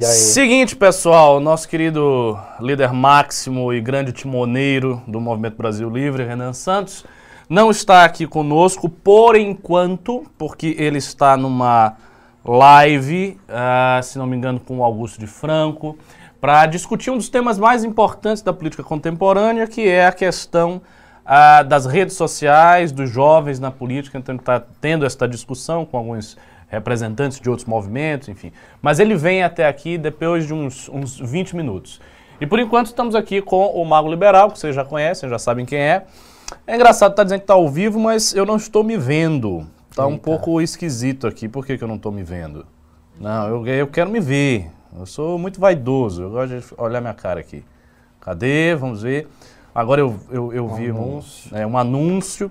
Seguinte, pessoal, nosso querido líder máximo e grande timoneiro do Movimento Brasil Livre, Renan Santos, não está aqui conosco por enquanto, porque ele está numa live, uh, se não me engano, com o Augusto de Franco, para discutir um dos temas mais importantes da política contemporânea, que é a questão uh, das redes sociais, dos jovens na política. Então, ele está tendo esta discussão com alguns representantes de outros movimentos, enfim. Mas ele vem até aqui depois de uns, uns 20 minutos. E por enquanto estamos aqui com o Mago Liberal, que vocês já conhecem, já sabem quem é. É engraçado estar tá dizendo que está ao vivo, mas eu não estou me vendo. Está um pouco esquisito aqui. Por que, que eu não estou me vendo? Não, eu, eu quero me ver. Eu sou muito vaidoso. Eu gosto de olhar minha cara aqui. Cadê? Vamos ver. Agora eu, eu, eu um vi anúncio. Um, é, um anúncio.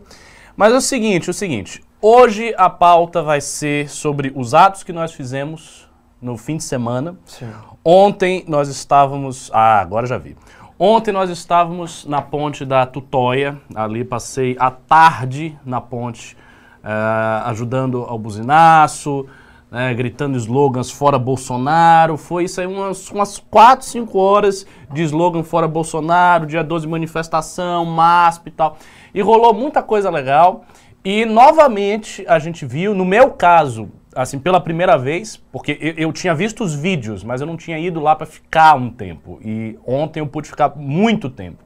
Mas é o seguinte, é o seguinte. Hoje a pauta vai ser sobre os atos que nós fizemos no fim de semana. Sim. Ontem nós estávamos. Ah, agora já vi. Ontem nós estávamos na ponte da Tutóia. Ali passei a tarde na ponte, uh, ajudando ao buzinaço, né, gritando slogans fora Bolsonaro. Foi isso aí, umas, umas 4, 5 horas de slogan fora Bolsonaro, dia 12 manifestação, MASP e tal. E rolou muita coisa legal. E novamente a gente viu, no meu caso, assim, pela primeira vez, porque eu, eu tinha visto os vídeos, mas eu não tinha ido lá para ficar um tempo. E ontem eu pude ficar muito tempo.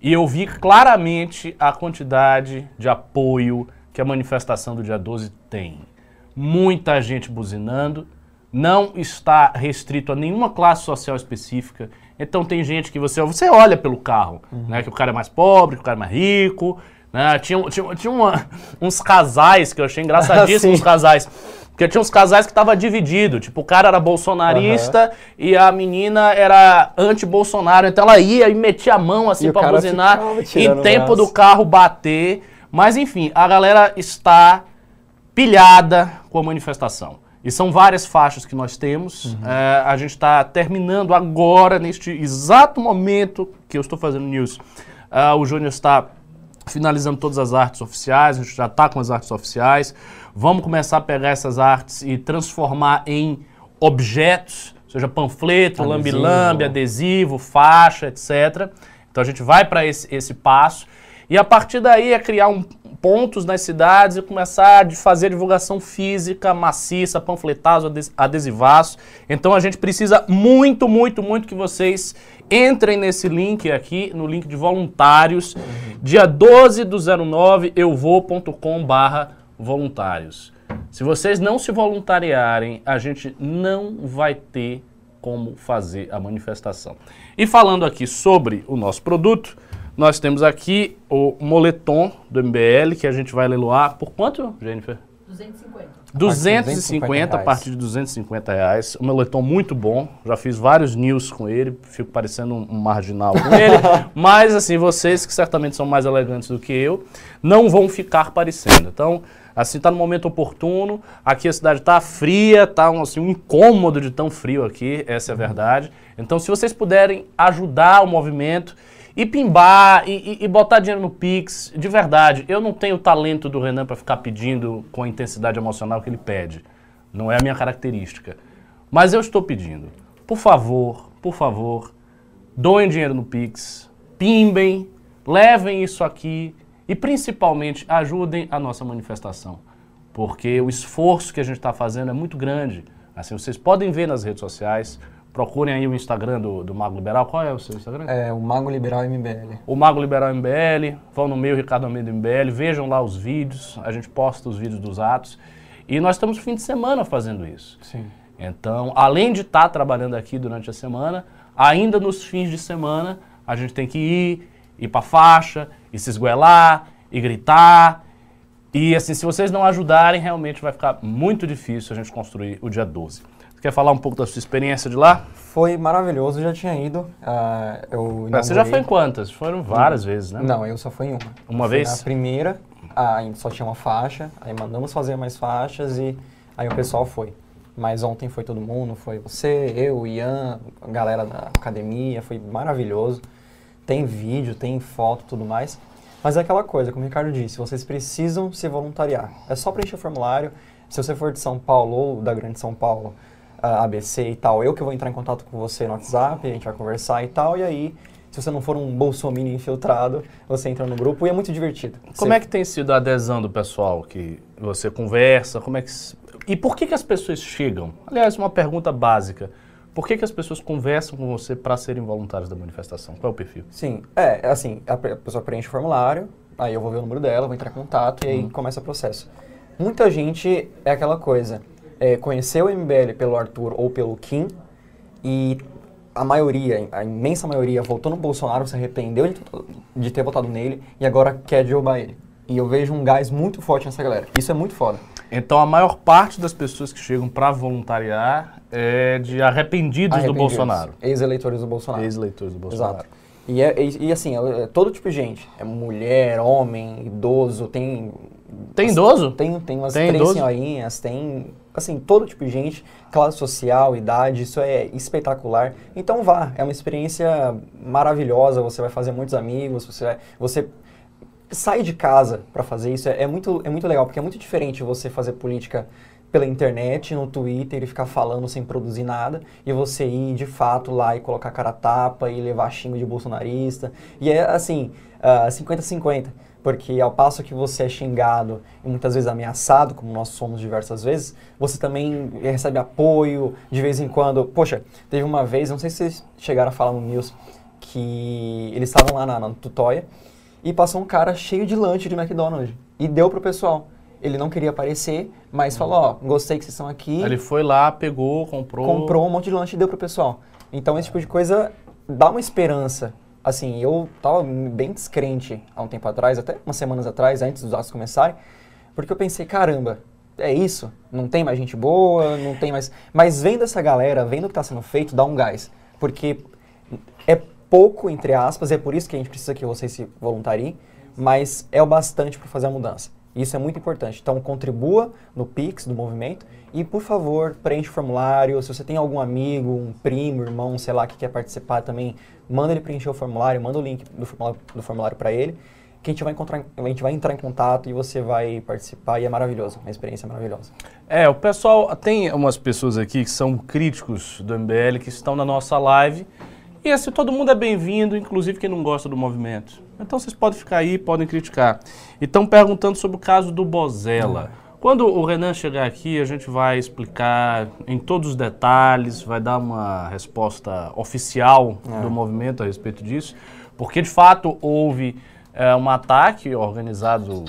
E eu vi claramente a quantidade de apoio que a manifestação do dia 12 tem. Muita gente buzinando, não está restrito a nenhuma classe social específica. Então tem gente que você, você olha pelo carro, uhum. né? Que o cara é mais pobre, que o cara é mais rico, né? Tinha, tinha, tinha uma, uns casais que eu achei engraçadíssimos os casais. Porque tinha uns casais que tava dividido. Tipo, o cara era bolsonarista uhum. e a menina era anti-Bolsonaro. Então ela ia e metia a mão assim pra buzinar em tempo do carro bater. Mas enfim, a galera está pilhada com a manifestação. E são várias faixas que nós temos. Uhum. É, a gente está terminando agora, neste exato momento que eu estou fazendo news. Uh, o Júnior está finalizando todas as artes oficiais, a gente já está com as artes oficiais. Vamos começar a pegar essas artes e transformar em objetos, seja panfleto, lambi-lambi, adesivo, faixa, etc. Então a gente vai para esse, esse passo. E a partir daí é criar um, pontos nas cidades e começar a fazer divulgação física, maciça, panfletaço, adesivaço. Então a gente precisa muito, muito, muito que vocês entrem nesse link aqui, no link de voluntários. Uhum. Dia 12 do 09 eu vou.com barra voluntários. Se vocês não se voluntariarem, a gente não vai ter como fazer a manifestação. E falando aqui sobre o nosso produto, nós temos aqui o moletom do MBL, que a gente vai leiloar por quanto, Jennifer? 250. 250, a partir de 250 reais. Um moletom muito bom. Já fiz vários news com ele, fico parecendo um, marginal com ele. mas, assim, vocês que certamente são mais elegantes do que eu, não vão ficar parecendo. Então, assim, tá no momento oportuno. Aqui a cidade tá fria, tá um, assim, um incômodo de tão frio aqui, essa é a verdade. Então, se vocês puderem ajudar o movimento e pimbar e, e, e, botar dinheiro no Pix, de verdade, eu não tenho o talento do Renan para ficar pedindo com a intensidade emocional que ele pede. Não é a minha característica. Mas eu estou pedindo, por favor, por favor, doem dinheiro no Pix, pimbem, levem isso aqui e principalmente ajudem a nossa manifestação. Porque o esforço que a gente está fazendo é muito grande. Assim, vocês podem ver nas redes sociais, Procurem aí o Instagram do, do Mago Liberal. Qual é o seu Instagram? É, o Mago Liberal MBL. O Mago Liberal MBL. Vão no meu, Ricardo Almeida MBL. Vejam lá os vídeos. A gente posta os vídeos dos atos. E nós estamos fim de semana fazendo isso. Sim. Então, além de estar tá trabalhando aqui durante a semana, ainda nos fins de semana, a gente tem que ir, ir para faixa, e se esguelar, e gritar. E assim, se vocês não ajudarem, realmente vai ficar muito difícil a gente construir o dia 12. Quer falar um pouco da sua experiência de lá? Foi maravilhoso, já tinha ido. Uh, eu Você já foi em quantas? Foram várias vezes, né? Não, eu só fui em uma. Uma vez? Na primeira, uh, só tinha uma faixa, aí mandamos fazer mais faixas e aí o pessoal foi. Mas ontem foi todo mundo, foi você, eu, Ian, a galera da academia, foi maravilhoso. Tem vídeo, tem foto, tudo mais. Mas é aquela coisa, como o Ricardo disse, vocês precisam se voluntariar. É só preencher o formulário. Se você for de São Paulo ou da Grande São Paulo, ah, ABC e tal, eu que vou entrar em contato com você no WhatsApp, a gente vai conversar e tal, e aí, se você não for um bolsominion infiltrado, você entra no grupo e é muito divertido. Como Você- é que tem sido a adesão do pessoal que você conversa? Como é que e por que que as pessoas chegam? Aliás, uma pergunta básica. Por que que as pessoas conversam com você para serem voluntários da manifestação? Qual é o perfil? Sim, é, assim, a pe- a pessoa preenche o formulário, aí eu vou ver o número dela, vou entrar em contato e aí começa o processo. Muita gente é aquela coisa, é, conheceu o MBL pelo Arthur ou pelo Kim e a maioria, a imensa maioria, votou no Bolsonaro, se arrependeu de, de ter votado nele e agora quer derrubar ele. E eu vejo um gás muito forte nessa galera. Isso é muito foda. Então, a maior parte das pessoas que chegam para voluntariar é de arrependidos, do Arrependidos. Bolsonaro. Ex-eleitores do Bolsonaro. Ex-leitores do Bolsonaro. Exato. E, é, e, e, assim, é, é todo tipo de gente. É mulher, homem, idoso, tem... Tem as- idoso? Tem, tem umas Tem três idoso? senhorinhas, tem, assim, todo tipo de gente, classe social, idade, isso é espetacular. Então vá, é uma experiência maravilhosa, você vai fazer muitos amigos, você, vai- você sai de casa para fazer isso, é, é muito, é muito legal, porque é muito diferente você fazer política pela internet, no Twitter e ficar falando sem produzir nada, e você ir de fato lá e colocar cara tapa e levar xingo de bolsonarista. E é assim, ah, 50-50, porque ao passo que você é xingado e muitas vezes ameaçado, como nós somos diversas vezes, você também recebe apoio de vez em quando. Poxa, teve uma vez, não sei se vocês chegaram a falar no news, que eles estavam lá na, na Tutóia e passou um cara cheio de lanche de McDonald's e deu pro pessoal. Ele não queria aparecer, mas falou, ó, gostei que vocês estão aqui. Ele foi lá, pegou, comprou. comprou um monte de lanche e deu pro pessoal. Então esse tipo de coisa dá uma esperança. Assim, eu tava bem descrente há um tempo atrás, até umas semanas atrás, antes dos atos começarem, porque eu pensei, caramba, é isso? Não tem mais gente boa, não tem mais... Mas vendo essa galera, vendo o que tá sendo feito, dá um gás. Porque é pouco, entre aspas, é por isso que a gente precisa que vocês se voluntariem, mas é o bastante para fazer a mudança. Isso é muito importante. Então, contribua no Pix do movimento e, por favor, preencha o formulário. Se você tem algum amigo, um primo, irmão, sei lá, que quer participar também, manda ele preencher o formulário, manda o link do formulário, do formulário para ele, que a gente, vai encontrar, a gente vai entrar em contato e você vai participar e é maravilhoso. Uma experiência maravilhosa. É, o pessoal, tem umas pessoas aqui que são críticos do MBL, que estão na nossa live. E assim, todo mundo é bem-vindo, inclusive quem não gosta do movimento. Então vocês podem ficar aí, podem criticar. Estão perguntando sobre o caso do Bozella. Quando o Renan chegar aqui, a gente vai explicar em todos os detalhes, vai dar uma resposta oficial do movimento a respeito disso. Porque, de fato, houve é, um ataque organizado,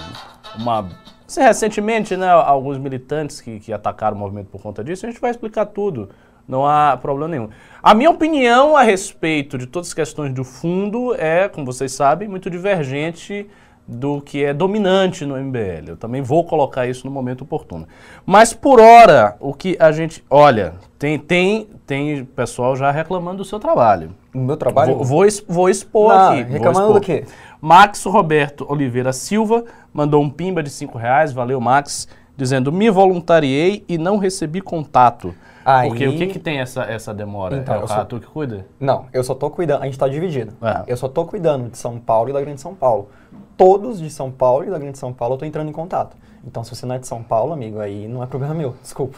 uma Assim, recentemente, né, alguns militantes que, que atacaram o movimento por conta disso, a gente vai explicar tudo. Não há problema nenhum. A minha opinião a respeito de todas as questões do fundo é, como vocês sabem, muito divergente do que é dominante no MBL. Eu também vou colocar isso no momento oportuno. Mas por hora, o que a gente. Olha, tem, tem, tem pessoal já reclamando do seu trabalho. O meu trabalho... Vou, vou, vou expor Não, aqui. reclamando expor. do quê? Max Roberto Oliveira Silva mandou um pimba de 5 reais, valeu Max, dizendo, me voluntariei e não recebi contato. Aí- Porque o que que tem essa, essa demora? Então, é o eu Rato que cuida? Não, eu só tô cuidando, a gente tá dividido. É. Eu só tô cuidando de São Paulo e da Grande São Paulo. Todos de São Paulo e da Grande São Paulo eu tô entrando em contato. Então se você não é de São Paulo, amigo, aí não é problema meu, desculpa.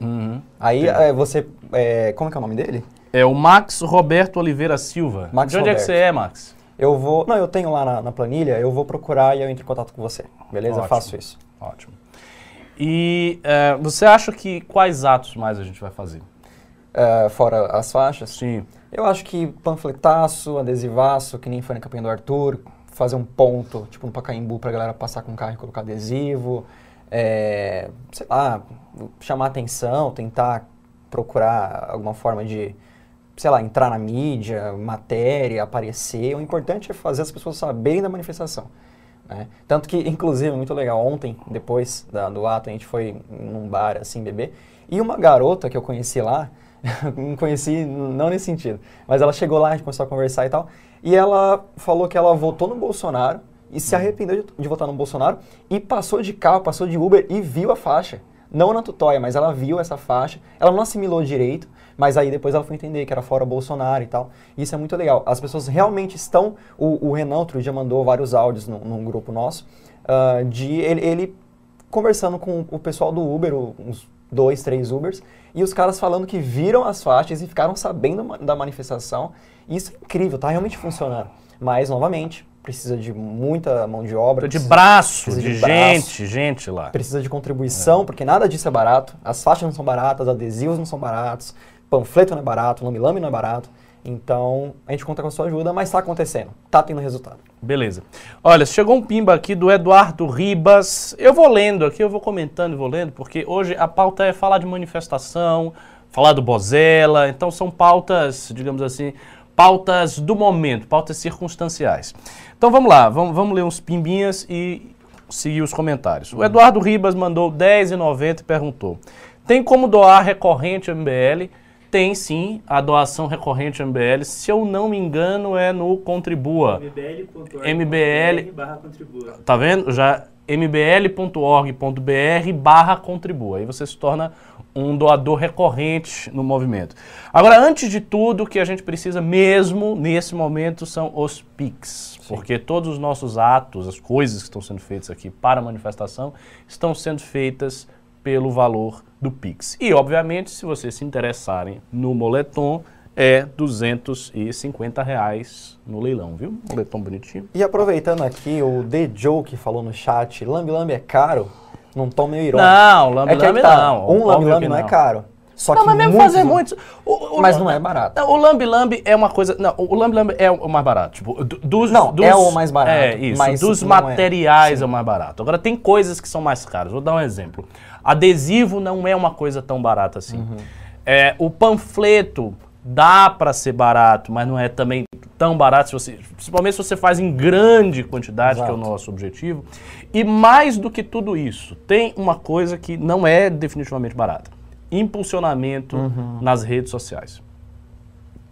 Uhum. Aí é, você, é, como é que é o nome dele? É o Max Roberto Oliveira Silva. Max de onde é que Roberto. você é, Max? Eu vou, não, eu tenho lá na, na planilha, eu vou procurar e eu entro em contato com você, beleza? Eu Ótimo. faço isso. Ótimo. E é, você acha que quais atos mais a gente vai fazer? É, fora as faixas, Sim. eu acho que panfletaço, adesivaço, que nem foi na campanha do Arthur, fazer um ponto, tipo no Pacaembu, pra galera passar com o carro e colocar adesivo, é, sei lá, chamar atenção, tentar procurar alguma forma de, sei lá, entrar na mídia, matéria, aparecer. O importante é fazer as pessoas saberem da manifestação. Né? Tanto que, inclusive, muito legal, ontem, depois da- do ato, a gente foi num bar, assim, beber, e uma garota que eu conheci lá, não conheci, não nesse sentido, mas ela chegou lá, a gente começou a conversar e tal, e ela falou que ela votou no Bolsonaro e se arrependeu de, de votar no Bolsonaro e passou de carro, passou de Uber e viu a faixa. Não na tutóia, mas ela viu essa faixa, ela não assimilou direito, mas aí depois ela foi entender que era fora Bolsonaro e tal. Isso é muito legal. As pessoas realmente estão. O, o Renan outro dia mandou vários áudios num, num grupo nosso, ah, de ele, ele conversando com o pessoal do Uber, uns dois, três Ubers, e os caras falando que viram as faixas e ficaram sabendo da manifestação. Isso é incrível, tá realmente funcionando. Mas, novamente, precisa de muita mão de obra. De precisa- braço, precisa de, de braço. gente, gente lá. Precisa de contribuição, porque nada disso é barato. As faixas não são baratas, adesivos não são baratos, panfleto não é barato, lame-lame não é barato. Então, a gente conta com a sua ajuda, mas está acontecendo, tá tendo resultado. Beleza. Olha, chegou um pimba aqui do Eduardo Ribas. Eu vou lendo aqui, eu vou comentando e vou lendo, porque hoje a pauta é falar de manifestação, falar do Bozella, então são pautas, digamos assim, pautas do momento, pautas circunstanciais. Então vamos lá, vamos, vamos ler uns pimbinhas e seguir os comentários. O Eduardo Ribas mandou R$10,90 e perguntou: tem como doar recorrente MBL? Tem sim, a doação recorrente MBL. Se eu não me engano, é no Contribua. mbl.org.br MBL. barra contribua. Tá vendo? Já mbl.org.br barra contribua. Aí você se torna um doador recorrente no movimento. Agora, antes de tudo, o que a gente precisa mesmo nesse momento são os PICs. Porque todos os nossos atos, as coisas que estão sendo feitas aqui para a manifestação, estão sendo feitas pelo valor do Pix. E, obviamente, se vocês se interessarem no moletom, é 250 reais no leilão, viu? Moletom bonitinho. E aproveitando aqui, o The Joe que falou no chat, lambe é caro? Num tom meio irônico. Não, lambe é tá, não. Um que não é não. caro. Só não, que mas mesmo fazer muitos. o- o- Mas não é barato. O lambe lambe é uma coisa. Não, o lambe lambe é o mais barato. Tipo, do- dos, Não, dos- é o mais barato, É isso. mas dos é. materiais é. o mais barato. Agora tem coisas que são mais caras. Vou dar um exemplo. Adesivo não é uma coisa tão barata assim. Uhum. É, o panfleto dá para ser barato, mas não é também tão barato se você, principalmente se você faz em grande quantidade, que é o Exato. nosso objetivo. E mais do que tudo isso, tem uma coisa que não é definitivamente barata: impulsionamento Uhum. nas redes sociais.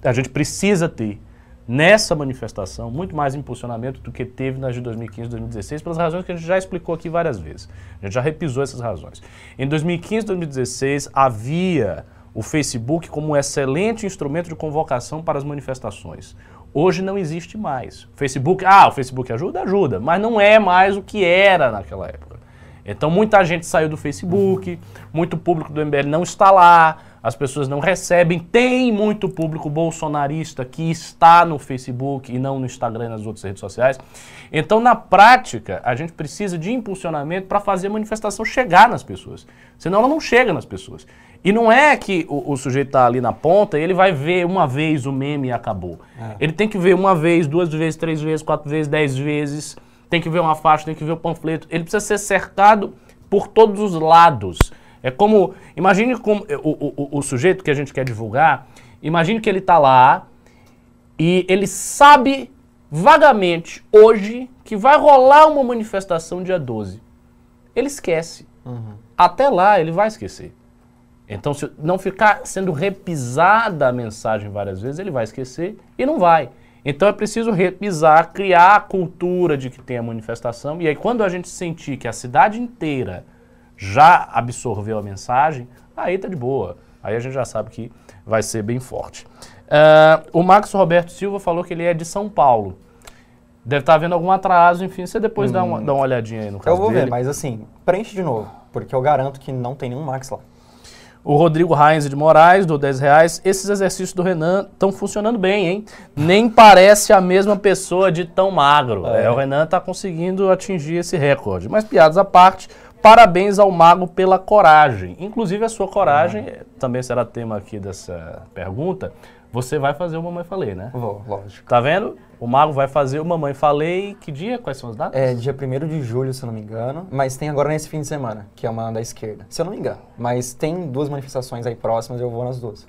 A gente precisa ter nessa manifestação muito mais impulsionamento do que teve nas de 2015 e 2016, pelas razões que a gente já explicou aqui várias vezes. A gente já repisou essas razões. Em 2015 e 2016 havia o Facebook como um excelente instrumento de convocação para as manifestações. Hoje não existe mais. O Facebook, ah, o Facebook ajuda? Ajuda, mas não é mais o que era naquela época. Então muita gente saiu do Facebook, muito público do MBL não está lá, as pessoas não recebem. Tem muito público bolsonarista que está no Facebook e não no Instagram e nas outras redes sociais. Então, na prática, a gente precisa de impulsionamento para fazer a manifestação chegar nas pessoas. Senão ela não chega nas pessoas. E não é que o, o sujeito está ali na ponta e ele vai ver uma vez o meme e acabou. Ele tem que ver uma vez, duas vezes, três vezes, quatro vezes, dez vezes tem que ver uma faixa, tem que ver o panfleto. Ele precisa ser cercado por todos os lados. É como, imagine como o, o, o- o sujeito que a gente quer divulgar, imagine que ele está lá e ele sabe vagamente hoje que vai rolar uma manifestação dia 12. Ele esquece. Até lá ele vai esquecer. Então, se não ficar sendo repisada a mensagem várias vezes, ele vai esquecer e não vai. Então é preciso repisar, criar a cultura de que tem a manifestação. E aí, quando a gente sentir que a cidade inteira já absorveu a mensagem, aí tá de boa. Aí a gente já sabe que vai ser bem forte. Ah, o Max Roberto Silva falou que ele é de São Paulo. Deve estar havendo algum atraso, enfim, você depois dá, uma, dá uma olhadinha aí no caso Eu vou dele. ver, mas assim, preenche de novo, porque eu garanto que não tem nenhum Max lá. O Rodrigo Heinz de Moraes, do 10 reais. Esses exercícios do Renan estão funcionando bem, hein? Nem parece a mesma pessoa de tão magro. É. É, o Renan está conseguindo atingir esse recorde. Mas piadas à parte, parabéns ao mago pela coragem. Inclusive a sua coragem eh, também será tema aqui dessa pergunta. Você vai fazer o Mamãe Falei, né? Vou, lógico. Tá vendo? O mago vai fazer o Mamãe Falei. Que dia? Quais são as datas? É dia 1 de julho, se eu não me engano, mas tem agora nesse fim de semana, que é uma da esquerda, se eu não me engano. Mas tem duas manifestações aí próximas, eu vou nas duas.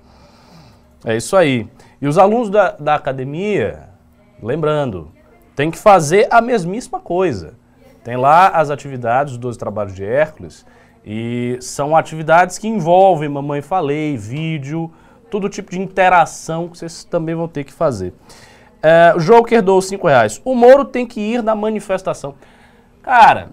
É isso aí. E os alunos da, da academia, lembrando, tem que fazer a mesmíssima coisa. Tem lá as atividades dos 12 trabalhos de Hércules e são atividades que envolvem Mamãe Falei, vídeo, todo tipo de interação que vocês também vão ter que fazer. É, o Joker dou 5 reais. O Moro tem que ir na manifestação. Cara,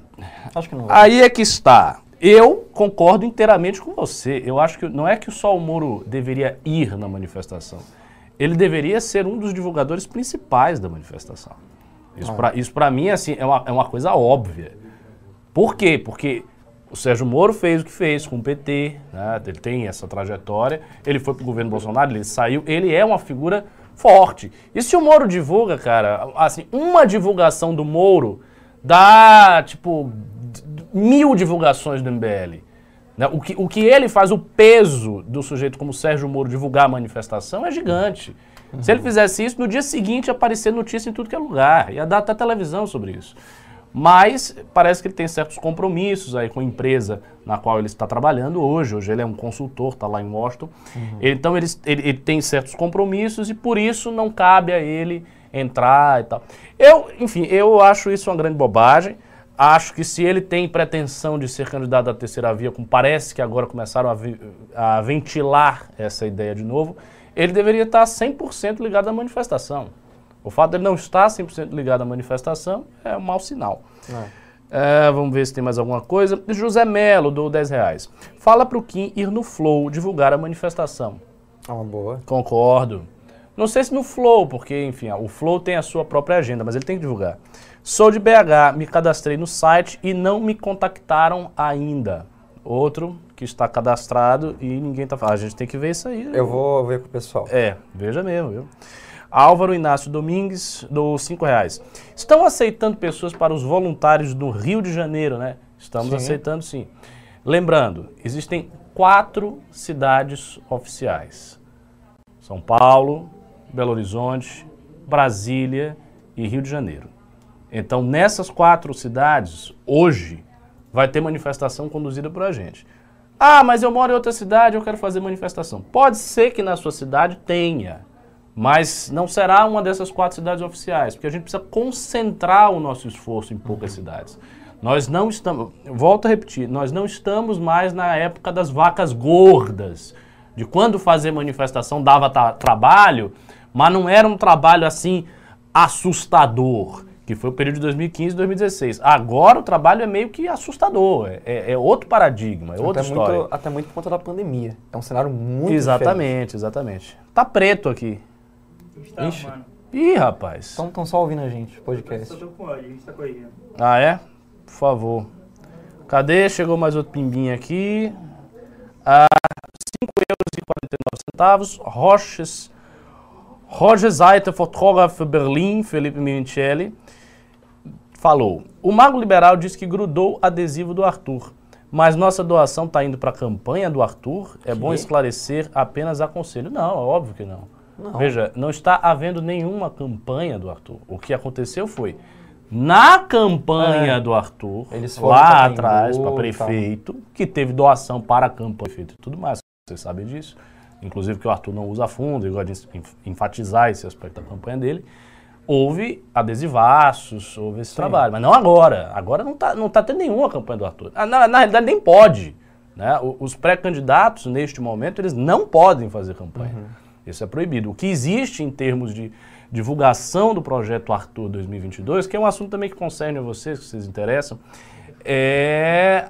Acho que não vai. Aí é que está. Eu concordo inteiramente com você. Eu acho que não é que só o Moro deveria ir na manifestação. Ele deveria ser um dos divulgadores principais da manifestação. Isso Ah. para mim assim, é, uma, é uma coisa óbvia. Por quê? Porque O Sérgio Moro fez o que fez com o PT, né? ele tem essa trajetória. Ele foi para o governo Bolsonaro, ele saiu, ele é uma figura forte. E se o Moro divulga, cara, assim, uma divulgação do Moro dá, tipo, mil divulgações do MBL. Né? O, que, o que ele faz, o peso do sujeito como Sérgio Moro divulgar a manifestação é gigante. Uhum. Se ele fizesse isso, no dia seguinte ia aparecer notícia em tudo que é lugar. Ia dar até televisão sobre isso. Mas parece que ele tem certos compromissos aí com a empresa na qual ele está trabalhando hoje. Hoje ele é um consultor, está lá em Washington. Uhum. Então ele, ele, ele, tem certos compromissos e por isso não cabe a ele entrar e tal. Eu, enfim, eu acho isso uma grande bobagem. Acho que se ele tem pretensão de ser candidato à terceira via, como parece que agora começaram a, a ventilar essa ideia de novo, ele deveria estar 100% ligado à manifestação. O fato de ele não estar 100% ligado à manifestação é um mau sinal. É. É, vamos ver se tem mais alguma coisa. José Melo, do 10 reais. Fala para o Kim ir no Flow divulgar a manifestação. É uma boa. Concordo. Não sei se no Flow, porque, enfim, o Flow tem a sua própria agenda, mas ele tem que divulgar. Sou de BH, me cadastrei no site e não me contactaram ainda. Outro que está cadastrado e ninguém está falando. A gente tem que ver isso aí. Eu vou ver com o pessoal. É, veja mesmo, viu? Álvaro Inácio Domingues, do cinco reais. Estão aceitando pessoas para os voluntários do Rio de Janeiro, né? Estamos sim. aceitando sim. Lembrando, existem quatro cidades oficiais: São Paulo, Belo Horizonte, Brasília e Rio de Janeiro. Então, nessas quatro cidades, hoje, vai ter manifestação conduzida por a gente. Ah, mas eu moro em outra cidade, eu quero fazer manifestação. Pode ser que na sua cidade tenha. Mas não será uma dessas quatro cidades oficiais, porque a gente precisa concentrar o nosso esforço em poucas cidades. Nós não estamos, volto a repetir, nós não estamos mais na época das vacas gordas, de quando fazer manifestação dava trabalho, mas não era um trabalho assim assustador, que foi o período de 2015 e 2016. Agora o trabalho é meio que assustador, é, é, é outro paradigma, é até outra história. Muito, até muito por conta da pandemia. É um cenário muito Exatamente, diferente. exatamente. Tá preto aqui. Tá, Ixi. mano. Ih, rapaz. Estão só ouvindo a gente, podcast. Só tô com ódio, a gente tá correndo. Ah, é? Por favor. Cadê? Chegou mais outro pimbinho aqui. Ah, 5 euros e 49 centavos. Roches. Roger Zaiter, fotógrafo Berlim, Felipe Minichelli, falou: O Mago Liberal disse que grudou adesivo do Arthur, mas nossa doação está indo para a campanha do Arthur. É que? bom esclarecer, apenas aconselho. Não, óbvio que não. Não. Veja, não está havendo nenhuma campanha do Arthur. O que aconteceu foi, na campanha é. do Arthur, lá atrás, para prefeito, que teve doação para a campanha prefeito e tudo mais, você sabe disso. Inclusive que o Arthur não usa fundo, ele gosta de enfatizar esse aspecto da campanha dele. Houve adesivaços, houve esse Sim. trabalho, mas não agora. Agora não está não tá tendo nenhuma campanha do Arthur. Na, na realidade, nem pode. Né? Os pré-candidatos, neste momento, eles não podem fazer campanha. Uhum. Isso é proibido. O que existe em termos de divulgação do projeto Arthur 2022, que é um assunto também que concerne a vocês, que vocês interessam, é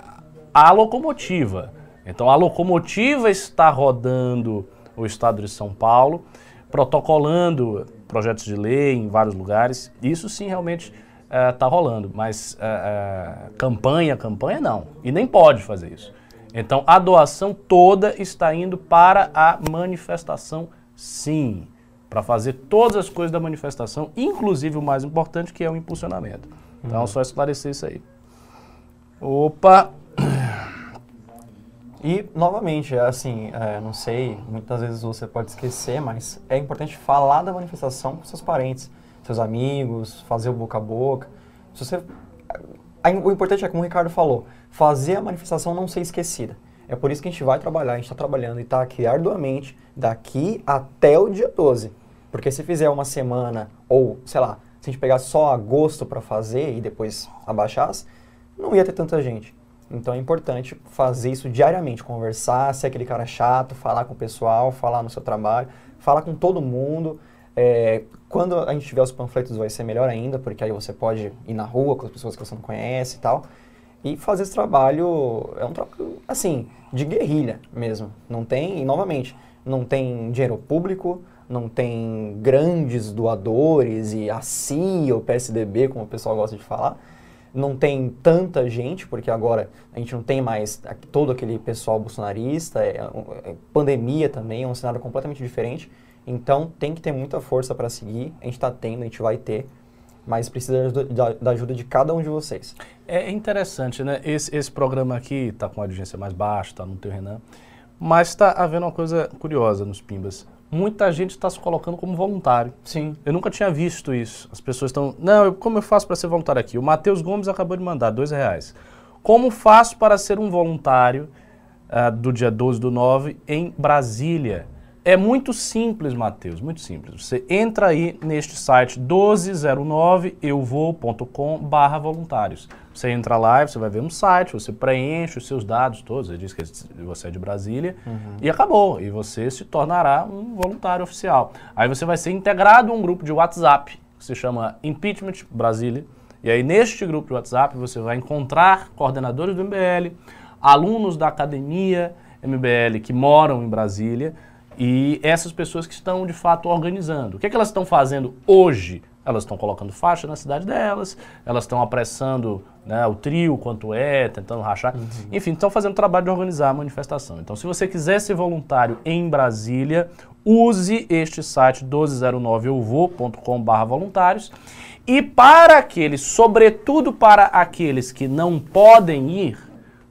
a locomotiva. Então a locomotiva está rodando o estado de São Paulo, protocolando projetos de lei em vários lugares. Isso sim realmente está eh, rolando, mas uh, uh, campanha, campanha não. E nem pode fazer isso. Então a doação toda está indo para a manifestação Sim, para fazer todas as coisas da manifestação, inclusive o mais importante, que é o impulsionamento. Então, uhum. só esclarecer isso aí. Opa! E, novamente, assim, é, não sei, muitas vezes você pode esquecer, mas é importante falar da manifestação com seus parentes, seus amigos, fazer o boca a boca. Se você, o importante é, como o Ricardo falou, fazer a manifestação não ser esquecida. É por isso que a gente vai trabalhar, a gente está trabalhando e está aqui arduamente daqui até o dia 12. Porque se fizer uma semana, ou sei lá, se a gente pegar só agosto para fazer e depois abaixasse, não ia ter tanta gente. Então é importante fazer isso diariamente, conversar, ser aquele cara chato, falar com o pessoal, falar no seu trabalho, falar com todo mundo. É, quando a gente tiver os panfletos vai ser melhor ainda, porque aí você pode ir na rua com as pessoas que você não conhece e tal. E fazer esse trabalho é um trabalho, assim, de guerrilha mesmo. Não tem, e novamente, não tem dinheiro público, não tem grandes doadores e a CIA ou PSDB, como o pessoal gosta de falar. não tem tanta gente, porque agora a gente não tem mais todo aquele pessoal bolsonarista, é, é pandemia também, é um cenário completamente diferente. Então tem que ter muita força para seguir. A gente está tendo, a gente vai ter, mas precisa da, da, ajuda de cada um de vocês. É interessante, né? Esse, esse programa aqui está com a audiência mais baixa, está no teu Renan, mas está havendo uma coisa curiosa nos Pimbas. Muita gente está se colocando como voluntário. Sim. Eu nunca tinha visto isso. As pessoas estão. Não, eu, como eu faço para ser voluntário aqui? O Matheus Gomes acabou de mandar dois reais. Como faço para ser um voluntário uh, do dia 12 do 9 em Brasília? É muito simples, Matheus, muito simples. Você entra aí neste site 1209euvou.com barra voluntários. Você entra lá e você vai ver um site, você preenche os seus dados todos, você diz que você é de Brasília uhum. e acabou. E você se tornará um voluntário oficial. Aí você vai ser integrado a um grupo de WhatsApp que se chama Impeachment Brasília. E aí neste grupo de WhatsApp você vai encontrar coordenadores do MBL, alunos da academia MBL que moram em Brasília, e essas pessoas que estão de fato organizando. O que, é que elas estão fazendo hoje? Elas estão colocando faixa na cidade delas, elas estão apressando né, o trio, quanto é, tentando rachar. Uhum. Enfim, estão fazendo o trabalho de organizar a manifestação. Então, se você quiser ser voluntário em Brasília, use este site 1209euvou.com.br voluntários. E para aqueles, sobretudo para aqueles que não podem ir,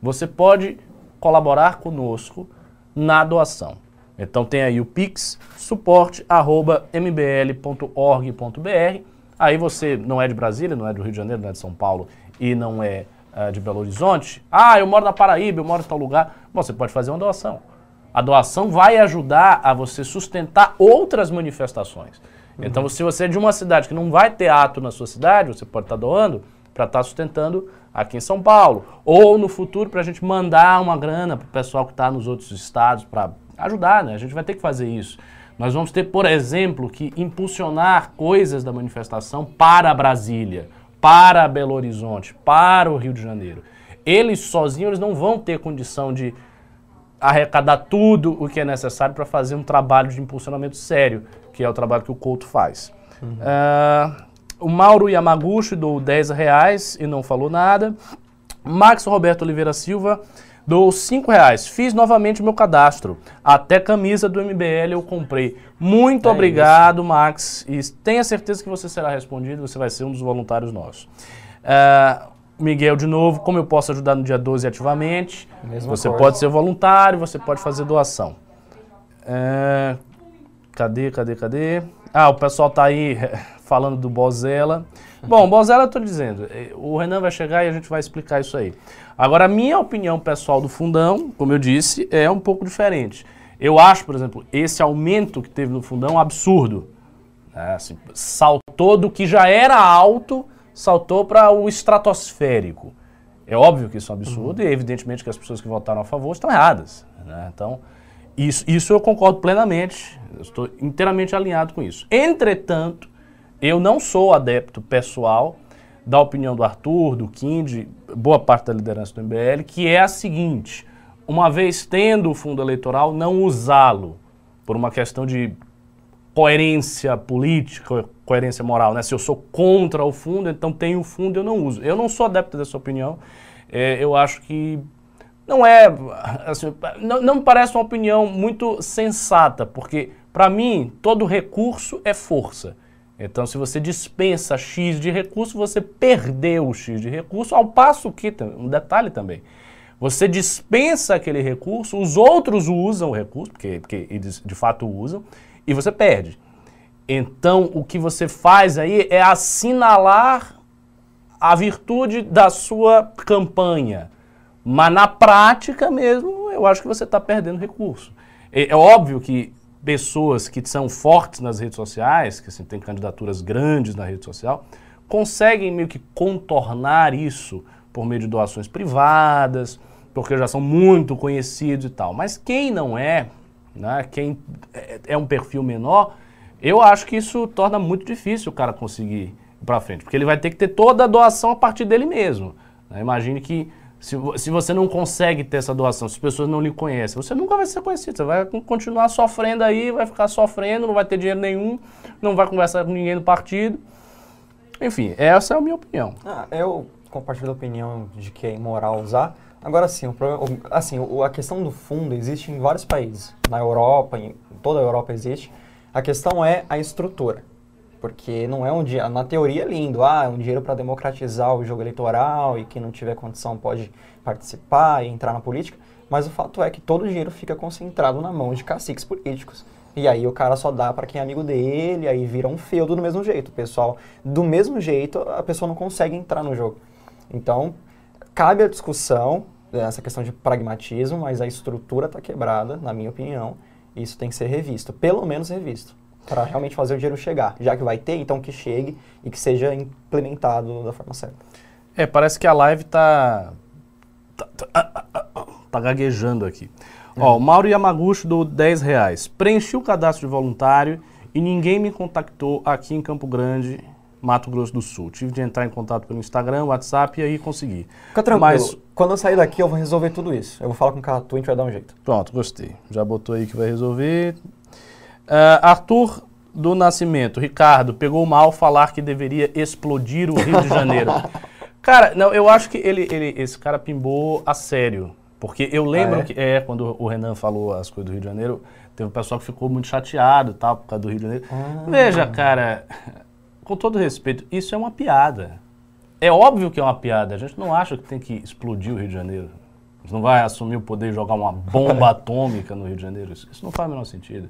você pode colaborar conosco na doação. Então tem aí o pix suporte@mbl.org.br. Aí você não é de Brasília, não é do Rio de Janeiro, não é de São Paulo e não é uh, de Belo Horizonte. Ah, eu moro na Paraíba, eu moro em tal lugar. Bom, você pode fazer uma doação. A doação vai ajudar a você sustentar outras manifestações. Uhum. Então, se você é de uma cidade que não vai ter ato na sua cidade, você pode estar doando para estar sustentando aqui em São Paulo. Ou no futuro para a gente mandar uma grana para o pessoal que está nos outros estados para ajudar, né? A gente vai ter que fazer isso. Nós vamos ter, por exemplo, que impulsionar coisas da manifestação para Brasília, para Belo Horizonte, para o Rio de Janeiro. Eles sozinhos eles não vão ter condição de arrecadar tudo o que é necessário para fazer um trabalho de impulsionamento sério, que é o trabalho que o Couto faz. Uhum. Uh, o Mauro Yamaguchi dou 10 reais e não falou nada. Max Roberto Oliveira Silva Dou 5 reais. Fiz novamente o meu cadastro. Até camisa do MBL eu comprei. Muito é obrigado, isso. Max. E tenha certeza que você será respondido. Você vai ser um dos voluntários nossos. Uh, Miguel, de novo, como eu posso ajudar no dia 12 ativamente? Mesma você coisa. pode ser voluntário, você pode fazer doação. Uh, cadê, cadê, cadê? Ah, o pessoal tá aí falando do Bozella. Bom, Bozella eu tô dizendo, eh, o Renan vai chegar e a gente vai explicar isso aí. Agora, a minha opinião pessoal do fundão, como eu disse, é um pouco diferente. Eu acho, por exemplo, esse aumento que teve no fundão absurdo. É, assim, saltou do que já era alto, saltou para o estratosférico. É óbvio que isso é um absurdo uhum. e evidentemente que as pessoas que votaram a favor estão erradas. Né? Então, isso, isso eu concordo plenamente, eu estou inteiramente alinhado com isso. Entretanto, eu não sou adepto pessoal da opinião do Arthur, do Kind, boa parte da liderança do MBL, que é a seguinte: uma vez tendo o fundo eleitoral, não usá-lo por uma questão de coerência política, coerência moral, né? Se eu sou contra o fundo, então tenho o fundo, eu não uso. Eu não sou adepto dessa opinião. É, eu acho que não é, assim, não, não me parece uma opinião muito sensata, porque para mim todo recurso é força. Então, se você dispensa X de recurso, você perdeu o X de recurso, ao passo que, um detalhe também, você dispensa aquele recurso, os outros usam o recurso, porque, porque eles de fato usam, e você perde. Então, o que você faz aí é assinalar a virtude da sua campanha. Mas na prática mesmo, eu acho que você está perdendo recurso. É, é óbvio que pessoas que são fortes nas redes sociais, que assim, têm candidaturas grandes na rede social, conseguem meio que contornar isso por meio de doações privadas, porque já são muito conhecidos e tal. Mas quem não é, né, quem é, é um perfil menor, eu acho que isso torna muito difícil o cara conseguir ir para frente, porque ele vai ter que ter toda a doação a partir dele mesmo. Né? Imagine que se, se você não consegue ter essa doação, se as pessoas não lhe conhecem, você nunca vai ser conhecido. Você vai continuar sofrendo aí, vai ficar sofrendo, não vai ter dinheiro nenhum, não vai conversar com ninguém do partido. Enfim, essa é a minha opinião. Ah, eu compartilho da opinião de que é imoral usar. Agora sim, o problema, assim, a questão do fundo existe em vários países. Na Europa, em toda a Europa existe. A questão é a estrutura. Porque não é um dinheiro, na teoria é lindo, ah, é um dinheiro para democratizar o jogo eleitoral e quem não tiver condição pode participar e entrar na política, mas o fato é que todo o dinheiro fica concentrado na mão de caciques políticos. E aí o cara só dá para quem é amigo dele, aí vira um feudo do mesmo jeito. Pessoal, do mesmo jeito, a pessoa não consegue entrar no jogo. Então, cabe a discussão, essa questão de pragmatismo, mas a estrutura está quebrada, na minha opinião, isso tem que ser revisto, pelo menos revisto, para realmente fazer o dinheiro chegar. Já que vai ter, então que chegue e que seja implementado da forma certa. É, parece que a live tá. tá, tá, ah, ah, ah, tá gaguejando aqui. Ó, o Mauro Yamaguchi do 10 reais. Preenchi o cadastro de voluntário e ninguém me contactou aqui em Campo Grande, Mato Grosso do Sul. Tive de entrar em contato pelo Instagram, WhatsApp e aí consegui. Fica tranquilo, Mas- quando eu sair daqui eu vou resolver tudo isso. Eu vou falar com o Catu e a gente vai dar um jeito. Pronto, gostei. Já botou aí que vai resolver. Ah, Arthur do Nascimento, Ricardo, pegou mal falar que deveria explodir o Rio de Janeiro. cara, não, eu acho que ele, ele, esse cara pimbou a sério. Porque eu lembro Ah, é? que, é, quando o Renan falou as coisas do Rio de Janeiro, teve um pessoal que ficou muito chateado, tal, por causa do Rio de Janeiro. Ah. Veja, cara, com todo respeito, isso é uma piada. É óbvio que é uma piada. A gente não acha que tem que explodir o Rio de Janeiro. A gente não vai assumir o poder e jogar uma bomba atômica no Rio de Janeiro. Isso, isso não faz o menor sentido.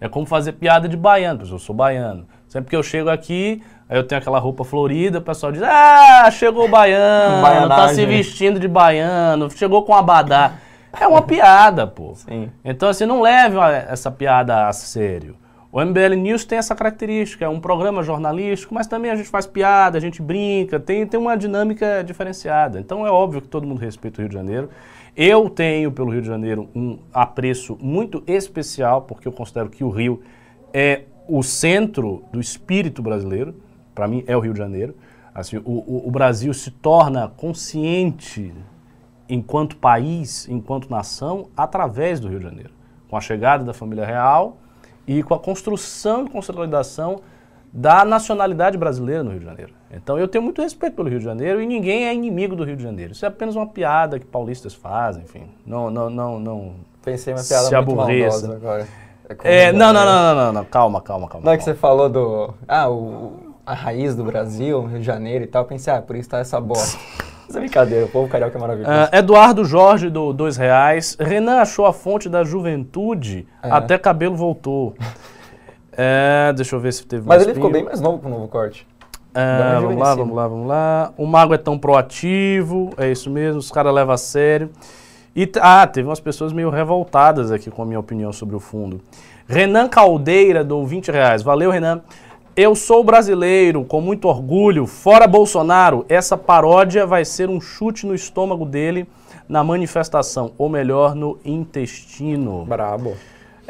É como fazer piada de baiano, porque eu sou baiano. Sempre que eu chego aqui, aí eu tenho aquela roupa florida, o pessoal diz: Ah, chegou o baiano, tá Baianagem. se vestindo de baiano, chegou com abadá. É uma piada, pô. Sim. Então, assim, não leve essa piada a sério. O MBL News tem essa característica, é um programa jornalístico, mas também a gente faz piada, a gente brinca, tem, tem uma dinâmica diferenciada. Então é óbvio que todo mundo respeita o Rio de Janeiro. Eu tenho pelo Rio de Janeiro um apreço muito especial, porque eu considero que o Rio é o centro do espírito brasileiro. Para mim é o Rio de Janeiro. Assim, o, o- o Brasil se torna consciente enquanto país, enquanto nação, através do Rio de Janeiro. Com a chegada da família real e com a construção e consolidação da nacionalidade brasileira no Rio de Janeiro. Então eu tenho muito respeito pelo Rio de Janeiro e ninguém é inimigo do Rio de Janeiro. Isso é apenas uma piada que paulistas fazem, enfim. Não, não, não, não. Pensei uma Se piada muito aborreça. maldosa agora. como É, não, não, é. não, não, não, não, calma, calma, calma. Não é que você falou do. Ah, o, a raiz do Brasil, Rio de Janeiro e tal. Eu pensei, ah, por isso tá essa bosta. Mas é brincadeira, o povo carioca é maravilhoso. Ah, Eduardo Jorge, do dois reais. Renan achou a fonte da juventude, É. até cabelo voltou. É, deixa eu ver se teve Mas ele ficou bem mais novo com o novo corte. Uma vamos lá, vamos lá, vamos lá. O mago é tão proativo, é isso mesmo, os caras levam a sério. E, ah, teve umas pessoas meio revoltadas aqui com a minha opinião sobre o fundo. Renan Caldeira, do 20 reais. Valeu, Renan. Eu sou brasileiro, com muito orgulho. Fora Bolsonaro, essa paródia vai ser um chute no estômago dele na manifestação, ou melhor, no intestino. Brabo.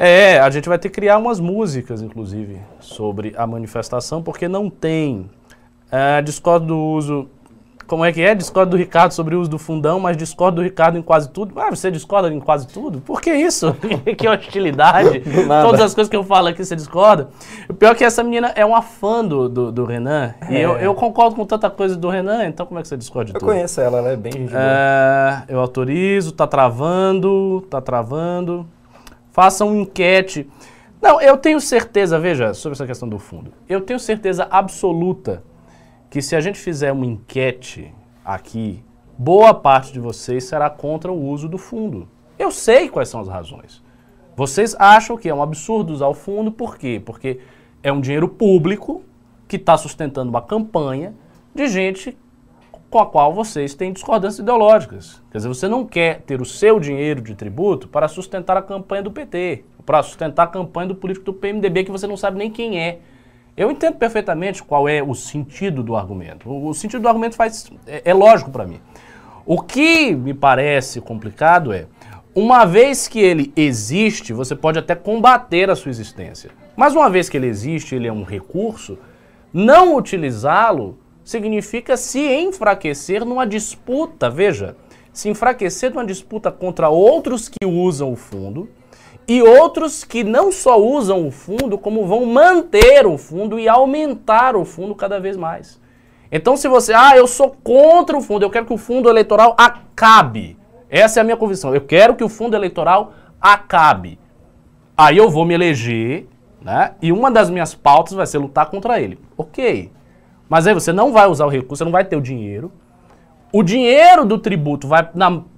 É, a gente vai ter que criar umas músicas, inclusive, sobre a manifestação, porque não tem. É, discordo do uso. Como é que é? Discordo do Ricardo sobre o uso do fundão, mas discordo do Ricardo em quase tudo. Ah, você discorda em quase tudo? Por que isso? que hostilidade. Todas as coisas que eu falo aqui você discorda. O pior é que essa menina é uma fã do, do, do Renan. E É. eu, eu concordo com tanta coisa do Renan, então como é que você discorda de Eu tudo? conheço ela, ela é bem. É, eu autorizo, tá travando, tá travando. Faça uma enquete. Não, eu tenho certeza, veja, sobre essa questão do fundo. Eu tenho certeza absoluta que se a gente fizer uma enquete aqui, boa parte de vocês será contra o uso do fundo. Eu sei quais são as razões. Vocês acham que é um absurdo usar o fundo, por quê? Porque é um dinheiro público que está sustentando uma campanha de gente com a qual vocês têm discordâncias ideológicas. Quer dizer, você não quer ter o seu dinheiro de tributo para sustentar a campanha do PT, para sustentar a campanha do político do PMDB que você não sabe nem quem é. Eu entendo perfeitamente qual é o sentido do argumento. O, sentido do argumento faz, é, é lógico para mim. O que me parece complicado é, uma vez que ele existe, você pode até combater a sua existência. Mas uma vez que ele existe, ele é um recurso, não utilizá-lo significa se enfraquecer numa disputa, veja, se enfraquecer numa disputa contra outros que usam o fundo e outros que não só usam o fundo, como vão manter o fundo e aumentar o fundo cada vez mais. Então, se você, ah, eu sou contra o fundo, eu quero que o fundo eleitoral acabe. Essa é a minha convicção. Eu quero que o fundo eleitoral acabe. Aí eu vou me eleger, né? E uma das minhas pautas vai ser lutar contra ele. Ok. Mas aí você não vai usar o recurso, você não vai ter o dinheiro. O dinheiro do tributo vai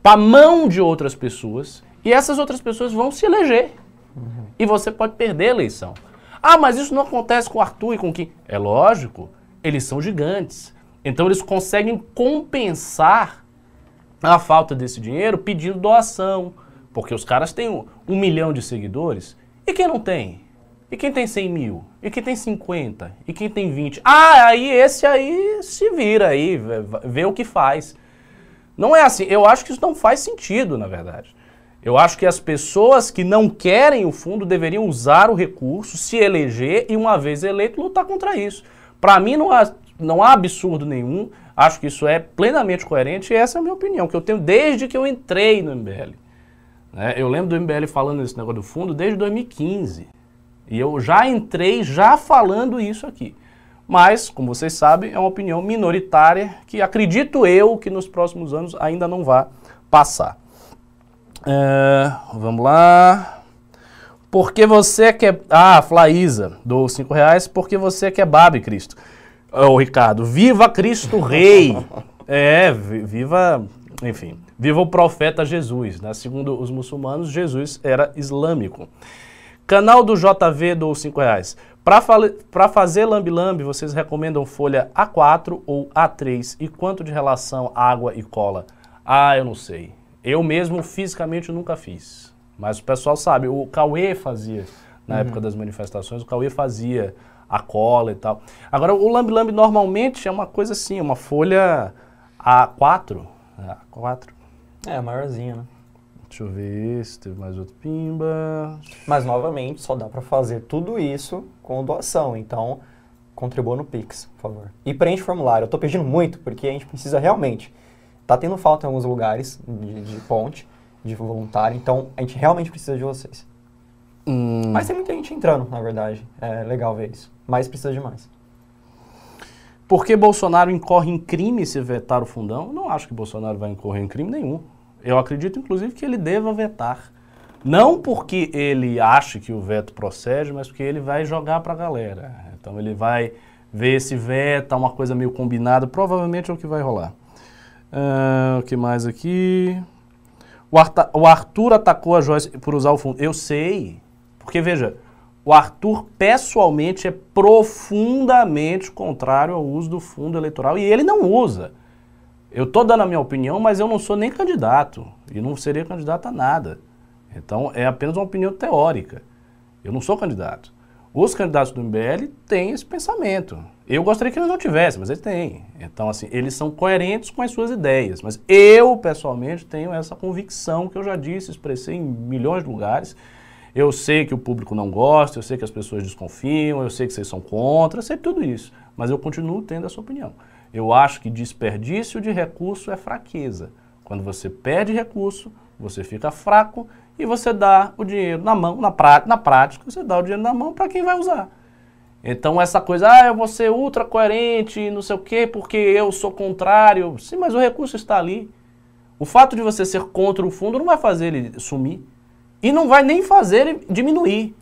para mão de outras pessoas e essas outras pessoas vão se eleger. Uhum. E você pode perder a eleição. Ah, mas isso não acontece com o Arthur e com quem? É lógico, eles são gigantes. Então eles conseguem compensar a falta desse dinheiro pedindo doação. Porque os caras têm um, um milhão de seguidores. E quem não tem? E quem tem 100 mil? E quem tem 50? E quem tem 20? Ah, aí esse aí se vira aí, vê, o que faz. Não é assim. Eu acho que isso não faz sentido, na verdade. Eu acho que as pessoas que não querem o fundo deveriam usar o recurso, se eleger e, uma vez eleito, lutar contra isso. Para mim, não há, não há absurdo nenhum. Acho que isso é plenamente coerente e essa é a minha opinião, que eu tenho desde que eu entrei no MBL. Né? Eu lembro do MBL falando esse negócio do fundo desde 2015. E eu já entrei já falando isso aqui. Mas, como vocês sabem, é uma opinião minoritária que acredito eu que nos próximos anos ainda não vai passar. É, vamos lá. Porque você quer. Ah, Flaísa, dou 5 reais. Porque você quer babe, Cristo. Ô, Ricardo, viva Cristo Rei! é, viva. Enfim, viva o profeta Jesus. Né? Segundo os muçulmanos, Jesus era islâmico. Canal do JV dou 5 reais. Para fazer lambi-lambi, vocês recomendam folha A4 ou A3? E quanto de relação água e cola? Ah, eu não sei. Eu mesmo fisicamente nunca fiz. Mas o pessoal sabe, o Cauê fazia, na uhum. época das manifestações, o Cauê fazia a cola e tal. Agora, o lambi-lambi normalmente é uma coisa assim, uma folha A4. A4. É, maiorzinha, né? Deixa eu ver se teve mais outro pimba. Mas, novamente, só dá para fazer tudo isso com doação. Então, contribua no Pix, por favor. E preenche o formulário. Eu estou pedindo muito, porque a gente precisa realmente. Tá tendo falta em alguns lugares de, de ponte, de voluntário. Então, a gente realmente precisa de vocês. Hum. Mas tem muita gente entrando, na verdade. É legal ver isso. Mas precisa de mais. Por que Bolsonaro incorre em crime se vetar o fundão? Não acho que Bolsonaro vai incorrer em crime nenhum. Eu acredito, inclusive, que ele deva vetar. Não porque ele ache que o veto procede, mas porque ele vai jogar para a galera. Então ele vai ver se veta, uma coisa meio combinada. Provavelmente é o que vai rolar. Uh, o que mais aqui? O, Arta, o Arthur atacou a Joyce por usar o fundo. Eu sei. Porque, veja, o Arthur pessoalmente é profundamente contrário ao uso do fundo eleitoral e ele não usa. Eu estou dando a minha opinião, mas eu não sou nem candidato e não seria candidato a nada. Então é apenas uma opinião teórica. Eu não sou candidato. Os candidatos do MBL têm esse pensamento. Eu gostaria que eles não tivessem, mas eles têm. Então, assim, eles são coerentes com as suas ideias. Mas eu, pessoalmente, tenho essa convicção que eu já disse, expressei em milhões de lugares. Eu sei que o público não gosta, eu sei que as pessoas desconfiam, eu sei que vocês são contra, eu sei tudo isso. Mas eu continuo tendo essa opinião. Eu acho que desperdício de recurso é fraqueza. Quando você perde recurso, você fica fraco e você dá o dinheiro na mão, na, prática, na prática, você dá o dinheiro na mão para quem vai usar. Então essa coisa, ah, eu vou ser ultra coerente, não sei o quê, porque eu sou contrário. Sim, mas o recurso está ali. O fato de você ser contra o fundo não vai fazer ele sumir. E não vai nem fazer ele diminuir.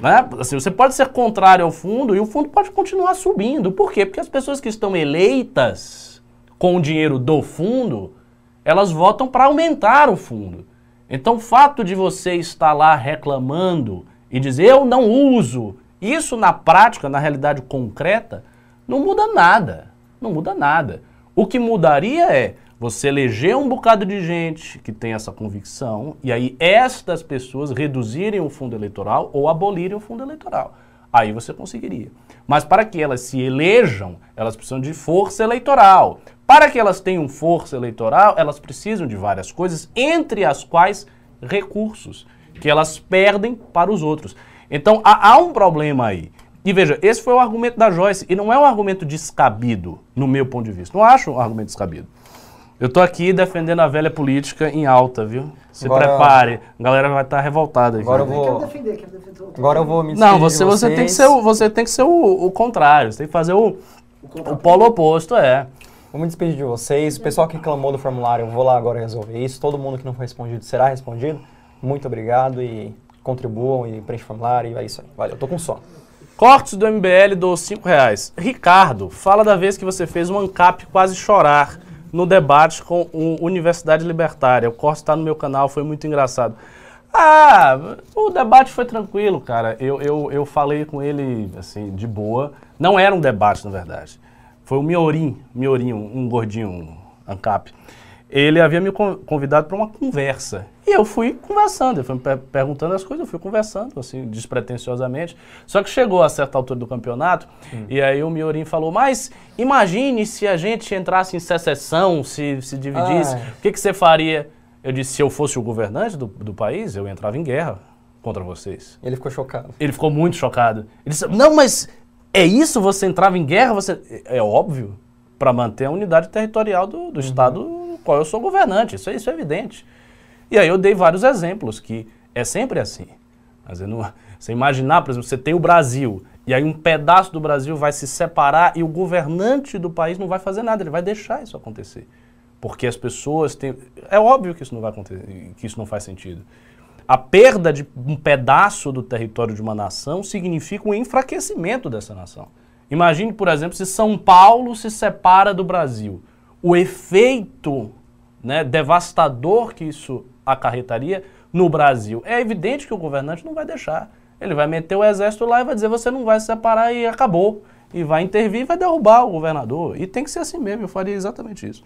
Né? Assim, você pode ser contrário ao fundo e o fundo pode continuar subindo. Por quê? Porque as pessoas que estão eleitas com o dinheiro do fundo, elas votam para aumentar o fundo. Então, o fato de você estar lá reclamando e dizer eu não uso, isso na prática, na realidade concreta, não muda nada. Não muda nada. O que mudaria é você eleger um bocado de gente que tem essa convicção e aí estas pessoas reduzirem o fundo eleitoral ou abolirem o fundo eleitoral. Aí você conseguiria. Mas para que elas se elejam, elas precisam de força eleitoral. Para que elas tenham força eleitoral, elas precisam de várias coisas, entre as quais recursos, que elas perdem para os outros. Então há, há um problema aí. E veja, esse foi o argumento da Joyce, e não é um argumento descabido, no meu ponto de vista. Não acho um argumento descabido. Eu tô aqui defendendo a velha política em alta, viu? Se agora, prepare, a galera vai estar tá revoltada aqui. Agora eu vou. Quero defender, quero defender agora eu vou me Não, você, você tem que ser, o, você tem que ser o, o contrário. Você tem que fazer o, O polo oposto é. Vou me despedir de vocês. O pessoal que clamou do formulário, eu vou lá agora resolver isso. Todo mundo que não foi respondido será respondido. Muito obrigado e contribuam e preenchem o formulário e é isso aí. Valeu, tô com sono. Cortes do MBL do 5 reais. Ricardo, fala da vez que você fez um ANCAP quase chorar no debate com a Universidade Libertária. O corte está no meu canal, foi muito engraçado. Ah, o debate foi tranquilo, cara. Eu, eu, eu falei com ele, assim, de boa. Não era um debate, na verdade. Foi o Miorim, Miorim, um, um gordinho, um ANCAP. Ele havia me convidado para uma conversa. E eu fui conversando, ele foi me perguntando as coisas, eu fui conversando, assim, despretensiosamente. Só que chegou a certa altura do campeonato, hum. e aí o Miorim falou, mas imagine se a gente entrasse em secessão, se, se dividisse, o que, que você faria? Eu disse, se eu fosse o governante do, do país, eu entrava em guerra contra vocês. Ele ficou chocado. Ele ficou muito chocado. Ele disse, não, mas é isso? Você entrava em guerra? Você... É óbvio, para manter a unidade territorial do, do uhum. Estado qual eu sou governante. Isso, é, isso é evidente. E aí eu dei vários exemplos, que é sempre assim. Você imaginar, por exemplo, você tem o Brasil, e aí um pedaço do Brasil vai se separar e o governante do país não vai fazer nada, ele vai deixar isso acontecer. Porque as pessoas têm. É óbvio que isso não vai acontecer, que isso não faz sentido. A perda de um pedaço do território de uma nação significa um enfraquecimento dessa nação. Imagine, por exemplo, se São Paulo se separa do Brasil. O efeito né, devastador que isso acarretaria no Brasil. É evidente que o governante não vai deixar. Ele vai meter o exército lá e vai dizer você não vai se separar e acabou. E vai intervir e vai derrubar o governador. E tem que ser assim mesmo, eu faria exatamente isso.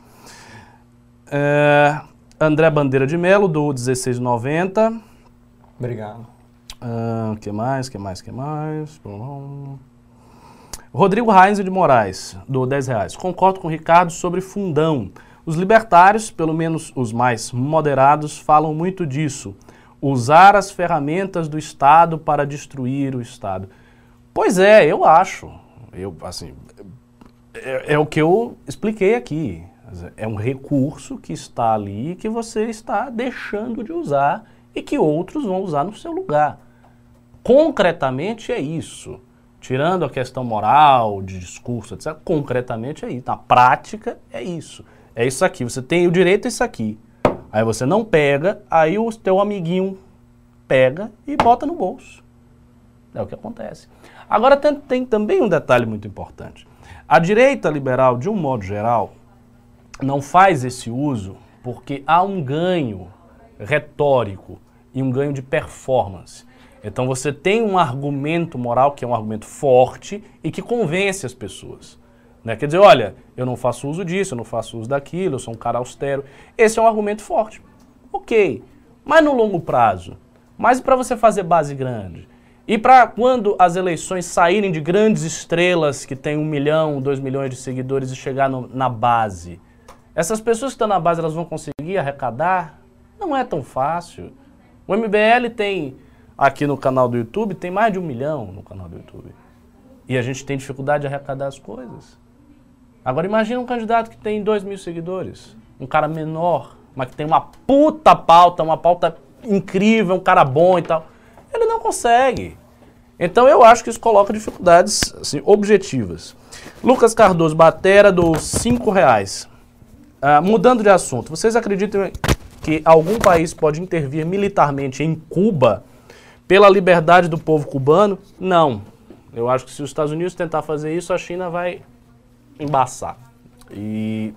É, André Bandeira de Melo, do 1690. Obrigado. Uh, que mais, que mais, que mais? Rodrigo Reis de Moraes, do 10 reais. Concordo com o Ricardo sobre fundão. Os libertários, pelo menos os mais moderados, falam muito disso. Usar as ferramentas do Estado para destruir o Estado. Pois é, eu acho. Eu, assim, é, é o que eu expliquei aqui. É um recurso que está ali que você está deixando de usar e que outros vão usar no seu lugar. Concretamente é isso. Tirando a questão moral, de discurso, etc. Concretamente é isso. Na prática é isso. É isso aqui. Você tem o direito a isso aqui. Aí você não pega, aí o teu amiguinho pega e bota no bolso. É o que acontece. Agora tem, tem também um detalhe muito importante. A direita liberal, de um modo geral, não faz esse uso porque há um ganho retórico e um ganho de performance. Então você tem um argumento moral que é um argumento forte e que convence as pessoas. Né? Quer dizer, olha, eu não faço uso disso, eu não faço uso daquilo, eu sou um cara austero. Esse é um argumento forte. Ok, mas no longo prazo, mas para você fazer base grande, e para quando as eleições saírem de grandes estrelas que têm um milhão, dois milhões de seguidores e chegar no, na base, essas pessoas que estão na base, elas vão conseguir arrecadar? Não é tão fácil. O MBL tem, aqui no canal do YouTube, tem mais de um milhão no canal do YouTube. E a gente tem dificuldade de arrecadar as coisas. Agora imagina um candidato que tem dois mil seguidores. Um cara menor, mas que tem uma puta pauta, uma pauta incrível, um cara bom e tal. Ele não consegue. Então eu acho que isso coloca dificuldades assim, objetivas. Lucas Cardoso Batera, dos cinco reais. Uh, mudando de assunto, vocês acreditam que algum país pode intervir militarmente em Cuba pela liberdade do povo cubano? Não. Eu acho que se os Estados Unidos tentar fazer isso, a China vai embaçar. E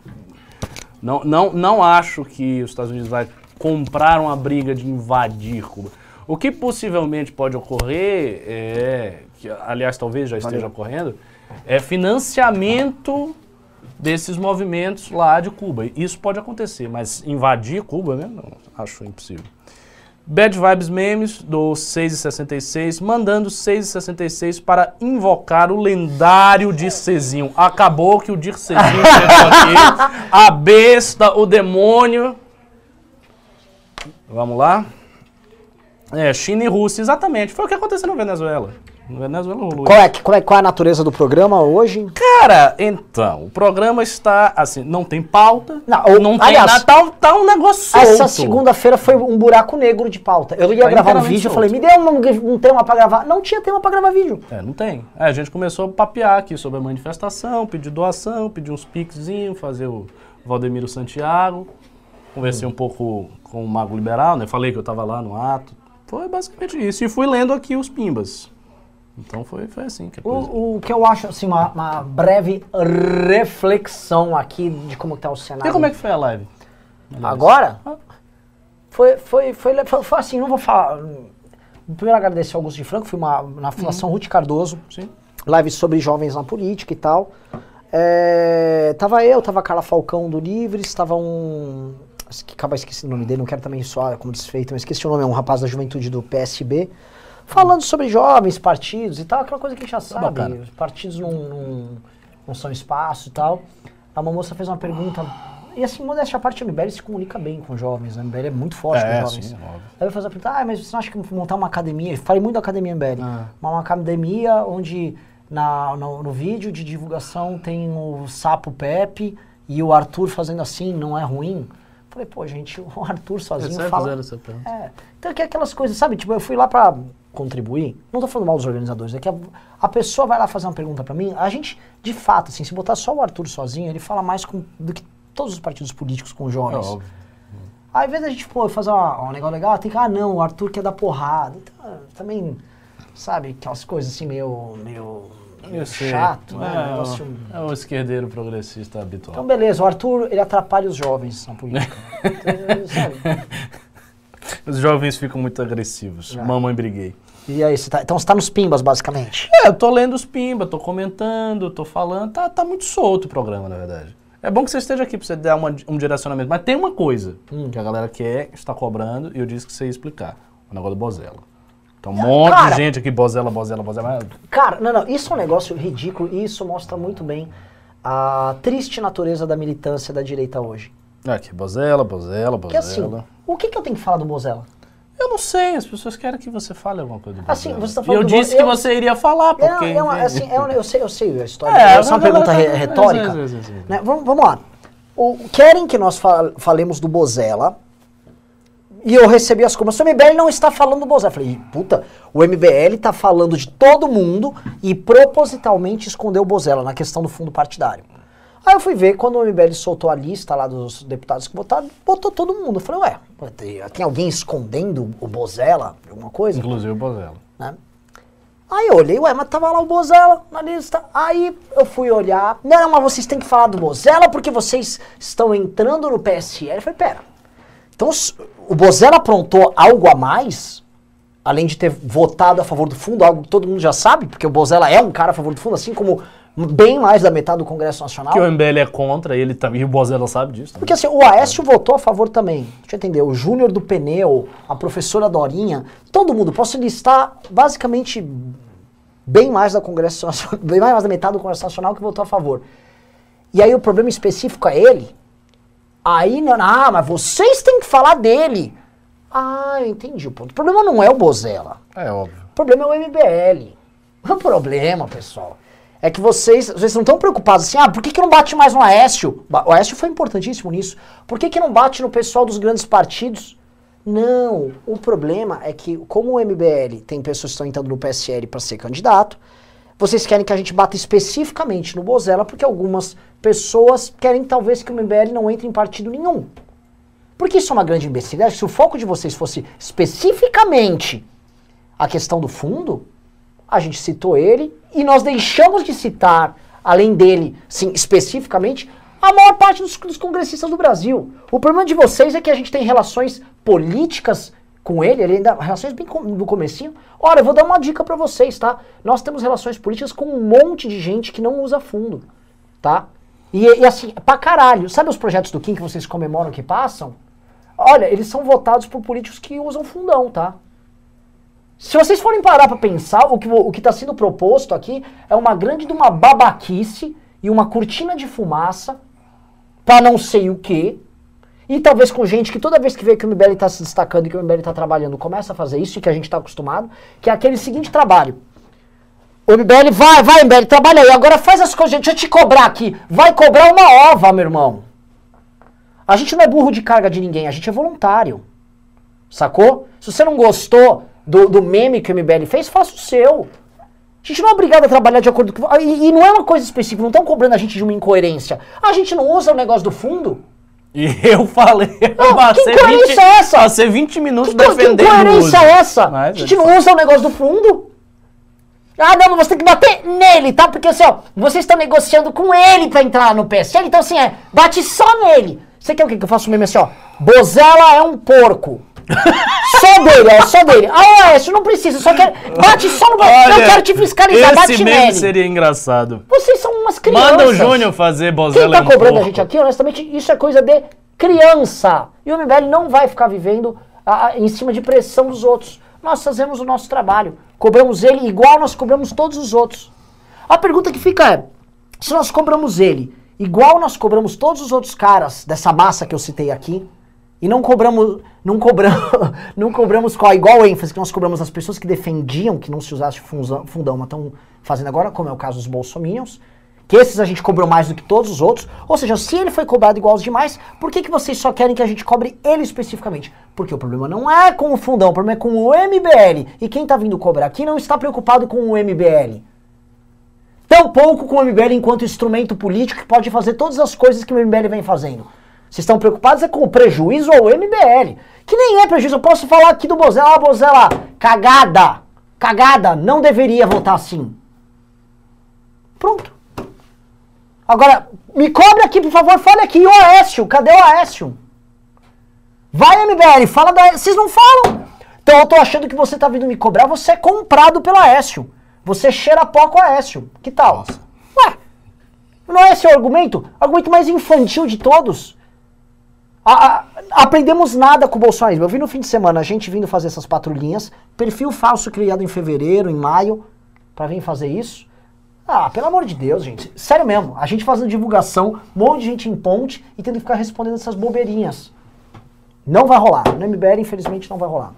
não, não, não acho que os Estados Unidos vai comprar uma briga de invadir Cuba. O que possivelmente pode ocorrer é, que aliás talvez já esteja ocorrendo, é financiamento desses movimentos lá de Cuba. Isso pode acontecer, mas invadir Cuba, né? Não, acho impossível. Bad Vibes Memes, do 6,66, mandando 6,66 para invocar o lendário Dircezinho. Acabou que o Dircezinho chegou aqui. A besta, o demônio. Vamos lá. É, China e Rússia, exatamente. Foi o que aconteceu na Venezuela. No Venezuela rolou qual é, qual, é, qual é a natureza do programa hoje? Cara, então, o programa está assim, não tem pauta, Não, não, o- tem aliás, nada, tá, tá um negócio solto. Essa segunda-feira foi um buraco negro de pauta. Eu ia Tá gravar um vídeo, eu solto. falei, me dê um, um tema pra gravar. Não tinha tema pra gravar vídeo. É, não tem. É, a gente começou a papear aqui sobre a manifestação, pedir doação, pedir uns piquezinhos, fazer o Valdemiro Santiago. Conversei um pouco com o Mago Liberal, né? Falei que eu tava lá no ato. Foi basicamente isso. E fui lendo aqui os pimbas. Então foi, foi assim que a coisa. O, o que eu acho, assim, uma, uma breve reflexão aqui de como tá o cenário. E como é que foi a live? Agora? Foi, foi, foi, foi, foi assim, não vou falar. Primeiro agradecer ao Augusto de Franco, fui uma, na Fundação Ruth Cardoso, Sim. live sobre jovens na política e tal. É, tava eu, tava a Carla Falcão do Livres, tava um. que Acaba esquecendo o nome dele, não quero também soar como desfeito, mas esqueci o nome, é um rapaz da juventude do PSB. Falando sobre jovens, partidos e tal, aquela coisa que a gente já sabe. bacana. Os partidos não, não, não são espaço e tal. A uma moça fez uma pergunta. E assim, modéstia à parte, a MBL se comunica bem com jovens. né? A MBL é muito forte É, com jovens. sim, óbvio. Aí eu fazer a pergunta, ah, mas você não acha que montar uma academia? Eu falei muito da academia MBL. Ah. Uma academia onde na, no, no vídeo de divulgação tem o Sapo Pepe e o Arthur fazendo assim, não é ruim? Falei, pô, gente, o Arthur sozinho fala... fizeram essa pergunta. É. Então, que é aquelas coisas, sabe? Tipo, eu fui lá pra contribuir. Não tô falando mal dos organizadores, é que a, a pessoa vai lá fazer uma pergunta pra mim. A gente, de fato, assim, se botar só o Arthur sozinho, ele fala mais com, do que todos os partidos políticos com É jovens. óbvio. Aí, ao invés da gente, pô, fazer uma- um negócio legal, tem que, ah, não, o Arthur quer dar porrada. Então, também, sabe, aquelas coisas assim meio, meio, meio chato, né? É, negócio- o- é o esquerdeiro progressista habitual. Então, beleza, o Arthur, ele atrapalha os jovens na política. Então, sabe? Os jovens ficam muito agressivos. É. Mamãe briguei. E aí, você tá, então você tá nos pimbas, basicamente. É, eu tô lendo os pimba, tô comentando, tô falando. Tá, tá muito solto o programa, na verdade. É bom que você esteja aqui pra você dar uma- um direcionamento. Mas tem uma coisa Hum. que a galera quer, está cobrando, e eu disse que você ia explicar. O negócio do Bozella. Então, um monte Cara- de gente aqui, Bozella, Bozella, Bozella. Cara, não, não, isso é um negócio ridículo e isso mostra muito bem a triste natureza da militância da direita hoje. Aqui, Bozella, Bozella, Porque assim, Bozella. o que, que eu tenho que falar do Bozella? Eu não sei, as pessoas querem que você fale alguma coisa do Assim, você tá e falando eu do Bo- disse que eu- você iria falar, porque... É, é uma- assim, é um- eu, sei, eu sei a história. É, é uma mas pergunta re- tá- retórica. Né? Vamos, vamos lá. O- querem que nós fa- falemos do Bozella. E eu recebi as comas. O MBL não está falando do Bozella. Eu falei, puta, o MBL está falando de todo mundo e propositalmente escondeu o Bozella na questão do fundo partidário. Aí eu fui ver, quando o MBL soltou a lista lá dos deputados que votaram, botou todo mundo. Eu falei, ué, tem, alguém escondendo o Bozella? Alguma coisa? Inclusive o Bozella. né? Aí eu olhei, ué, mas tava lá o Bozella na lista. Aí eu fui olhar, não, não, mas vocês têm que falar do Bozella porque vocês estão entrando no PSL. Eu falei, pera, então o Bozella aprontou algo a mais, além de ter votado a favor do fundo, algo que todo mundo já sabe, porque o Bozella é um cara a favor do fundo, assim como bem mais da metade do Congresso Nacional. Que o MBL é contra, ele também, e o Bozella sabe disso. também. Porque assim, o Aécio votou a favor também. Deixa eu entender, o Júnior do Pneu, a professora Dorinha, todo mundo, posso listar basicamente bem mais da Congresso Nacional, bem mais da metade do Congresso Nacional que votou a favor. E aí o problema específico é ele. Aí, não, ah, mas vocês têm que falar dele. Ah, eu entendi o ponto. O problema não é o Bozella. É óbvio. O problema é o MBL. O problema, pessoal, é que vocês, vocês não estão preocupados assim, ah, por que, que não bate mais no Aécio? O Aécio foi importantíssimo nisso. Por que, que não bate no pessoal dos grandes partidos? Não, o problema é que, como o MBL tem pessoas que estão entrando no PSL para ser candidato, vocês querem que a gente bata especificamente no Bozella, porque algumas pessoas querem talvez que o MBL não entre em partido nenhum. Porque isso é uma grande imbecilidade. Se o foco de vocês fosse especificamente a questão do fundo, a gente citou ele e nós deixamos de citar, além dele, sim, especificamente, a maior parte dos, dos congressistas do Brasil. O problema de vocês é que a gente tem relações políticas com ele, ele ainda relações bem com, no comecinho. Ora, eu vou dar uma dica pra vocês, tá? Nós temos relações políticas com um monte de gente que não usa fundo, tá? E, e assim, pra caralho. Sabe os projetos do Kim que vocês comemoram que passam? Olha, eles são votados por políticos que usam fundão, tá? Se vocês forem parar pra pensar, o que o que está sendo proposto aqui é uma grande de uma babaquice e uma cortina de fumaça pra não sei o quê. E talvez com gente que toda vez que vê que o MBL está se destacando e que o MBL está trabalhando, começa a fazer isso e que a gente está acostumado, que é aquele seguinte trabalho. O MBL, vai, vai, MBL, trabalha aí. Agora faz as coisas, deixa eu te cobrar aqui. Vai cobrar uma ova, meu irmão. A gente não é burro de carga de ninguém, a gente é voluntário. Sacou? Se você não gostou do, do meme que o MBL fez, faça o seu. A gente não é obrigado a trabalhar de acordo com. E, e não é uma coisa específica, não estão cobrando a gente de uma incoerência. A gente não usa o negócio do fundo. E eu falei, eu Não, que incoerência 20, é essa? passei 20 minutos Que, que defendendo o incoerência é essa? Mas a gente ele não usa o negócio do fundo. Ah, não, mas você tem que bater nele, tá? Porque assim, ó, vocês estão negociando com ele pra entrar no PSL, então assim, é, bate só nele. Você quer o quê? Que eu faço mesmo assim, ó. Bozella é um porco. só dele, é só dele. Ah, Oeste, não precisa, só quer. Bate só no. eu Olha, quero te fiscalizar, Esse bate meme nele. seria engraçado. Vocês são umas crianças. Manda o Júnior fazer Quem bozela tá cobrando a gente aqui, honestamente, isso é coisa de criança. E o MBL não vai ficar vivendo ah, ah, em cima de pressão dos outros. Nós fazemos o nosso trabalho. Cobramos ele igual nós cobramos todos os outros. A pergunta que fica é: se nós cobramos ele igual nós cobramos todos os outros caras dessa massa que eu citei aqui, e não cobramos, não cobramos, não cobramos a igual ênfase que nós cobramos as pessoas que defendiam que não se usasse fundão, mas estão fazendo agora, como é o caso dos bolsominions, que esses a gente cobrou mais do que todos os outros. Ou seja, se ele foi cobrado igual aos demais, por que, que vocês só querem que a gente cobre ele especificamente? Porque o problema não é com o fundão, o problema é com o MBL. E quem está vindo cobrar aqui não está preocupado com o MBL. Tampouco com o MBL enquanto instrumento político que pode fazer todas as coisas que o MBL vem fazendo. Vocês estão preocupados é com o prejuízo ao MBL. Que nem é prejuízo. Eu posso falar aqui do Bozella. Ah, Bozella, cagada. Cagada. Não deveria votar assim. Pronto. Agora, me cobre aqui, por favor. Fale aqui. O Aécio. Cadê o Aécio? Vai, MBL. Fala da... Vocês não falam. Então eu tô achando que você tá vindo me cobrar. Você é comprado pelo Aécio. Você cheira pó com o Aécio. Que tal? Ué, não é esse o argumento? O argumento mais infantil de todos. A- a- aprendemos nada com o bolsonarismo. Eu vi no fim de semana a gente vindo fazer essas patrulhinhas, perfil falso criado em fevereiro, em maio, pra vir fazer isso. Ah, pelo amor de Deus, gente. Sério mesmo. A gente fazendo divulgação, um monte de gente em ponte e tendo que ficar respondendo essas bobeirinhas. Não vai rolar. No MBL, infelizmente, não vai rolar.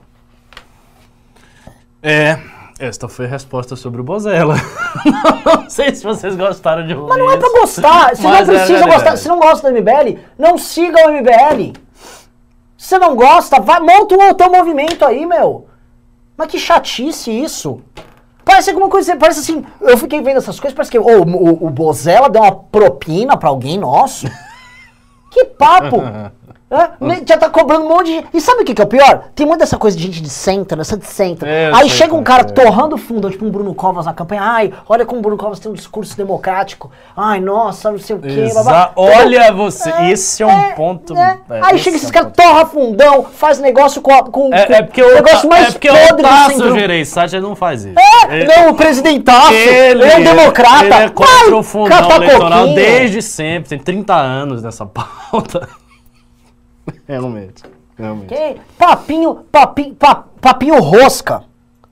É, esta foi a resposta sobre o Bozella. não sei se vocês gostaram de Mas não é pra gostar. Você não é precisa gostar. Se não gosta do MBL, não siga o MBL. Se você não gosta, vai, monta o teu movimento aí, meu. Mas que chatice isso. Parece alguma coisa, parece assim, eu fiquei vendo essas coisas, parece que ô, o, o Bozella deu uma propina pra alguém nosso. Que papo! É, já tá cobrando um monte de. E sabe o que, que é o pior? Tem muita dessa coisa de gente de centro, essa de centro. É, Aí chega um cara é. torrando fundo, tipo um Bruno Covas na campanha. Ai, olha como o Bruno Covas tem um discurso democrático. Ai, nossa, não sei o quê. Olha você, esse é um ponto- é. é, Aí esse chega é esses caras, ponto. torra fundão, faz negócio com, com, É, com é porque o negócio mais é porque podre o do Tasso centro. Gereissati ele não faz isso. É, não, o presidentaço, ele, é um democrata. Ele é contra o fundão eleitoral desde sempre. Tem 30 anos nessa pauta. Realmente. Realmente. Que papinho, papinho, pa- papinho rosca,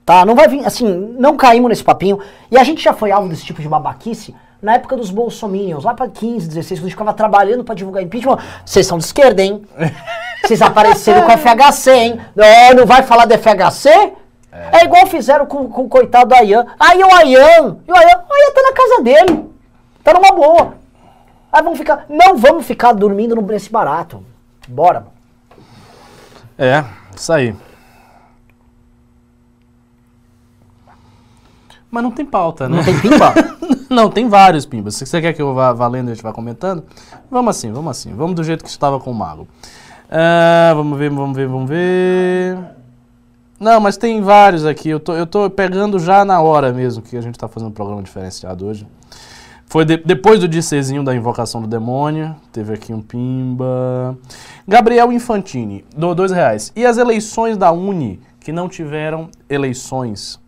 tá? Não vai vir, assim, não caímos nesse papinho. E a gente já foi alvo desse tipo de babaquice na época dos bolsominions, lá pra 15, 16, quando a gente ficava trabalhando pra divulgar impeachment. Vocês são de esquerda, hein? Vocês apareceram com FHC, hein? Não, não vai falar de FHC? É, igual fizeram com, com o coitado do Ayan. Aí o Ayan, e o Ayan, o Ayan tá na casa dele. Tá numa boa. Aí vamos ficar, não vamos ficar dormindo no preço barato. Bora. É, isso aí. Mas não tem pauta, né? Não tem pimba? Não, tem vários pimbas. Se você quer que eu vá valendo e a gente vá comentando, vamos assim, vamos assim. Vamos do jeito que estava com o Mago. Ah, vamos ver, vamos ver, vamos ver. Não, mas tem vários aqui. Eu tô, eu tô pegando já na hora mesmo que a gente tá fazendo um programa diferenciado hoje. Foi de- depois do dissezinho da invocação do demônio. Teve aqui um pimba. Gabriel Infantini, do dois reais. E as eleições da Uni que não tiveram eleições?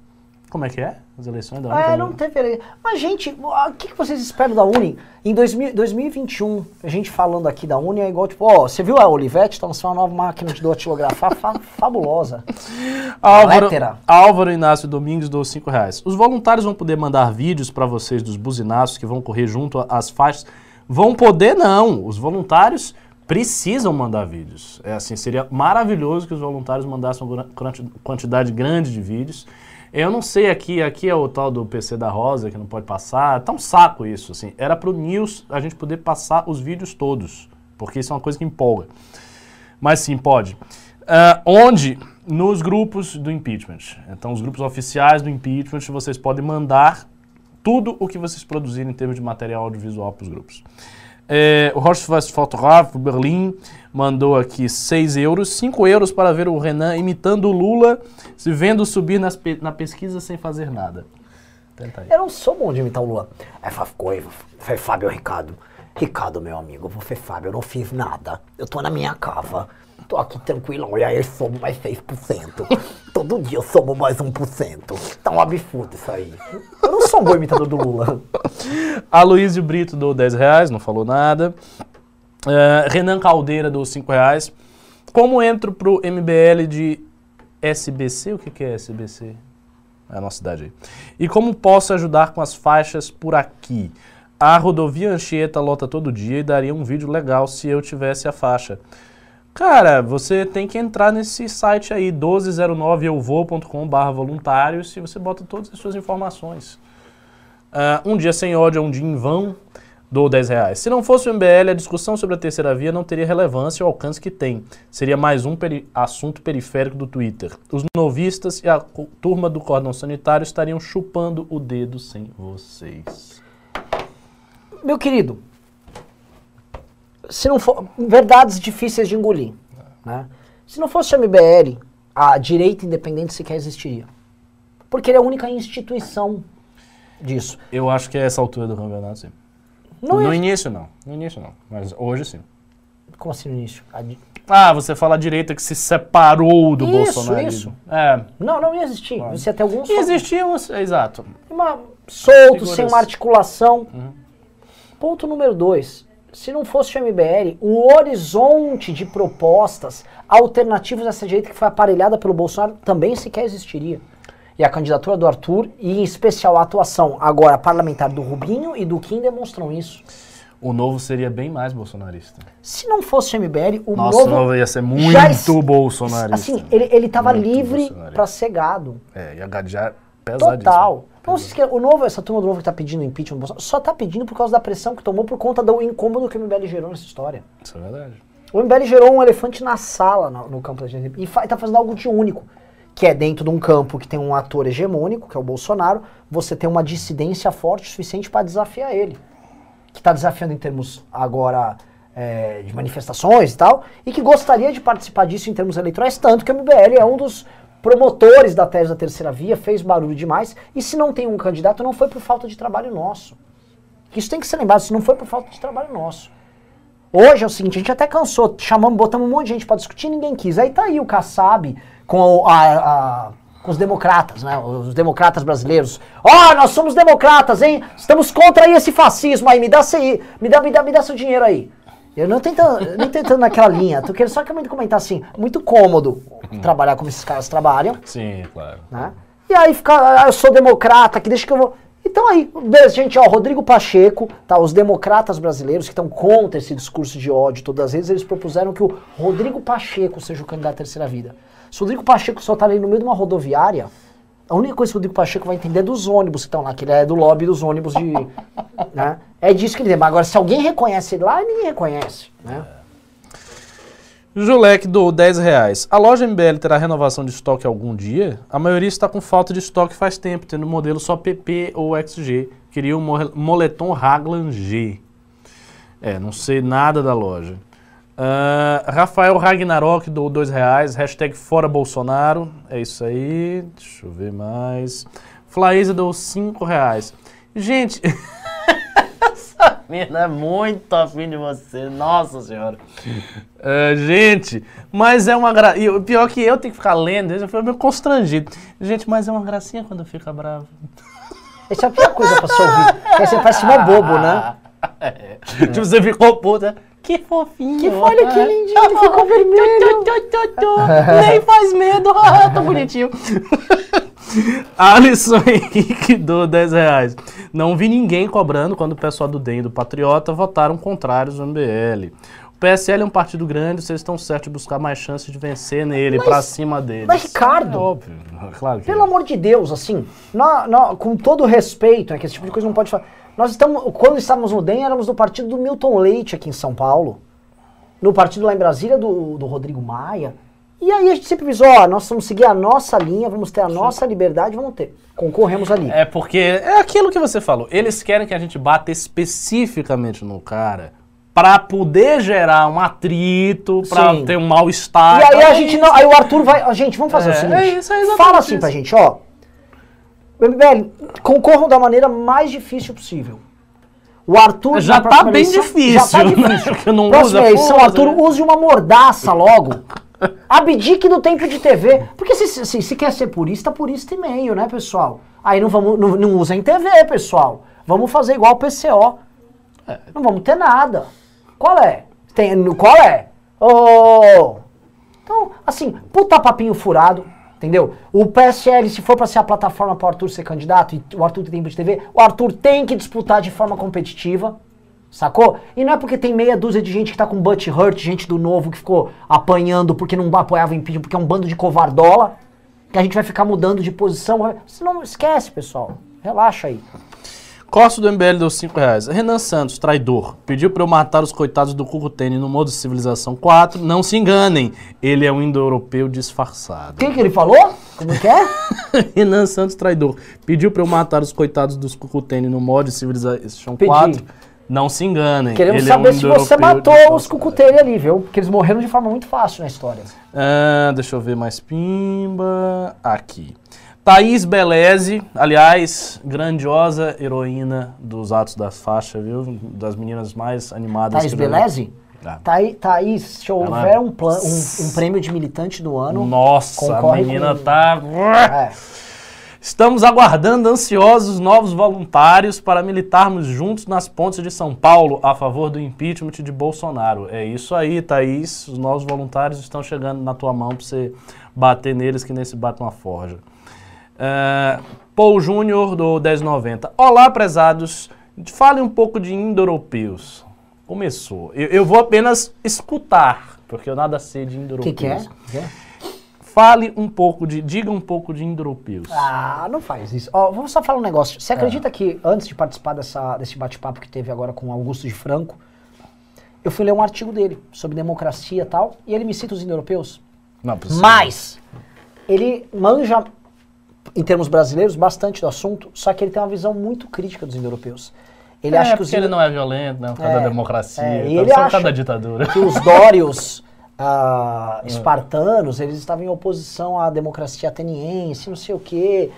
Como é que é? As eleições da Uni? É, não teve. ele- Mas, gente, o que, que vocês esperam da Uni? Em 2000 2021, a gente falando aqui da Uni é igual, tipo, ó, você viu a Olivetti? Tá lançando uma nova máquina de datilografar fa fabulosa. Álvaro. Álvaro Inácio Domingues dou 5 reais. Os voluntários vão poder mandar vídeos para vocês dos buzinaços que vão correr junto às faixas. Vão poder não. Os voluntários precisam mandar vídeos. É assim, seria maravilhoso que os voluntários mandassem uma quantidade grande de vídeos. Eu não sei aqui, aqui é o tal do PC da Rosa que não pode passar. Tá um saco isso, assim. Era pro News a gente poder passar os vídeos todos, porque isso é uma coisa que empolga. Mas sim, pode. Ah, onde? Nos grupos do impeachment. Então, os grupos oficiais do impeachment, vocês podem mandar tudo o que vocês produzirem em termos de material audiovisual para os grupos. É, Horst Fotograf, Berlim, mandou aqui 6 euros, 5 euros para ver o Renan imitando o Lula, se vendo subir nas pe- na pesquisa sem fazer nada. Tenta aí. Eu não sou bom de imitar o Lula. É Coiva, foi Fábio Ricardo. Ricardo, meu amigo, você Fábio, eu não fiz nada. Eu tô na minha cava. Tô aqui tranquilão, e aí eu somo mais 6%. Todo dia eu somo mais 1%. Tá um absurdo isso aí. Eu não sou um bom imitador do Lula. Aloysio Brito deu 10 reais, não falou nada. É, Renan Caldeira deu 5 reais. Como entro pro MBL de SBC? O que, que é SBC? É a nossa cidade aí. E como posso ajudar com as faixas por aqui? A rodovia Anchieta lota todo dia e daria um vídeo legal se eu tivesse a faixa. Cara, você tem que entrar nesse site aí, 1209euvou.com.br voluntários, e você bota todas as suas informações. Ah, um dia sem ódio é um dia em vão, dou 10 reais. Se não fosse o MBL, a discussão sobre a terceira via não teria relevância e o alcance que tem. Seria mais um peri- assunto periférico do Twitter. Os novistas e a turma do cordão sanitário estariam chupando o dedo sem vocês. Meu querido, se não for. Verdades difíceis de engolir. Né? Se não fosse o MBL, a direita independente sequer existiria. Porque ele é a única instituição disso. Eu acho que é essa altura do campeonato, sim. Não no é- início, não. No início, não. Mas hoje, sim. Como assim no início? A Ah, você fala a direita que se separou do Isso, bolsonarismo. isso. É. Não, não ia existir. Você ia ter alguns. Existiam, exato. Uma, solto, Figuras. sem uma articulação. Ponto número dois. Se não fosse o MBL, o horizonte de propostas alternativas a essa direita que foi aparelhada pelo Bolsonaro também sequer existiria. E a candidatura do Arthur, e em especial a atuação agora parlamentar do Rubinho e do Kim demonstram isso. O novo seria bem mais bolsonarista. Se não fosse o MBL, o Nossa, novo. o novo ia ser muito já bolsonarista. Assim, ele, ele tava Muito livre pra ser gado. É, ia gadear pesadíssimo. Total. Então, vocês querem- o novo, essa turma do novo que tá pedindo impeachment do Bolsonaro, só tá pedindo por causa da pressão que tomou por conta do incômodo que o MBL gerou nessa história. Isso é verdade. O MBL gerou um elefante na sala no, no campo da gente e fa- tá fazendo algo de único, que é dentro de um campo que tem um ator hegemônico, que é o Bolsonaro, você tem uma dissidência forte o suficiente para desafiar ele. Que tá desafiando em termos agora é, de manifestações e tal, e que gostaria de participar disso em termos eleitorais, tanto que o MBL é um dos promotores da tese da terceira via, fez barulho demais, e se não tem um candidato, não foi por falta de trabalho nosso. Isso tem que ser lembrado, isso não foi por falta de trabalho nosso. Hoje é o seguinte, a gente até cansou, chamamos, botamos um monte de gente pra discutir ninguém quis. Aí tá aí o Kassab com, a- a- com os democratas, né? Os democratas brasileiros. Ó, nós somos democratas, hein? Estamos contra aí esse fascismo aí, me dá, seu- me dá, me dá, me dá seu dinheiro aí. Eu não tentando, nem tentando naquela linha, tô querendo só que eu comentar assim, muito cômodo trabalhar como esses caras trabalham Sim, claro. né? E aí fica, ah, eu sou democrata, que deixa que eu vou. Então aí, beleza, gente, ó, Rodrigo Pacheco, tá, os democratas brasileiros que estão contra esse discurso de ódio todas as vezes, eles propuseram que o Rodrigo Pacheco seja o candidato à terceira vida. Se o Rodrigo Pacheco só tá ali no meio de uma rodoviária, a única coisa que o Rodrigo Pacheco vai entender é dos ônibus que estão lá, que ele é do lobby dos ônibus de. né? É disso que ele tem. Mas agora, se alguém reconhece ele lá, ninguém reconhece. Né? Julek do 10 reais. A loja MBL terá renovação de estoque algum dia? A maioria está com falta de estoque faz tempo, tendo modelo só PP ou XG. Queria um mo- moletom Raglan G. É, não sei nada da loja. Ah, Rafael Ragnarok do 2 reais. Hashtag fora Bolsonaro. É isso aí. Deixa eu ver mais. Flaísa deu 5 reais. Gente... Essa mina é muito afim de você, nossa senhora. É, gente, mas é uma o pior que eu tenho que ficar lendo, eu fico meio constrangido. Gente, mas é uma gracinha quando fica bravo. Essa é a pior coisa pra se ouvir. Você parece mó bobo, né? É. Tipo, você ficou puta. Que fofinho. Que olha que lindinho, ele ficou vermelho. Nem faz medo. Tão bonitinho. Alisson Henrique do 10 reais. Não vi ninguém cobrando quando o pessoal do DEM e do Patriota votaram contrários ao MBL. PSL é um partido grande, vocês estão certos de buscar mais chances de vencer nele, Mas- pra cima deles. mas, Ricardo, É óbvio, claro que Pelo é. amor de Deus, assim, nó- nó- com todo respeito, né, que esse tipo de coisa não pode falar. Nós estamos, quando estávamos no DEM, éramos do partido do Milton Leite aqui em São Paulo, no partido lá em Brasília do, do Rodrigo Maia. E aí a gente sempre avisou, ó, nós vamos seguir a nossa linha, vamos ter a nossa liberdade, vamos ter. Concorremos ali. É porque é aquilo que você falou. Eles querem que a gente bata especificamente no cara pra poder gerar um atrito, pra Sim. ter um mal-estar. E aí Então, a é gente não. Aí o Arthur vai. Gente, vamos fazer É, o seguinte. é isso, é exatamente fala assim isso. pra gente, ó. O MBL, concorram da maneira mais difícil possível. O Arthur. Já tá bem eleição- difícil, Já tá né? difícil. Porque não Próxima usa eleição, Arthur, né? use uma mordaça logo. Abdique do tempo de TV. Porque se, se, se quer ser purista, purista e meio, né, pessoal? Aí não, vamos, não, não usa em TV, pessoal. Vamos fazer igual o PCO. Não vamos ter nada. Qual é? Tem, qual é? Ô! Então, assim, puta papinho furado, entendeu? O PSL, se for pra ser a plataforma pro Arthur ser candidato e o Arthur tem tempo de TV, o Arthur tem que disputar de forma competitiva, sacou? E não é porque tem meia dúzia de gente que tá com butt hurt, gente do novo que ficou apanhando porque não apoiava impeachment, porque é um bando de covardola, que a gente vai ficar mudando de posição. Você não esquece, pessoal. Relaxa aí. Costa do MBL deu 5 reais. Renan Santos, traidor, pediu pra eu matar os coitados do Currutene no modo Civilização 4. Não se enganem, ele é um indo-europeu disfarçado. O que, que ele falou? Como que é? Renan Santos, traidor, pediu pra eu matar os coitados dos Currutene no modo Civilização Pedi. 4. Não se enganem. Queremos ele é um saber se você matou os cucuteiros ali, viu? Porque eles morreram de forma muito fácil na história. Ah, deixa eu ver mais pimba. Aqui. Thaís Beleze, aliás, grandiosa heroína dos atos das faixas, viu? Das meninas mais animadas. Thaís. Beleze? Ah. Thaí- Thaís, se Ela- houver um, plan- um, um prêmio de militante do ano. Nossa, a menina com- tá. É. Estamos aguardando ansiosos novos voluntários para militarmos juntos nas pontes de São Paulo a favor do impeachment de Bolsonaro. É isso aí, Thaís. Os novos voluntários estão chegando na tua mão para você bater neles que nem se bate uma forja. É, Paul Júnior do 1090. Olá, prezados. Fale um pouco de indo-europeus. Começou. Eu, eu vou apenas escutar, porque eu nada sei de O indo-europeus. que, que é? Que é? Fale um pouco de. Diga um pouco de indo-europeus. Ah, não faz isso. Ó, vamos só falar um negócio. Você acredita que antes de participar dessa, desse bate-papo que teve agora com Augusto de Franco, eu fui ler um artigo dele sobre democracia e tal, e ele me cita os indo-europeus. Não, precisa. Mas ele manja, em termos brasileiros, bastante do assunto, só que ele tem uma visão muito crítica dos indo-europeus. Ele é, acha que os, ele não é violento, né? Por causa É, da democracia. é, então, ele só por causa da ditadura. que os dórios ah, espartanos, eles estavam em oposição à democracia ateniense, não sei o quê.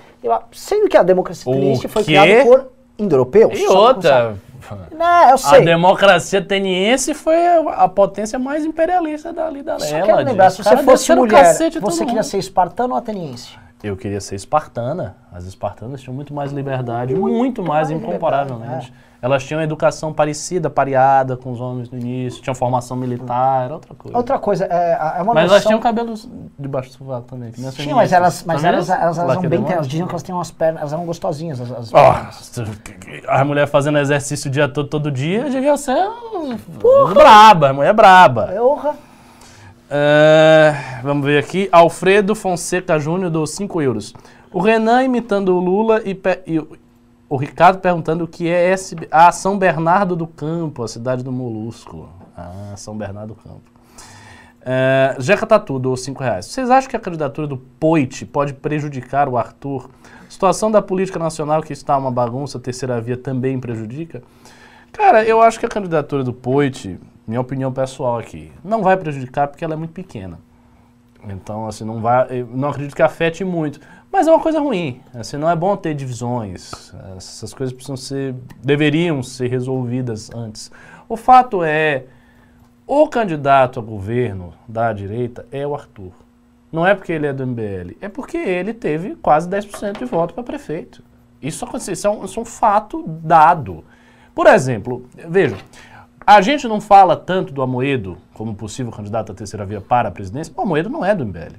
Sendo que a democracia ateniense foi criada por indo-europeus. E outra. começar. Né, eu A sei. democracia ateniense foi a, a potência mais imperialista dali da Só Hélade. quero lembrar, se você fosse mulher, você queria mundo. ser espartano ou ateniense? Eu queria ser espartana. As espartanas tinham muito mais liberdade, muito, mais, mais incomparavelmente. liberdade, Elas tinham educação parecida, pareada com os homens no início, tinham formação militar, era outra coisa. Outra coisa, é, é uma Mas elas noção... tinham cabelos debaixo do sovaco também. Tinha, mas elas, mas elas, elas, elas, eram bem, elas diziam que elas têm umas pernas, elas eram gostosinhas, as, as pernas. a mulher fazendo exercício o dia todo, todo dia, devia ser um- braba, a mulher é braba. Porra. É, vamos ver aqui. Alfredo Fonseca Júnior do 5 euros. O Renan imitando o Lula e, e o- o Ricardo perguntando o que é SB... Ah, São Bernardo do Campo, a cidade do Molusco. Ah, São Bernardo do Campo. É, Jeca Tatu, do 5 reais. Vocês acham que a candidatura do Poit pode prejudicar o Arthur? Situação da política nacional que está uma bagunça, a terceira via também prejudica? Cara, eu acho que a candidatura do Poit, minha opinião pessoal aqui, não vai prejudicar porque ela é muito pequena. Então, assim, não vai, não acredito que afete muito. Mas é uma coisa ruim. Assim, não é bom ter divisões. Essas coisas precisam ser, deveriam ser resolvidas antes. O fato é, o candidato a governo da direita é o Arthur. Não é porque ele é do MBL, é porque ele teve quase 10% de voto para prefeito. Isso, aconteceu, isso, é um, isso é um fato dado. Por exemplo, veja, a gente não fala tanto do Amoedo como possível candidato à terceira via para a presidência. O Amoedo não é do MBL.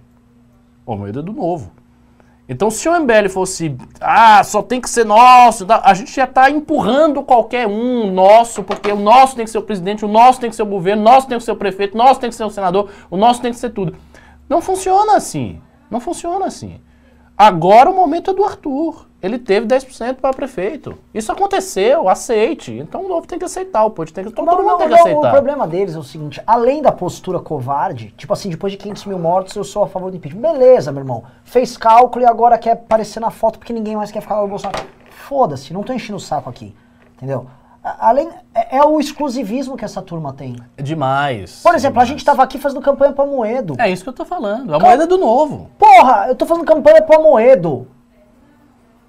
O Amoedo é do Novo. Então, se o MBL fosse, ah, só tem que ser nosso, a gente já está empurrando qualquer um nosso, porque o nosso tem que ser o presidente, o nosso tem que ser o governo, o nosso tem que ser o prefeito, o nosso tem que ser o senador, o nosso tem que ser tudo. Não funciona assim. Não funciona assim. Agora o momento é do Arthur. Ele teve 10% para prefeito. Isso aconteceu, aceite. Então o novo tem que aceitar, o Poit tem que. Todo Não, mundo não, tem que não, aceitar. O problema deles é o seguinte: além da postura covarde, tipo assim, depois de 500 mil mortos, eu sou a favor do impeachment. Beleza, meu irmão. Fez cálculo e agora quer aparecer na foto porque ninguém mais quer ficar no Bolsonaro. Foda-se, não tô enchendo o saco aqui. Entendeu? A- Além, é, é o exclusivismo que essa turma tem. É demais. Por exemplo, a demais. gente tava aqui fazendo campanha pra Moedo. É isso que eu tô falando. A moeda é do novo. Porra, eu tô fazendo campanha pra Moedo.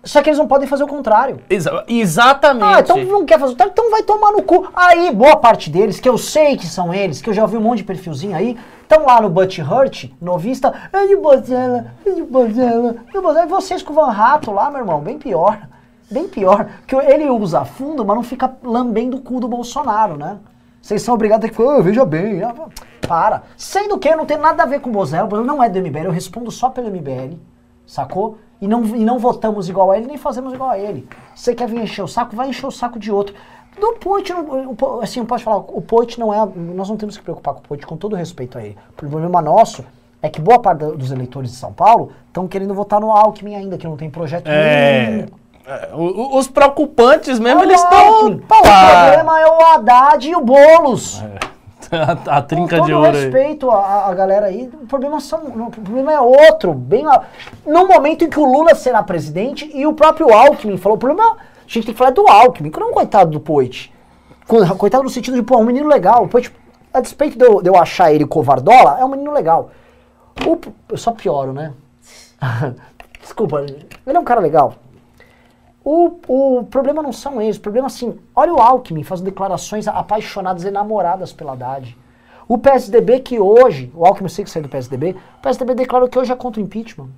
Só que eles não podem fazer o contrário. Exa- exatamente. Ah, então não quer fazer o contrário? Então vai tomar no cu. Aí, boa parte deles, que eu sei que são eles, que eu já ouvi um monte de perfilzinho aí, estão lá no Butt Hurt, novista. É de Bozella, é de Bozella, é de Bozella. E vocês com o Van Rato lá, meu irmão, bem pior. Bem pior. Que ele usa fundo, mas não fica lambendo o cu do Bolsonaro, né? Vocês são obrigados a ter que falar, "Ah, veja bem. ah, Para. Sendo que não tem nada a ver com o Bozella, o Bozella não é do MBL, eu respondo só pelo MBL, sacou? E não, e não votamos igual a ele, nem fazemos igual a ele. Você quer vir encher o saco, vai encher o saco de outro. Do Poit, assim, eu posso falar, o Poit não é, nós não temos que preocupar com o Poit, com todo respeito a ele. O problema nosso é que boa parte dos eleitores de São Paulo estão querendo votar no Alckmin ainda, que não tem projeto É. nenhum. é, Os preocupantes mesmo, É eles estão. O problema é o Haddad e o Boulos. a, a trinca Com de ouro respeito à, à galera aí, o problema, são, o problema é outro. Bem, no momento em que o Lula será presidente e o próprio Alckmin falou, o problema, a gente tem que falar do Alckmin, que não é um coitado do Poit. Co- Coitado no sentido de, pô, é um menino legal. O Poit, a despeito de eu, de eu achar ele covardola, é um menino legal. O, eu só pioro, né? Desculpa, ele é um cara legal. O, o problema não são eles, o problema assim, olha o Alckmin fazendo declarações apaixonadas e enamoradas pela Haddad. O PSDB que hoje, o Alckmin eu sei que saiu do PSDB, o PSDB declarou que hoje é contra o impeachment.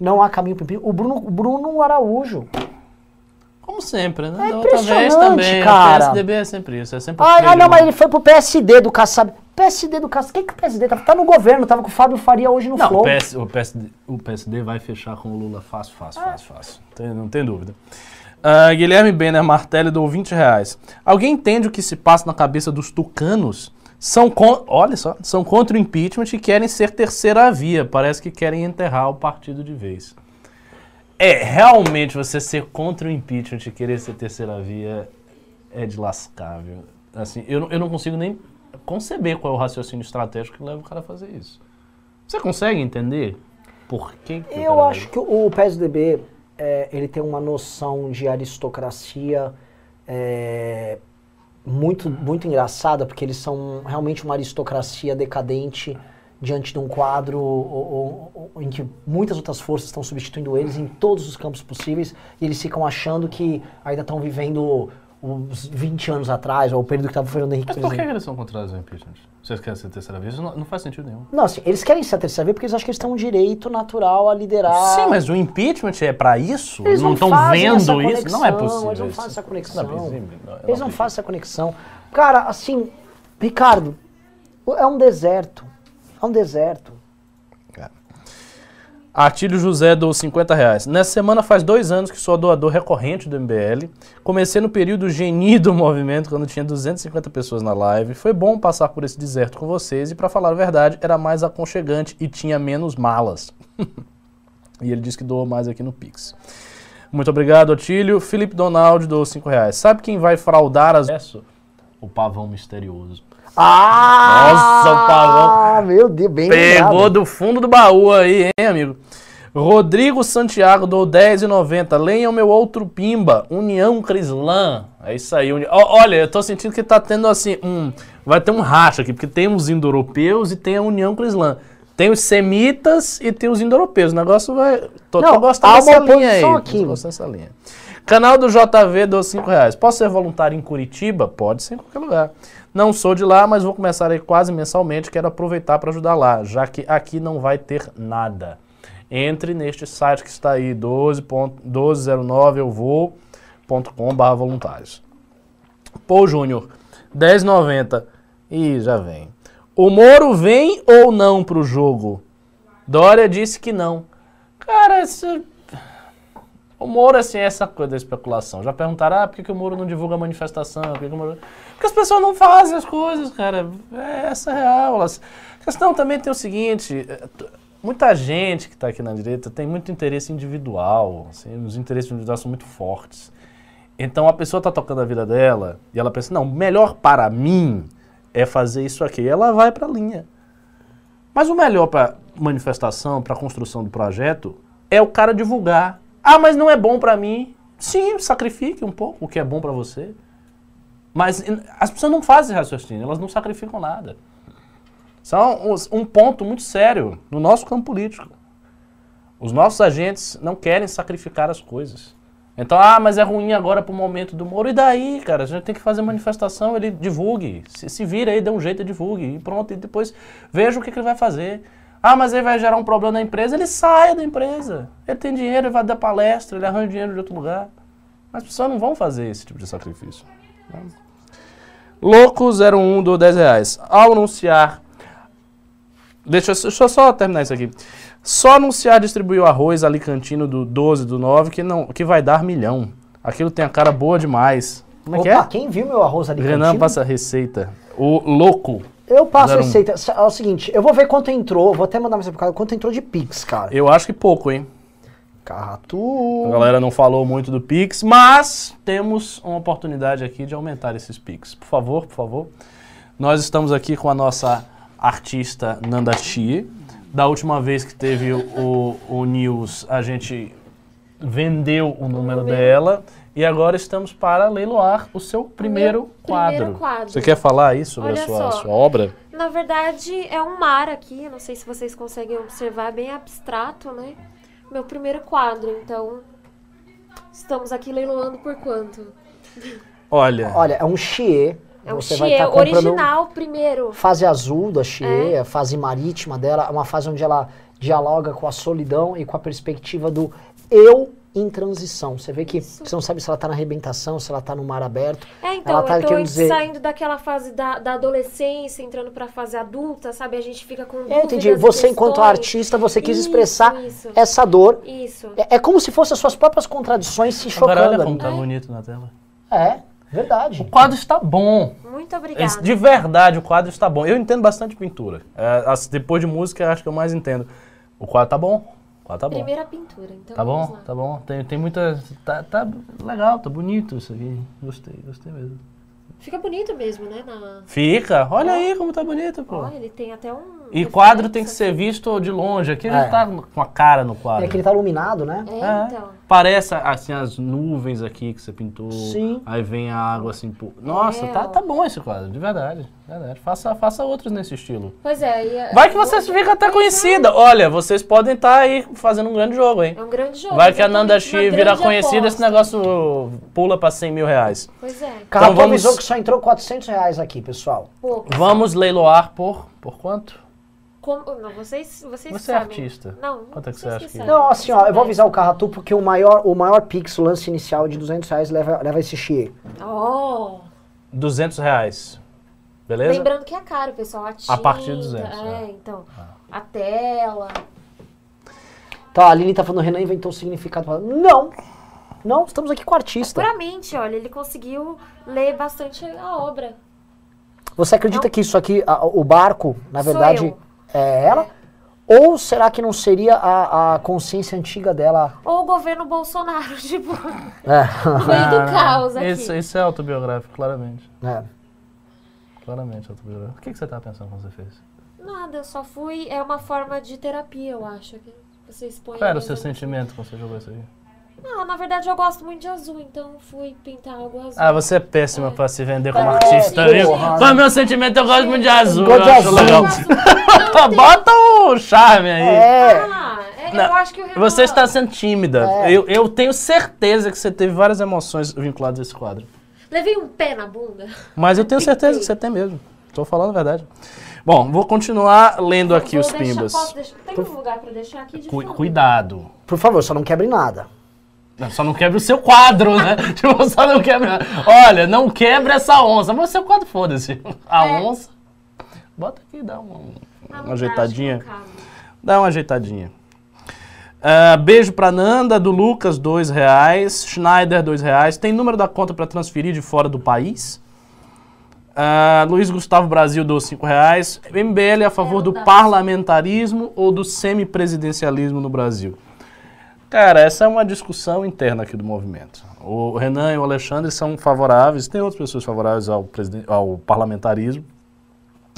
Não há caminho para o impeachment. O Bruno, o Bruno Araújo. Como sempre, né? É Da impressionante, também. cara. O PSDB é sempre isso. É sempre Ah, ah, não, mas mão. ele foi pro PSD do Kassab. PSD do Kassab. Quem que o PSD tá? Tá no governo, tava com o Fábio Faria hoje no Não, Flow. o, PS, o, PSD, o PSD vai fechar com o Lula fácil, fácil, fácil, fácil. Tem- não tem dúvida. Ah, Guilherme Benner Martelli dou 20 reais. Alguém entende o que se passa na cabeça dos tucanos? São con- olha só, são contra o impeachment e querem ser terceira via. Parece que querem enterrar o partido de vez. É, realmente você ser contra o impeachment e querer ser terceira via é de lascar, viu? Assim, eu, eu não consigo nem conceber qual é o raciocínio estratégico que leva o cara a fazer isso. Você consegue entender por que, que Eu acho que o PSDB é, ele tem uma noção de aristocracia é, muito, muito engraçada, porque eles são realmente uma aristocracia decadente diante de um quadro o- o- o- em que muitas outras forças estão substituindo eles em todos os campos possíveis e eles ficam achando que ainda estão vivendo os 20 anos atrás, ou o período que estava o Fernando Henrique Mas por que eles são contrários ao impeachment? Vocês querem ser terceira vez? Isso não, não faz sentido nenhum. Não, assim, eles querem ser a terceira vez porque eles acham que eles têm um direito natural a liderar. Sim, mas o impeachment é pra isso? Eles não não estão vendo essa isso? Não é conexão, possível. eles não fazem essa conexão. Inadmissível, não- Eles não fazem essa conexão. Cara, assim, Ricardo, é um deserto. É um deserto. Atílio José dou 50 reais. Nessa semana faz dois anos que sou doador recorrente do MBL. Comecei no período geni do movimento, quando tinha 250 pessoas na live. Foi bom passar por esse deserto com vocês e, pra falar a verdade, era mais aconchegante e tinha menos malas. e ele disse que doou mais aqui no Pix. Muito obrigado, Atílio. Felipe Donaldi doou 5 reais. Sabe quem vai fraudar as... O pavão misterioso. Ah! Nossa, o pavão. Ah, meu Deus, bem Pegou lembrado. do fundo do baú aí, hein, amigo? Rodrigo Santiago do 10,90. Leiam meu outro pimba, União Crislã. É isso aí. Uni... Olha, eu tô sentindo que tá tendo assim, um. Vai ter um racha aqui, porque tem os indo-europeus e tem a União Crislã. Tem os semitas e tem os indo-europeus. O negócio vai. Tô, tô Não, gostando há dessa linha aí. oposição Tô aqui. gostando dessa linha. Canal do JV dou 5 reais. Posso ser voluntário em Curitiba? Pode ser em qualquer lugar. Não sou de lá, mas vou começar aí quase mensalmente. Quero aproveitar para ajudar lá, já que aqui não vai ter nada. Entre neste site que está aí, 12.1209 eu vou.com.br voluntários. Pô, Júnior, 10,90. Ih, já vem. O Moro vem ou não pro jogo? Dória disse que não. Cara, esse... o Moro, assim, é essa coisa da especulação. Já perguntaram, ah, por que, que o Moro não divulga a manifestação? Por que, que o Moro... Porque as pessoas não fazem as coisas, cara. É essa a real. Elas... A questão também tem o seguinte, é, t- muita gente que está aqui na direita tem muito interesse individual, assim, os interesses individuais são muito fortes. Então a pessoa está tocando a vida dela e ela pensa, não, melhor para mim é fazer isso aqui. E ela vai para a linha. Mas o melhor para manifestação, para construção do projeto, é o cara divulgar. Ah, mas não é bom para mim. Sim, sacrifique um pouco o que é bom para você. Mas as pessoas não fazem raciocínio, elas não sacrificam nada. São um ponto muito sério no nosso campo político. Os nossos agentes não querem sacrificar as coisas. Então, ah, mas é ruim agora pro momento do Moro. E daí, cara? A gente tem que fazer manifestação, ele divulgue. Se, se vira aí, dê um jeito, divulgue. E pronto, e depois veja o que, que ele vai fazer. Ah, mas ele vai gerar um problema na empresa, ele saia da empresa. Ele tem dinheiro, ele vai dar palestra, ele arranja dinheiro de outro lugar. Mas as pessoas não vão fazer esse tipo de sacrifício. né? Louco 01 do 10 reais. Ao anunciar. Deixa, eu- deixa eu só terminar isso aqui. Só anunciar distribuir o arroz alicantino do 12 do 9 que, não, que vai dar milhão. Aquilo tem a cara boa demais. Como é que Opa, é? quem viu meu arroz ali? Renan passa a receita. O louco. Eu passo a receita. É o seguinte, eu vou ver quanto entrou, vou até mandar mais por causa quanto entrou de Pix, cara. Eu acho que pouco, hein? A Carratu. galera não falou muito do Pix, mas temos uma oportunidade aqui de aumentar esses Pix. Por favor, por favor. Nós estamos aqui com a nossa artista Nanda Chi. Da última vez que teve o, o News, a gente vendeu o número dela. E agora estamos para leiloar o seu primeiro, quadro. primeiro quadro. Você quer falar aí sobre a sua, sua obra? Na verdade, é um mar aqui, não sei se vocês conseguem observar, é bem abstrato, né? Meu primeiro quadro, então. Estamos aqui leiloando por quanto? Olha, Olha, é um Chie. É um Você estar comprando original primeiro. fase azul da Chie, É. a fase marítima dela, é uma fase onde ela dialoga com a solidão e com a perspectiva do eu em transição. Você vê que você não sabe se ela tá na arrebentação, se ela tá no mar aberto. É, então, ela tá eu dizer. saindo daquela fase da, da adolescência, entrando pra fase adulta, sabe? A gente fica com Eu dúvidas entendi. Você, enquanto artista, você quis Isso, expressar isso. essa dor. Isso. É, é como se fossem as suas próprias contradições se agora chocando. olha como ali. tá bonito na tela. É, verdade. O quadro está bom. Muito obrigada. De verdade, o quadro está bom. Eu entendo bastante pintura. É, depois de música, eu acho que eu mais entendo. O quadro tá bom. O quadro tá bom. Primeira pintura, então Tá vamos bom, lá. tá bom. Tem, tem muita. Tá, tá legal, tá bonito isso aqui. Gostei, gostei mesmo. Fica bonito mesmo, né? Na... Fica, olha aí como tá bonito, pô. Olha, ele tem até um... E quadro tem que ser visto de longe. Aqui É. já tá com a cara no É quadro. que ele tá iluminado, né? É, É. então. Parece assim as nuvens aqui que você pintou. Sim. Aí vem a água assim. Pô. Nossa, É, tá, ó. tá bom esse quadro, de verdade. de verdade. Faça, faça outros nesse estilo. Pois é. e, Vai que você fica até conhecida. Olha, vocês podem estar aí fazendo um grande jogo, hein? É um grande jogo. Vai que a Nanda exatamente, Chi uma vira grande conhecida, esse aposta. negócio pula pra 100 mil reais. Pois é. Carrapo vamos- avisou que só entrou 400 reais aqui, pessoal. Pouco. Vamos leiloar por, por quanto? Como, não, vocês, vocês Você é sabem. artista. Não, Quanto é que você acha que- sabem. Não, assim, ó, eu vou avisar o Carratu porque o maior, o maior Pix, o lance inicial de 200 reais leva, leva esse Chie. Oh, 200 reais. Beleza? lembrando que é caro, pessoal. A, tinta, A partir de 200, É, é. então. A tela. Então, a Aline tá falando, o Renan inventou o significado. Não, não, estamos aqui com o artista. Puramente, olha, ele conseguiu ler bastante a obra. Você acredita Não. que isso aqui, a- o barco, na verdade, é ela? Ou será que não seria a, a consciência antiga dela? Ou o governo Bolsonaro, tipo, É. no meio do caos aqui. Isso, isso é autobiográfico, claramente. É. Claramente autobiográfico. O que, que você tava pensando quando você fez? Nada, eu só fui. É uma forma de terapia, eu acho. Que você expõe. Qual era o seu sentimento quando você jogou isso aí? Não, na verdade eu gosto muito de azul, então fui pintar algo azul. Ah, você é péssima pra se vender como É, artista, que viu? é o meu sentimento? Eu gosto muito de azul. Gosto de azul. legal. Bota o charme aí. É. Ah, é, Não, eu acho que o Renan- Você está sendo tímida. É. Eu, eu tenho certeza que você teve várias emoções vinculadas a esse quadro. Levei um pé na bunda. Mas eu tenho certeza que você tem mesmo. Tô falando a verdade. Bom, vou continuar lendo aqui Vou os deixar- pimbas. posso deixar- Tem um lugar pra deixar aqui de Cu- fundo? cuidado. Por favor, só não quebre nada. Não, Só não quebre o seu quadro, né? tipo, só não quebre. Olha, não quebre essa onça. Mas o seu quadro, foda-se. A É. onça. Bota aqui, dá uma, uma ajeitadinha. Dá uma ajeitadinha. Ah, beijo pra Nanda, do Lucas, dois reais. Schneider, dois reais. Tem número da conta pra transferir de fora do país? Ah, Luiz Gustavo Brasil, dos cinco reais. MBL é a favor É, do parlamentarismo ou do semipresidencialismo no Brasil? Cara, essa é uma discussão interna aqui do movimento. O Renan e o Alexandre são favoráveis, tem outras pessoas favoráveis ao, ao parlamentarismo.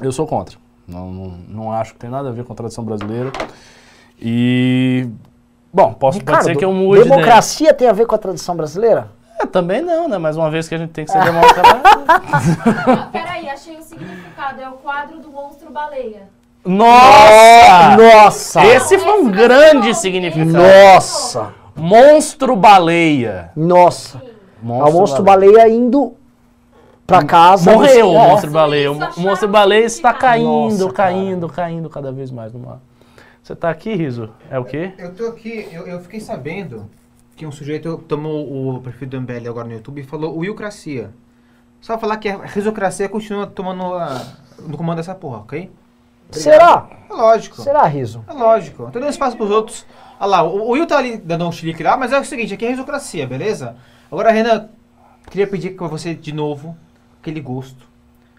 Eu sou contra. Não, não, não acho que tem nada a ver com a tradição brasileira. E. Bom, posso, pode ser que eu mude. de- democracia tem a ver com a tradição brasileira? É, também não, né? Mais uma vez que a gente tem que ser democrata. Ah, peraí, achei o significado. É o quadro do monstro baleia. Nossa! Nossa! Esse foi um grande não, significado. Nossa! Monstro baleia. Nossa! Monstro o monstro baleia indo pra casa. Morreu o É. monstro baleia. O acharam monstro baleia está significado. caindo, Nossa, cara. caindo, caindo cada vez mais no mar. Você tá aqui, Riso? É o quê? Eu tô aqui, eu, eu fiquei sabendo que um sujeito tomou o perfil do MBL agora no YouTube e falou Willcracia. Só falar que a risocracia continua tomando a- no comando dessa porra, ok? Será? É lógico. Será, Riso? É lógico. Tô dando espaço pros outros. Olha lá, o, o Will tá ali dando um chilique lá, mas é o seguinte, aqui é risocracia, beleza? Agora, Renan, queria pedir pra você de novo aquele gosto,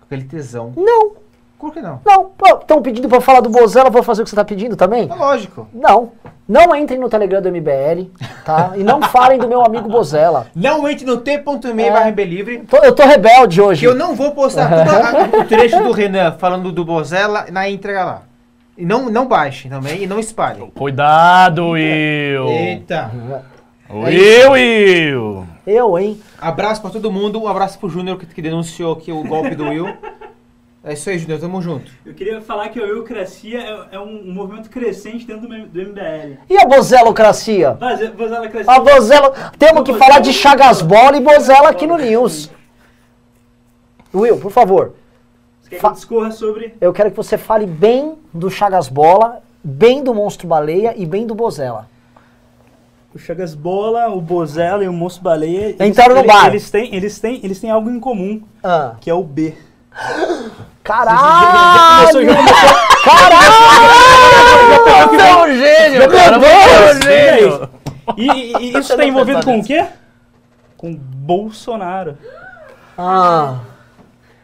aquele tesão. Não, Por que não? não. Estão pedindo pra eu falar do Bozella, vou fazer o que você tá pedindo também? É lógico. Não. Não entrem no Telegram do MBL, tá? E não falem do meu amigo Bozella. Não entre no t.me É. barra Belivre, Tô- eu tô rebelde hoje. que eu não vou postar o trecho do Renan falando do Bozella na entrega lá. E não, não baixem também, e não espalhem. Cuidado, Will! Eita. Will, Will! Eu, hein? Abraço pra todo mundo, um abraço pro Júnior que, que denunciou aqui o golpe do Will. É isso aí, Júnior, tamo junto. Eu queria falar que a Eucracia é, é um, movimento crescente dentro do, MBL. E a Bozelocracia? Cresceu. A Bozella... Temos que falar de Chagas Bola e Bozella aqui no News. Will, por favor. Você quer que discorra sobre. Eu quero que você fale bem do Chagas Bola, bem do Monstro Baleia e bem do Bozella. O Chagas Bola, o Bozella e o Monstro Baleia. eles- Entraram no eles- bar. Eles têm, eles, têm, eles têm algo em comum, Ah. que é o B. Caralho! Começou já começou- Caralho! Você é um gênio, um gênio! E, e- e isso está envolvido com o quê? Com Bolsonaro. Ah.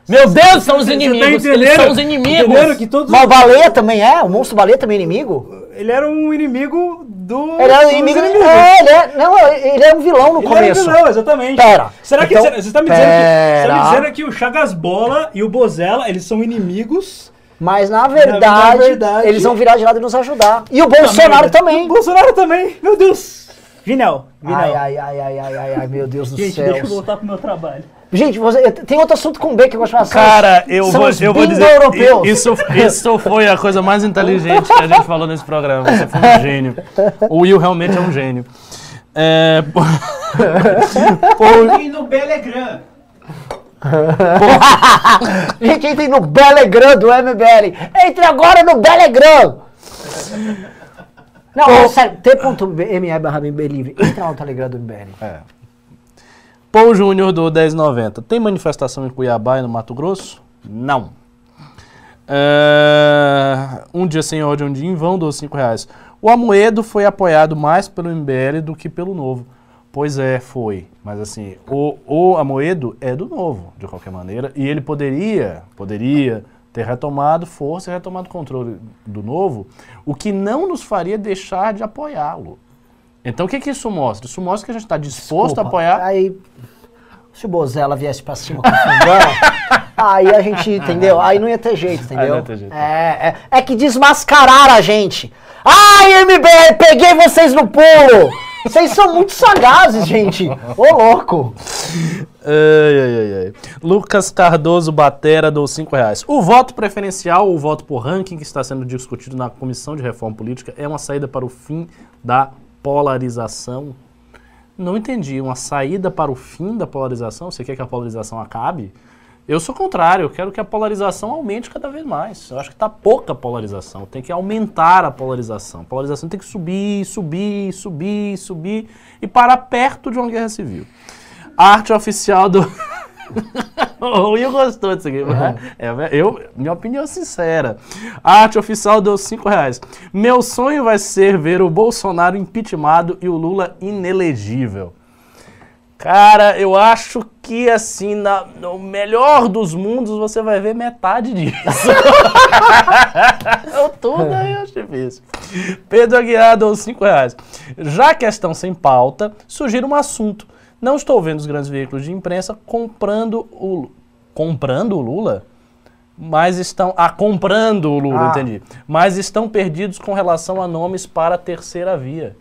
Meu Deus, são os tá inimigos! entendendo? Eles são os inimigos! Entenderam que todos Mas o Baleia também é? O Monstro Baleia também é inimigo? Ele era um inimigo do. Ele era dos inimigo. É, ele é, não, ele é um vilão no Ele começo. era vilão, exatamente. Pera, Será que então- você está me dizendo que, você tá me dizendo que o Chagas Bola e o Bozella, eles são inimigos? Mas na verdade, na verdade- eles vão virar de lado e nos ajudar. E o Bolsonaro também. O Bolsonaro também. Meu Deus. Genial. Genial. Ai, ai, ai, ai, ai, ai, ai, meu Deus do Gente, céu. deixa eu voltar pro meu trabalho. Gente, você- tem outro assunto com B que eu gosto de falar. Cara, eu são vou, os eu vou dizer. bingo-europeus. Isso, isso foi a coisa mais inteligente que a gente falou nesse programa. Você foi um gênio. O Will realmente é um gênio. É, E no Belegram. Gente, entrem no Belegram do MBL. Entre agora no Belegram. Não, é sério, t.me barra livre. Entra lá no Telegram do MBL. É. Paul Júnior do 1090. Tem manifestação em Cuiabá e no Mato Grosso? Não. É, um dia sem ódio, um dia em vão, dos 5 reais. O Amoedo foi apoiado mais pelo MBL do que pelo Novo. Pois é, foi. Mas assim, o, o Amoedo é do Novo, de qualquer maneira. E ele poderia, poderia ter retomado força e retomado controle do Novo, o que não nos faria deixar de apoiá-lo. Então o que, que isso mostra? Isso mostra que a gente está disposto a Desculpa, apoiar. Aí, se o Bozella viesse pra cima com o fundão, aí a gente, entendeu? Aí não ia ter jeito, entendeu? Aí não ia ter jeito. É, é, é que desmascararam a gente. Ai, MBL, peguei vocês no pulo! Vocês são muito sagazes, gente. Ô, louco. Ai, ai, ai, ai. Lucas Cardoso Batera dou 5 reais. O voto preferencial, ou o voto por ranking que está sendo discutido na Comissão de Reforma Política é uma saída para o fim da polarização? Não entendi. Uma saída para o fim da polarização? Você quer que a polarização acabe? Eu sou contrário, eu quero que a polarização aumente cada vez mais. Eu acho que está pouca polarização, tem que aumentar a polarização. A polarização tem que subir, subir, subir, subir e parar perto de uma guerra civil. A arte oficial do. o Will gostou disso aqui. É, eu, minha opinião sincera. A arte oficial deu 5 reais. Meu sonho vai ser ver o Bolsonaro impeachmentado e o Lula inelegível. Cara, eu acho que assim, na, no melhor dos mundos, você vai ver metade disso. eu tudo aí eu acho difícil. Pedro Aguiar deu 5 reais. Já que estão sem pauta, sugiro um assunto. Não estou vendo os grandes veículos de imprensa comprando o comprando o Lula, mas estão ah, comprando o Lula, Ah. entendi. Mas estão perdidos com relação a nomes para a terceira via.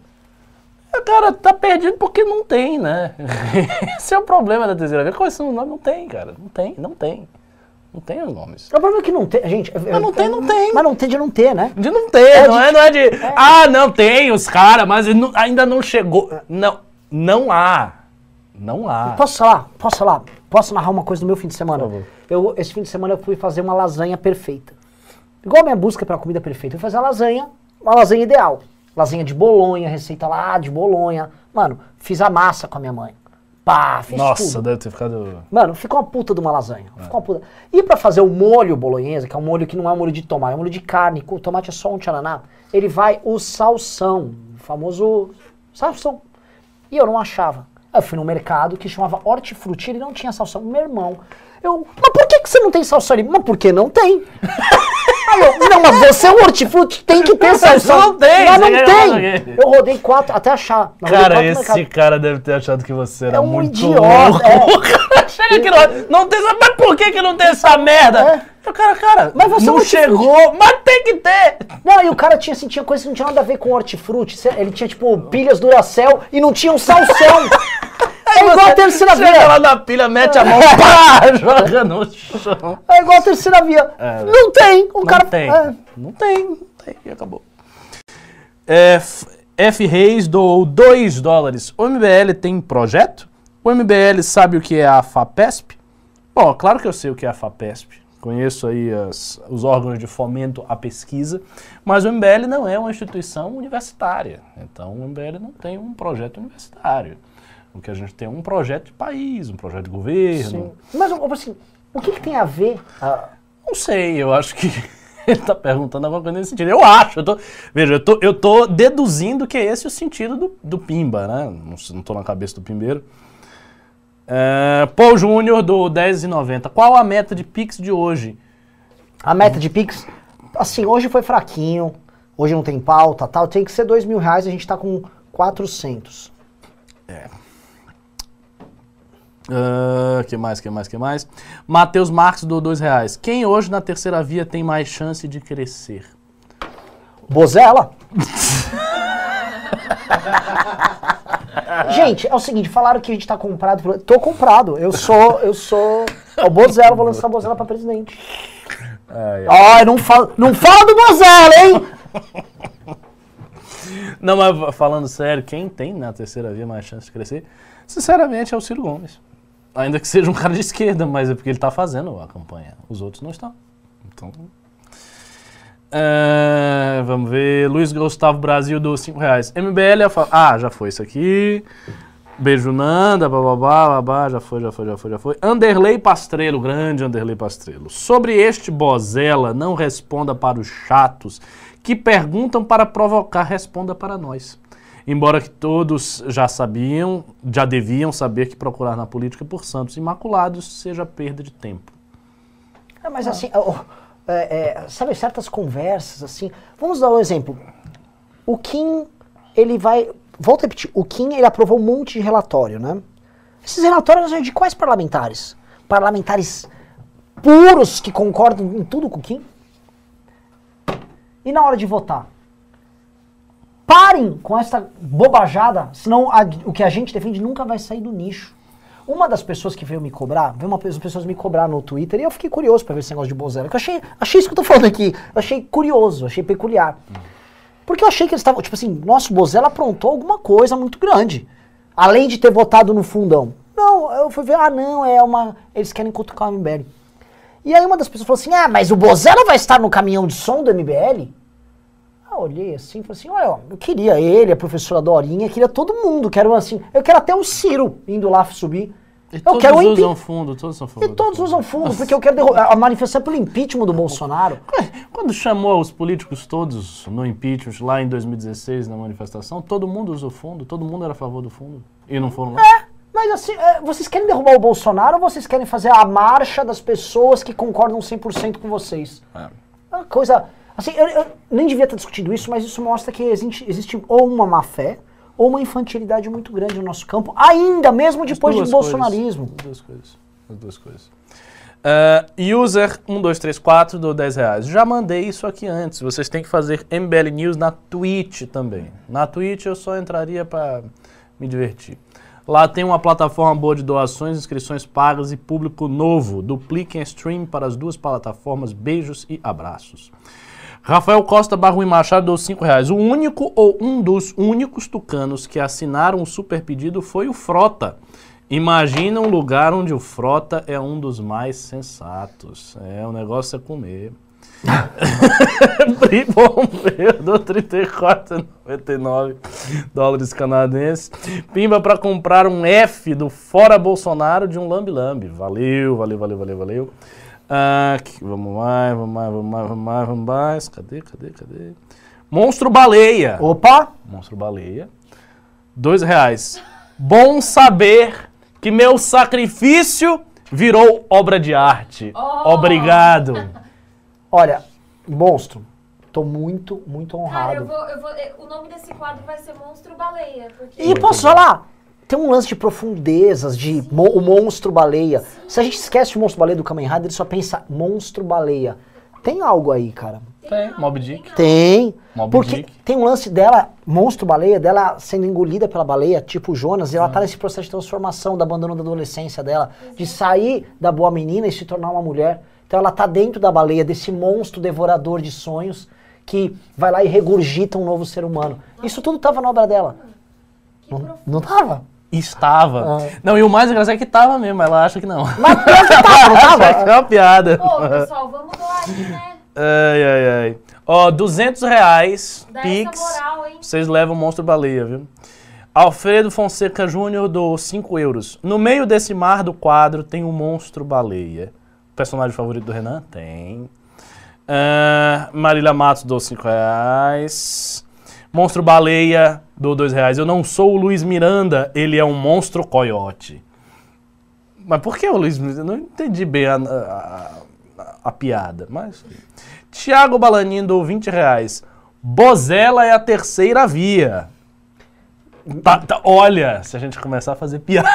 É, Cara, tá perdido porque não tem, né? Esse é o problema da terceira via. São os nomes? Não tem, cara. Não tem, não tem. Não tem os nomes. O problema é que não tem, gente. Mas não tem, não tem. Mas não tem de não ter, né? De não ter, não, é, não é de. Ah, não tem os caras, mas ainda não chegou. Não, não há. Não há. Posso falar? Posso falar? Posso narrar uma coisa do meu fim de semana? Eu, esse fim de semana eu fui fazer uma lasanha perfeita. Igual a minha busca pela comida perfeita. Eu fui fazer a lasanha, uma lasanha ideal. Lasanha de bolonha, receita lá de bolonha. Mano, fiz a massa com a minha mãe. Pá, fiz Nossa, tudo. deve ter ficado. Mano, ficou uma puta de uma lasanha. É. Ficou uma puta. E pra fazer o molho bolonhesa, que é um molho que não é um molho de tomate, é um molho de carne, o tomate é só um tchananá, ele vai o salsão, o famoso salsão. E eu não achava. Eu fui num mercado que chamava Hortifruti, ele não tinha salsão. Meu irmão, eu, mas por que, que você não tem ali? Mas porque não tem. Aí eu, não, mas você é um hortifruti, tem que ter salsão. não tem, Mas não tem. Eu rodei quatro, até achar. Cara, quatro esse mercados. cara deve ter achado que você era É um muito idiota, louco. é. Chega aqui, não, não tem. Mas por que, que não tem essa merda? É. Cara, cara, Mas você não não chegou, mas tem que ter. Não, e o cara tinha assim, tinha coisa que não tinha nada a ver com hortifruti. Ele tinha, tipo, pilhas Duracell e não tinha um salsão. é igual a terceira Chega via. lá na pilha, mete a mão, pá, joga no chão. É igual a terceira via. É. não tem. O Não cara. tem. é. Não tem, não tem, e acabou. É, F, F. Reis doou 2 dólares. O MBL tem projeto? O MBL sabe o que é a FAPESP? Bom, claro que eu sei o que é a FAPESP. Conheço aí as- os órgãos de fomento à pesquisa, mas o MBL não é uma instituição universitária. Então o MBL não tem um projeto universitário. O que a gente tem é um projeto de país, um projeto de governo. Mas, assim, o que, que tem a ver? ah, Não sei, eu acho que ele tá perguntando alguma coisa nesse sentido. Eu acho, eu tô, veja, eu tô, eu tô deduzindo que é esse o sentido do, do Pimba, né? Não, tô na cabeça do Pimbeiro. É, Paul Júnior do 10,90. Qual a meta de Pix de hoje? a meta de Pix, assim, hoje foi fraquinho. Hoje não tem pauta tal. Tem que ser dois mil reais, a gente tá com 400. Ah, que mais, que mais, que mais? Matheus Marques do 2 reais. Quem hoje na terceira via tem mais chance de crescer? Bozela? gente, é o seguinte, falaram que a gente tá comprado. por- Tô comprado. Eu sou, eu sou. É o Bozela, vou lançar o Bozela pra presidente. Ai, Ai, não fala, não fala do Bozela, hein? Não, mas falando sério, quem tem na terceira via mais chance de crescer, sinceramente, é o Ciro Gomes. Ainda que seja um cara de esquerda, mas é porque ele está fazendo a campanha. Os outros não estão. Então. É, vamos ver. Luiz Gustavo Brasil do 5 reais. MBL é fa- Ah, já foi isso aqui. Beijo Nanda, bababá, babá, já foi, já foi, já foi, já foi. Anderley Pastrello, grande Anderley Pastrello. Sobre este Bozela, não responda para os chatos que perguntam para provocar, responda para nós. Embora que todos já sabiam, já deviam saber que procurar na política por santos imaculados seja perda de tempo. É, mas assim, ó, é, é, sabe, certas conversas, assim. Vamos dar um exemplo. O Kim, ele vai. Volto a repetir, o Kim ele aprovou um monte de relatório, né? Esses relatórios são de quais parlamentares? Parlamentares puros que concordam em tudo com o Kim? E na hora de votar? Parem com essa bobajada, senão a- o que a gente defende nunca vai sair do nicho. Uma das pessoas que veio me cobrar, veio uma das pessoas me cobrar no Twitter e eu fiquei curioso pra ver esse negócio de Bozella. Que eu achei, achei isso que eu tô falando aqui. Eu achei curioso, achei peculiar. Porque eu achei que eles estavam, tipo assim, nosso Bozella aprontou alguma coisa muito grande. Além de ter votado no fundão. Não, eu fui ver, ah, não, é uma. Eles querem cutucar o MBL. E aí uma das pessoas falou assim: ah, mas o Bozella vai estar no caminhão de som do MBL? Ah, olhei assim e falei assim: olha, eu queria ele, a professora Dorinha, queria todo mundo. Quero assim, eu quero até o Ciro indo lá subir. E Eu todos quero impi- usam fundo, todos são fundo. E todos usam fundo, porque eu quero derrubar. A manifestação é pelo impeachment do Bolsonaro. Quando chamou os políticos todos no impeachment lá em 2016 na manifestação, todo mundo usou fundo, todo mundo era a favor do fundo. E não foram lá? Mas assim, é, vocês querem derrubar o Bolsonaro ou vocês querem fazer a marcha das pessoas que concordam 100% com vocês? É. É uma coisa. Assim, eu, eu nem devia ter discutido isso, mas isso mostra que existe, existe ou uma má fé ou uma infantilidade muito grande no nosso campo, ainda mesmo depois do bolsonarismo. As duas coisas. As duas coisas. Ah, user 1234 do 10 reais. Já mandei isso aqui antes. Vocês têm que fazer MBL News na Twitch também. Na Twitch eu só entraria para me divertir. Lá tem uma plataforma boa de doações, inscrições pagas e público novo. Dupliquem a stream para as duas plataformas. Beijos e abraços. Rafael Costa Barruim Machado deu 5 reais. O único ou um dos únicos tucanos que assinaram o super pedido foi o Frota. Imagina um lugar onde o Frota é um dos mais sensatos. É, o negócio é comer. Pri Bombeiro do 34,99 dólares canadenses. Pimba para comprar um F do Fora Bolsonaro de um Lambi Lambi. Valeu, valeu, valeu, valeu, valeu. Ah, aqui, vamos mais, vamos mais, vamos mais, vamos mais, vamos mais. Cadê, cadê, cadê? Monstro Baleia. Opa! Monstro Baleia. Dois reais. Bom saber que meu sacrifício virou obra de arte. Obrigado. Olha, monstro, tô muito, muito Cara, honrado. eu vou, eu vou, eh, o nome desse quadro vai ser Monstro Baleia. Porque E posso falar? Tem um lance de profundezas, de mo- o monstro baleia. Se a gente esquece o monstro baleia do Kamen Rider, ele só pensa monstro baleia. Tem algo aí, cara. Tem, Mob Dick. Tem. Moby porque Dick. tem um lance dela, monstro baleia, dela sendo engolida pela baleia, tipo Jonas, e ela tá nesse processo de transformação, da abandono da adolescência dela, de sair da boa menina e se tornar uma mulher. Então ela tá dentro da baleia, desse monstro devorador de sonhos, que vai lá e regurgita um novo ser humano. Isso tudo tava na obra dela. Não, não tava? Estava. Ah. Não, e o mais engraçado é que tava mesmo, ela acha que não. Mas pior que tava, não É tava? uma piada. Pô, pessoal, vamos aí, né? Ai, ai, ai. Ó, 200 reais, Dá Pix. essa moral, hein? Vocês levam o monstro baleia, viu? Alfredo Fonseca Júnior do 5 euros. No meio desse mar do quadro tem um monstro baleia. Personagem favorito do Renan? Tem. Ah, Marília Matos do 5 reais. Monstro baleia do 2 reais. Eu não sou o Luiz Miranda, ele é um monstro coiote. Mas por que o Luiz Miranda? Eu não entendi bem a, a- a- a piada, mas... Tiago Balanin do 20 reais. Bozela é a terceira via. Tá- tá- olha, se a gente começar a fazer piada,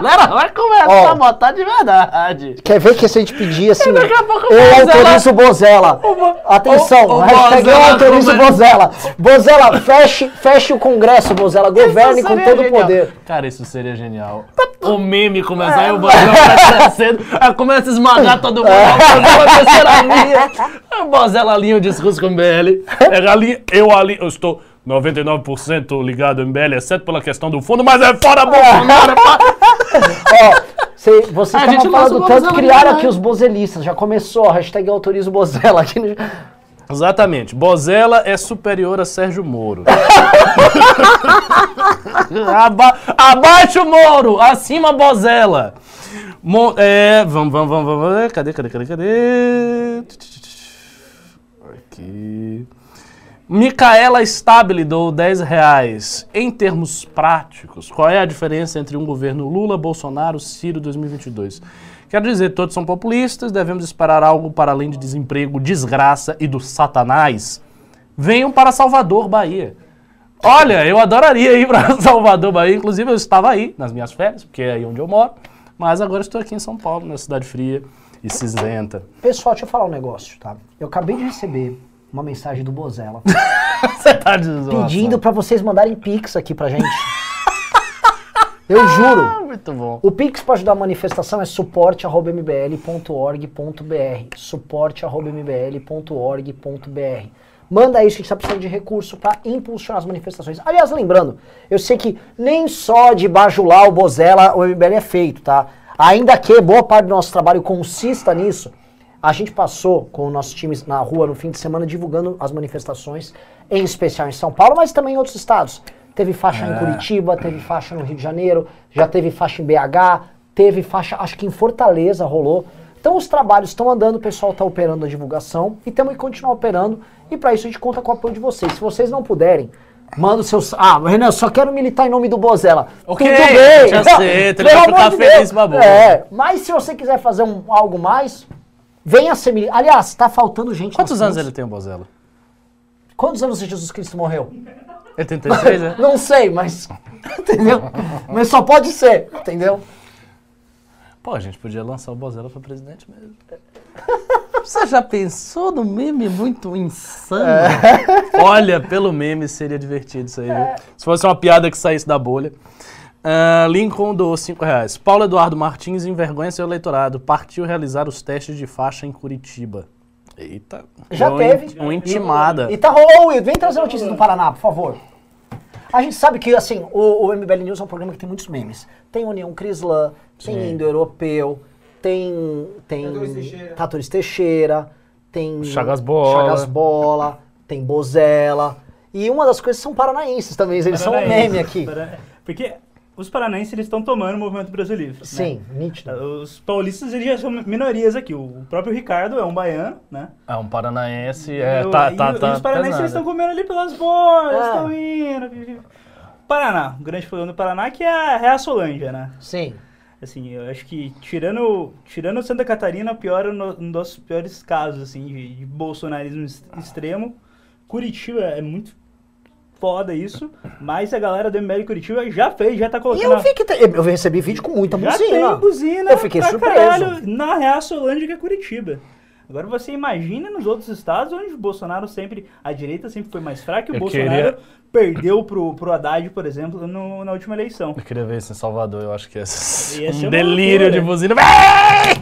galera vai começar Ó. a botar de verdade. Quer ver que se a gente pedir assim, Daqui a pouco o eu Bozella- autorizo o Bozella. Bo- Atenção, o- o hashtag eu autorizo Bozella. Bozella, feche, feche o Congresso, Bozella, governe com todo o poder. Cara, isso seria genial. O meme começar aí o Bozella vai crescendo, aí começa a esmagar todo mundo, Bozella linha. O Bozella alinha o discurso com o MBL. É, ali, eu ali, eu estou 99% ligado ao MBL, exceto pela questão do fundo, mas é fora Bolsonaro. pá. Ó, cê, vocês estavam falando o tanto, Bozella criaram aqui, os bozelistas, já começou, a hashtag eu autorizo o Bozella aqui no... Exatamente. Bozella é superior a Sérgio Moro. Aba abaixo Moro, acima Bozella. Mo é, vamos, vamos, vamos, vamos. Cadê, cadê, cadê, cadê? Aqui. Micaela Stabile dou 10 reais. Em termos práticos, qual é a diferença entre um governo Lula, Bolsonaro, Ciro 2022? Quero dizer, todos são populistas, devemos esperar algo para além de desemprego, desgraça e do satanás. Venham para Salvador, Bahia. Olha, eu adoraria ir para Salvador, Bahia. Inclusive, eu estava aí nas minhas férias, porque é aí onde eu moro. Mas agora estou aqui em São Paulo, na cidade fria e cinzenta. Pessoal, deixa eu falar um negócio, tá? Eu acabei de receber uma mensagem do Bozella Você tá pedindo pra vocês mandarem pix aqui pra gente. Eu juro. Ah, Muito bom. O Pix para ajudar a manifestação é suporte.mbl.org.br. Suporte.mbl.org.br. Manda isso, a gente está precisando de recurso para impulsionar as manifestações. Aliás, lembrando, eu sei que nem só de bajular o Bozella o MBL é feito, tá? Ainda que boa parte do nosso trabalho consista nisso, a gente passou com o nosso time na rua no fim de semana divulgando as manifestações, em especial em São Paulo, mas também em outros estados. Teve faixa em Curitiba, teve faixa no Rio de Janeiro, já teve faixa em BH, teve faixa, acho que em Fortaleza rolou. Então os trabalhos estão andando, o pessoal está operando a divulgação e temos que continuar operando. E para isso a gente conta com o apoio de vocês. Se vocês não puderem, manda os seus. Ah, Renan, eu só quero militar em nome do Bozella. Ok, Tudo bem. já sei, vai amor ficar de feliz Deus. com a boa. É, mas se você quiser fazer um, algo mais, venha ser militar. Aliás, está faltando gente. Quantos anos ele tem, o Bozella? Quantos anos Jesus Cristo morreu? Ele tem 36, né? Não sei, mas. Entendeu? Mas só pode ser, entendeu? Pô, a gente podia lançar o Bozella pra presidente mesmo. Você já pensou no meme muito insano? Olha, pelo meme seria divertido isso aí, viu? Se fosse uma piada que saísse da bolha. Ah, Lincoln doou 5 reais. Paulo Eduardo Martins envergonha seu eleitorado. Partiu realizar os testes de faixa em Curitiba. Eita. Já teve. Um intimada. E tá rolando, Will, vem trazer notícias do Paraná, por favor. A gente sabe que, assim, o, o MBL News é um programa que tem muitos memes. Tem União Crislã, tem. Indo-Europeu, tem. tem Taturis Teixeira. Tem. Chagas Bola. Chagas Bola, tem Bozella. E uma das coisas são paranaenses também, eles são um Paranaense. meme aqui. Para- Porque os paranaenses eles estão tomando o movimento Brasil Livre. né? Sim, nítido. Os paulistas eles já são minorias aqui. O próprio Ricardo é um baiano, né? É um paranaense. É, E o- tá, e tá, o- tá e os paranaenses estão comendo ali pelas bordas, É. estão indo. Paraná, o grande problema do Paraná que é a Reaçolândia, né? Sim. Assim, eu acho que tirando, tirando Santa Catarina, o pior, um dos piores casos, assim, de, de bolsonarismo ex- extremo. Curitiba é muito foda isso, mas a galera do MBL Curitiba já fez, já tá E colocando... eu vi que. te- Eu recebi vídeo com muita já buzina. tem buzina Eu fiquei surpreso. caralho na Reaçolândia que é Curitiba. Agora você imagina nos outros estados onde o Bolsonaro sempre, a direita sempre foi mais fraca e o Eu Bolsonaro queria- perdeu pro, pro Haddad, por exemplo, no- na última eleição. Eu queria ver isso em Salvador, eu acho que é um delírio de buzina.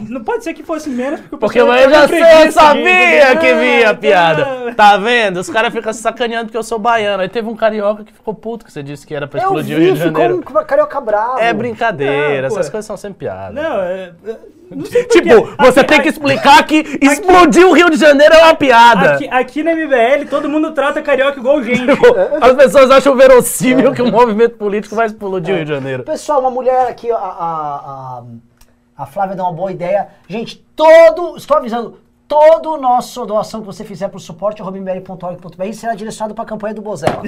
Não pode ser que fosse menos, porque o Porque eu já sei, eu sabia de- que vinha a Ah, piada. tá. Vendo? Os caras ficam se sacaneando porque eu sou baiano. Aí teve um carioca que ficou puto que você disse que era pra Eu explodir vi, o Rio de ficou Janeiro. um carioca bravo. É brincadeira, pô. essas coisas são sempre piada. Não, é... é- Não Tipo, você Aqui- tem que explicar que explodir o Rio de Janeiro é uma piada. Aqui, aqui na MBL, todo mundo trata carioca igual gente. As pessoas acham verossímil que o movimento político vai explodir o Rio de Janeiro. Pessoal, uma mulher aqui, a, a, a, a Flávia deu uma boa ideia. Gente, todo, estou avisando, todo o nosso doação que você fizer para o suporte será direcionado para a campanha do Bozella.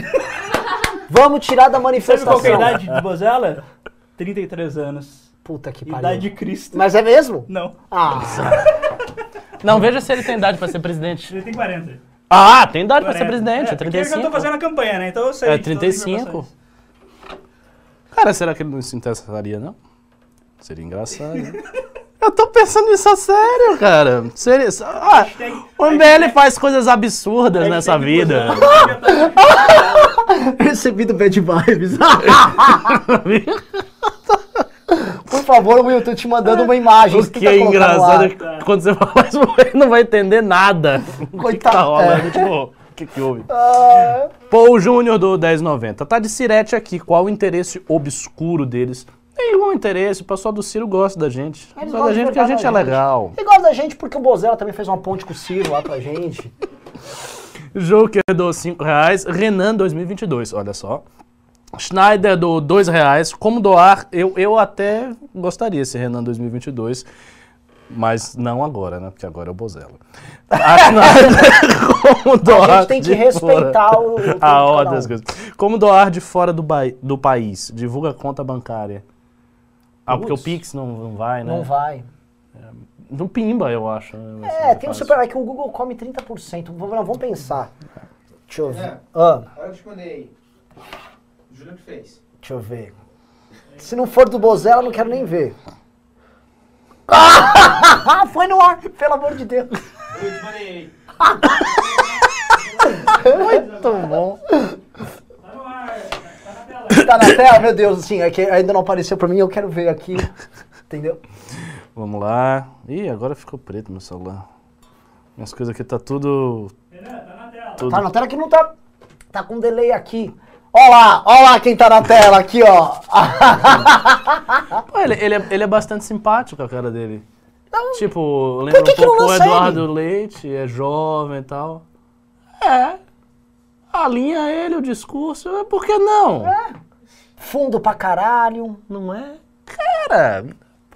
Vamos tirar da Sabe manifestação. qual que é a idade de Bozella? 33 anos. Puta que pariu. Idade de Cristo. Mas é mesmo? Não, Ah, Não, veja se ele tem idade pra ser presidente. ele tem 40. Ah, tem idade pra ser 40. presidente, é, porque eu já 35. tô fazendo a campanha, né? Então eu sei. É de todas as 35? informações. Cara, será que ele não se interessaria, não? Seria engraçado. né? Eu tô pensando nisso a sério, cara. Seria... Ah, o MBL faz coisas absurdas nessa vida. recebido bad vibes. Por favor, Will, tô te mandando uma imagem. O Você que é engraçado é que quando você fala isso, ele não vai entender nada. O que, que Coitado, tá rolando? é. Tipo, o que, que houve? Paul Júnior do 1090. Tá de Sirete aqui. Qual o interesse obscuro deles? Nenhum interesse. O pessoal do Ciro gosta da gente. Eles Gosta da gente porque a gente é da legal. E gosta da gente porque o Bozella também fez uma ponte com o Ciro lá pra gente. Joker do 5 reais. Renan 2022, olha só. Schneider do 2 reais. Como doar? Eu, eu até gostaria esse Renan 2022. Mas não agora, né? Porque agora é o Bozella. A Schneider, como doar A gente tem que de respeitar fora- o, o a ordem das coisas. Como doar de fora do, do país? Divulga a conta bancária. Ah, porque o. Pix não, não vai, né? Não vai. No Pimba, eu acho. né? É, tem um super. É que o Google come 30%. Vamos, não, vamos pensar. Deixa eu ver. É. Ah, Olha o que eu te mandei. O Júlio que fez. deixa eu ver. Se não for do Bozella, não quero nem ver. Ah, foi no ar, pelo amor de Deus. Eu te mandei. Muito bom. Tá na tela, meu Deus, assim, é que ainda não apareceu pra mim, eu quero ver aqui. Entendeu? Vamos lá. Ih, agora ficou preto meu celular. Minhas coisas aqui tá tudo. tudo- Tá na tela que não tá. Tá com delay aqui. Ó lá, ó lá quem tá na tela, aqui, ó. Pô, ele, ele, é, ele é bastante simpático, a cara dele. Tipo, lembra que um que não pouco o Eduardo Leite, é jovem e tal. É. Alinha ele o discurso, é, por que não? Fundo pra caralho. Não é? Cara,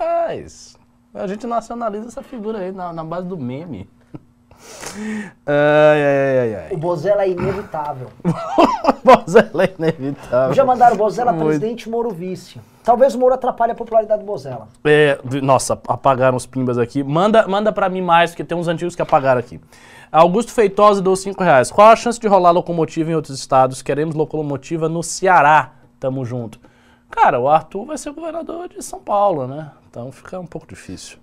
Rapaz, a gente nacionaliza essa figura aí na, na base do meme. Ai, ai, ai, ai. O Bozella é inevitável. Bozella é inevitável. Já mandaram o Bozella Muito. presidente, Moro vice. Talvez o Moro atrapalhe a popularidade do Bozella. É, nossa, apagaram os pimbas aqui. Manda, manda pra mim mais, porque tem uns antigos que apagaram aqui. Augusto Feitosa deu 5 reais. Qual a chance de rolar locomotiva em outros estados? Queremos locomotiva no Ceará. Tamo junto. Cara, o Arthur vai ser governador de São Paulo, né? Então fica um pouco difícil.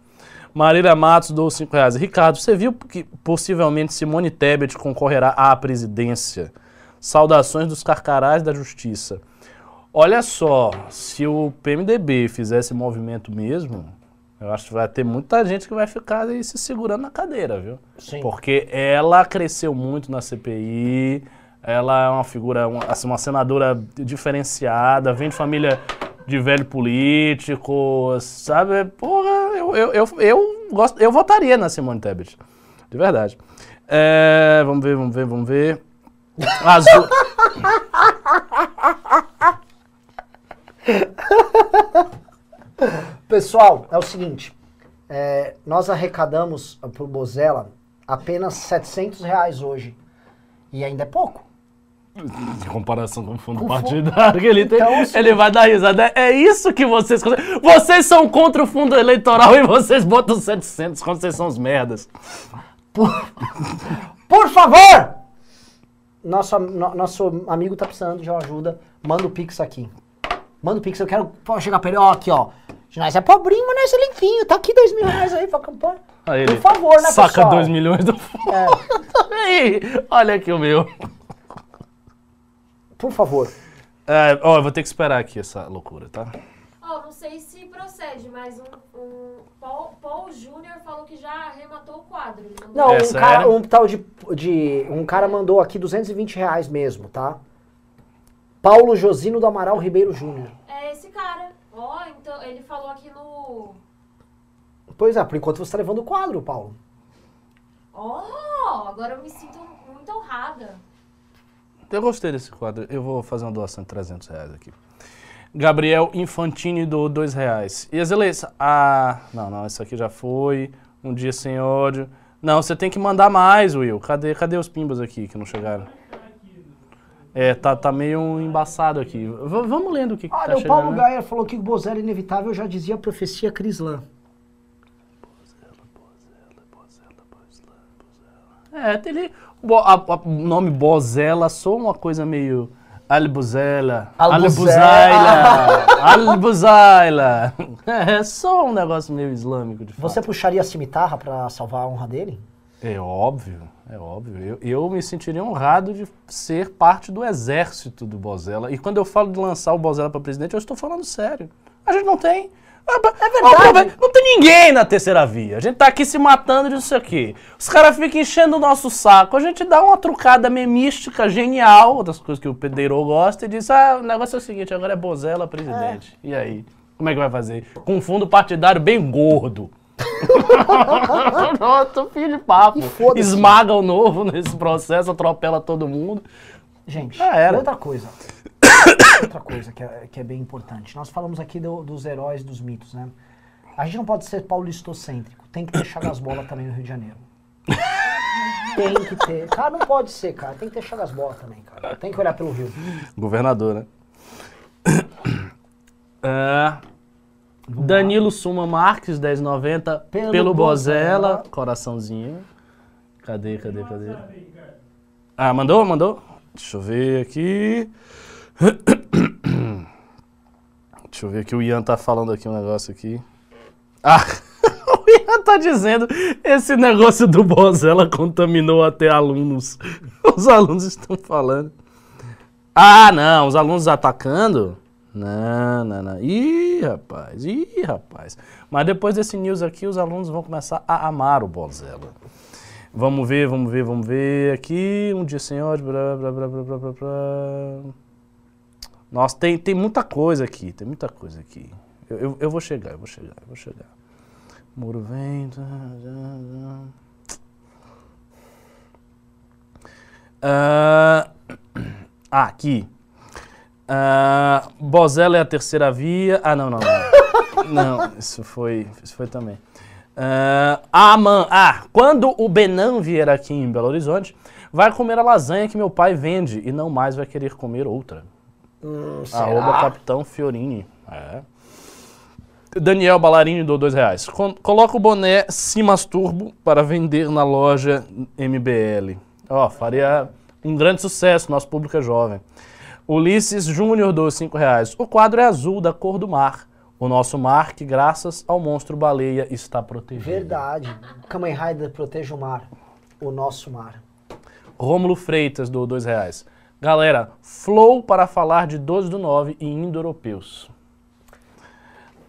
Marília Matos deu 5 reais. Ricardo, você viu que possivelmente Simone Tebet concorrerá à presidência? Saudações dos carcarás da justiça. Olha só, se o PMDB fizesse movimento mesmo, eu acho que vai ter muita gente que vai ficar aí se segurando na cadeira, viu? Sim. Porque ela cresceu muito na CPI, ela é uma figura, uma, assim, uma senadora diferenciada, vem de família de velho político, sabe? Porra, eu, eu, eu, eu, gosto, eu votaria na Simone Tebet, de verdade. É, vamos ver, vamos ver, vamos ver. Azul. Pessoal, é o seguinte. é, nós arrecadamos pro Bozella apenas 700 reais hoje. E ainda é pouco. Em comparação com o fundo o partidário que ele tem, Então, ele vai dar risada. É isso que vocês... Vocês são contra o fundo eleitoral e vocês botam 700 quando vocês são os merdas. Por favor! Nosso, no- nosso amigo tá precisando de uma ajuda. Manda o Pix aqui. Manda o Pix, eu quero chegar pra ele. Ó, aqui, ó. Nós é pobrinho, mas nós é limpinho. Tá aqui dois mil reais aí pra campanha. Aí Por favor, né, Saca pessoal? 2 milhões do fundo. É, olha aqui o meu. Por favor. É, ó, eu vou ter que esperar aqui essa loucura, tá? Ó, não sei se procede, mas um, um Paul, Paul Júnior falou que já arrematou o quadro. Não, É um, cara, um tal de, de. Um cara mandou aqui 220 reais mesmo, tá? Paulo Josino do Amaral Ribeiro Júnior. É esse cara. Ó, então ele falou aqui no. Pois é, por enquanto você tá levando o quadro, Paulo. Ó, agora eu me sinto muito honrada. Eu gostei desse quadro. Eu vou fazer uma doação de 300 reais aqui. Gabriel Infantini do 2 reais. E as eleições? Ah, não, não, isso aqui já foi. Um dia sem ódio. Não, você tem que mandar mais, Will. Cadê, cadê os pimbas aqui que não chegaram? É, tá, tá meio embaçado aqui. V- vamos lendo o que, que Olha, tá o chegando. Paulo né? Gaia falou que o Bozella é inevitável, já dizia a profecia Crislã. É, ele, o nome Bozella soa uma coisa meio... Albuzela. Albuzaila. Albuzaila. É só um negócio meio islâmico, de fato. Você puxaria a cimitarra pra salvar a honra dele? É óbvio, é óbvio. Eu, eu me sentiria honrado de ser parte do exército do Bozella. E quando eu falo de lançar o Bozella para presidente, eu estou falando sério. A gente não tem. É verdade. Não tem ninguém na terceira via. A gente tá aqui se matando disso aqui. Os caras ficam enchendo o nosso saco. A gente dá uma trucada memística genial, das coisas que o Pedreiro gosta, e diz: ah, o negócio é o seguinte, agora é Bozella presidente. E aí? Como é que vai fazer? Com um fundo partidário bem gordo. Nossa, filho de papo. Esmaga o novo nesse processo, atropela todo mundo. Gente, e outra coisa. Outra coisa que é, que é bem importante. Nós falamos aqui do- dos heróis, dos mitos, né? A gente não pode ser paulistocêntrico. Tem que ter Chagas Bola também no Rio de Janeiro. Tem que ter. Cara, não pode ser, cara. Tem que ter Chagas Bola também, cara. Tem que olhar pelo Rio. Governador, né? É, Danilo Suma Marques, 1090, pelo, Pelo Bozella. Bozella. Coraçãozinho. Cadê, cadê, cadê? Ah, mandou, mandou? Deixa eu ver aqui. Deixa eu ver aqui, o Ian tá falando aqui um negócio aqui. Ah, o Ian tá dizendo, esse negócio do Bozella contaminou até alunos. Os alunos estão falando. Ah, não, os alunos atacando? Não, não, não. Ih, rapaz, ih, rapaz. Mas depois desse news aqui, os alunos vão começar a amar o Bozella. Vamos ver, vamos ver, vamos ver aqui. Um dia sem ódio, blá, blá, blá, blá, blá, blá, blá. Nossa, tem, tem muita coisa aqui, tem muita coisa aqui. Eu, eu, eu vou chegar, eu vou chegar, eu vou chegar. Muro vem. Ah, ah, aqui. Ah, Bozella é a terceira via. Ah, não, não, não. Não, isso foi, isso foi também. Ah, ah, man, ah, quando o Benan vier aqui em Belo Horizonte, vai comer a lasanha que meu pai vende e não mais vai querer comer outra. Hum, Arroba será? Capitão Fiorini. É. Daniel Ballarini do dois reais. Coloca o boné Simas Turbo para vender na loja MBL. Ó, faria um grande sucesso, nosso público é jovem. Ulisses Júnior do cinco reais. O quadro é azul, da cor do mar. O nosso mar, que graças ao monstro baleia está protegido. Verdade. Kamen Rider proteja o mar. O nosso mar. Rômulo Freitas do dois reais. Galera, flow para falar de 12 do 9 e indo-europeus.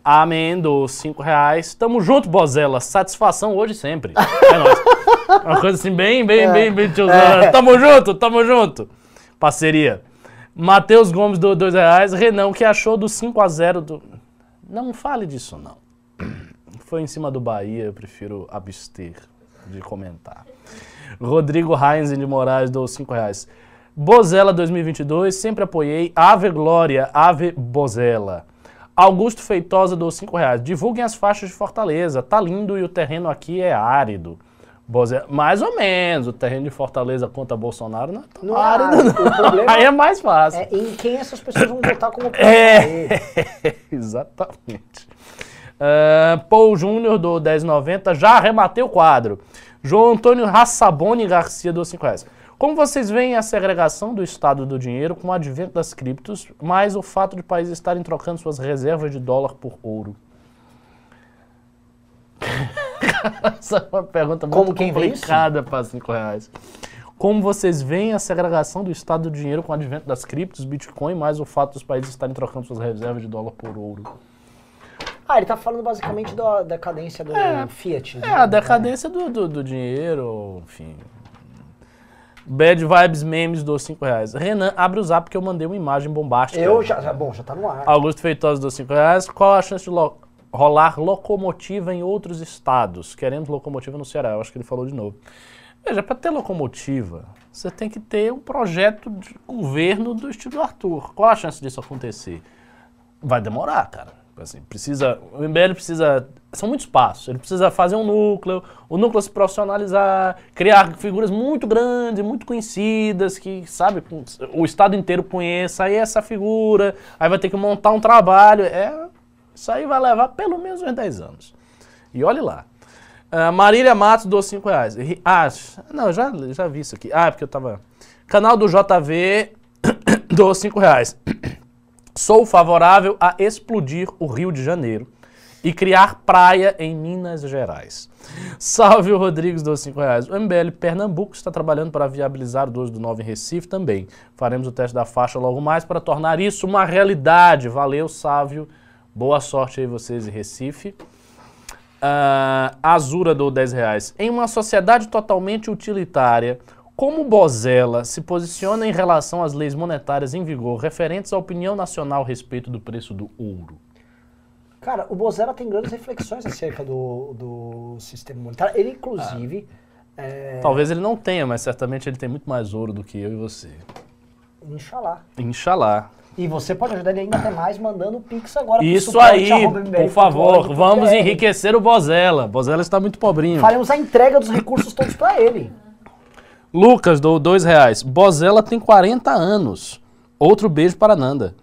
Amém, do 5 reais. Tamo junto, Bozela. Satisfação hoje e sempre. É nóis. Uma coisa assim, bem, bem, bem, bem tiozão. Tamo junto, tamo junto. Parceria. Matheus Gomes do 2 reais. Renan, que achou do 5 a 0 do... Não fale disso, não. Foi em cima do Bahia, eu prefiro abster de comentar. Rodrigo Heinz de Moraes do 5 reais. Bozela 2022, sempre apoiei. Ave Glória, Ave Bozela. Augusto Feitosa do 5 reais. Divulguem as faixas de Fortaleza. Tá lindo e o terreno aqui é árido. Bozela, mais ou menos. O terreno de Fortaleza contra Bolsonaro não é tão Não é árido, problema Aí é mais fácil. É em quem essas pessoas vão votar como É. Exatamente. Ah, Paul Júnior do 1090, já arrematei o quadro. João Antônio Rassaboni Garcia do 5 reais. Como vocês veem a segregação do estado do dinheiro com o advento das criptos, mais o fato de países estarem trocando suas reservas de dólar por ouro? Essa é uma pergunta muito Como isso? complicada para 5 reais. Como vocês veem a segregação do estado do dinheiro com o advento das criptos, Bitcoin, mais o fato dos países estarem trocando suas reservas de dólar por ouro? Ah, ele tá falando basicamente da decadência do Fiat. É, né? a decadência do, do, do dinheiro, enfim. Bad Vibes Memes dos 5 reais. Renan, abre o zap porque eu mandei uma imagem bombástica. Eu já, já- Bom, já tá no ar. Augusto Feitosa dos 5 reais. Qual a chance de lo- rolar locomotiva em outros estados? Queremos locomotiva no Ceará. Eu acho que ele falou de novo. Veja, para ter locomotiva, você tem que ter um projeto de governo do estilo Arthur. Qual a chance disso acontecer? Vai demorar, cara. Assim, precisa, o MBL precisa. São muitos passos. Ele precisa fazer um núcleo, o núcleo se profissionalizar, criar figuras muito grandes, muito conhecidas, que, sabe, o Estado inteiro conheça aí essa figura, aí vai ter que montar um trabalho. É, isso aí vai levar pelo menos uns 10 anos. E olhe lá. Ah, Marília Matos dos 5 reais. Ah, não, já, já vi isso aqui. Ah, é porque eu tava. Canal do JV dos 5 reais. Sou favorável a explodir o Rio de Janeiro e criar praia em Minas Gerais. Salve o Rodrigues dos 5 reais. O MBL Pernambuco está trabalhando para viabilizar o 12 do 9 em Recife também. Faremos o teste da faixa logo mais para tornar isso uma realidade. Valeu, Sávio. Boa sorte aí vocês em Recife. Ah, Azura do 10 reais. Em uma sociedade totalmente utilitária, como Bozella se posiciona em relação às leis monetárias em vigor referentes à opinião nacional a respeito do preço do ouro? Cara, o Bozella tem grandes reflexões acerca do, do sistema monetário. Ele, inclusive, é, Talvez ele não tenha, mas certamente ele tem muito mais ouro do que eu e você. Inxalá. Inxalá. E você pode ajudar ele ainda até mais mandando o Pix agora. Isso aí, por favor, vamos enriquecer o Bozella. Bozella está muito pobrinho. Faremos a entrega dos recursos todos pra ele. Lucas, dou dois reais. Bozella tem 40 anos. Outro beijo para Nanda.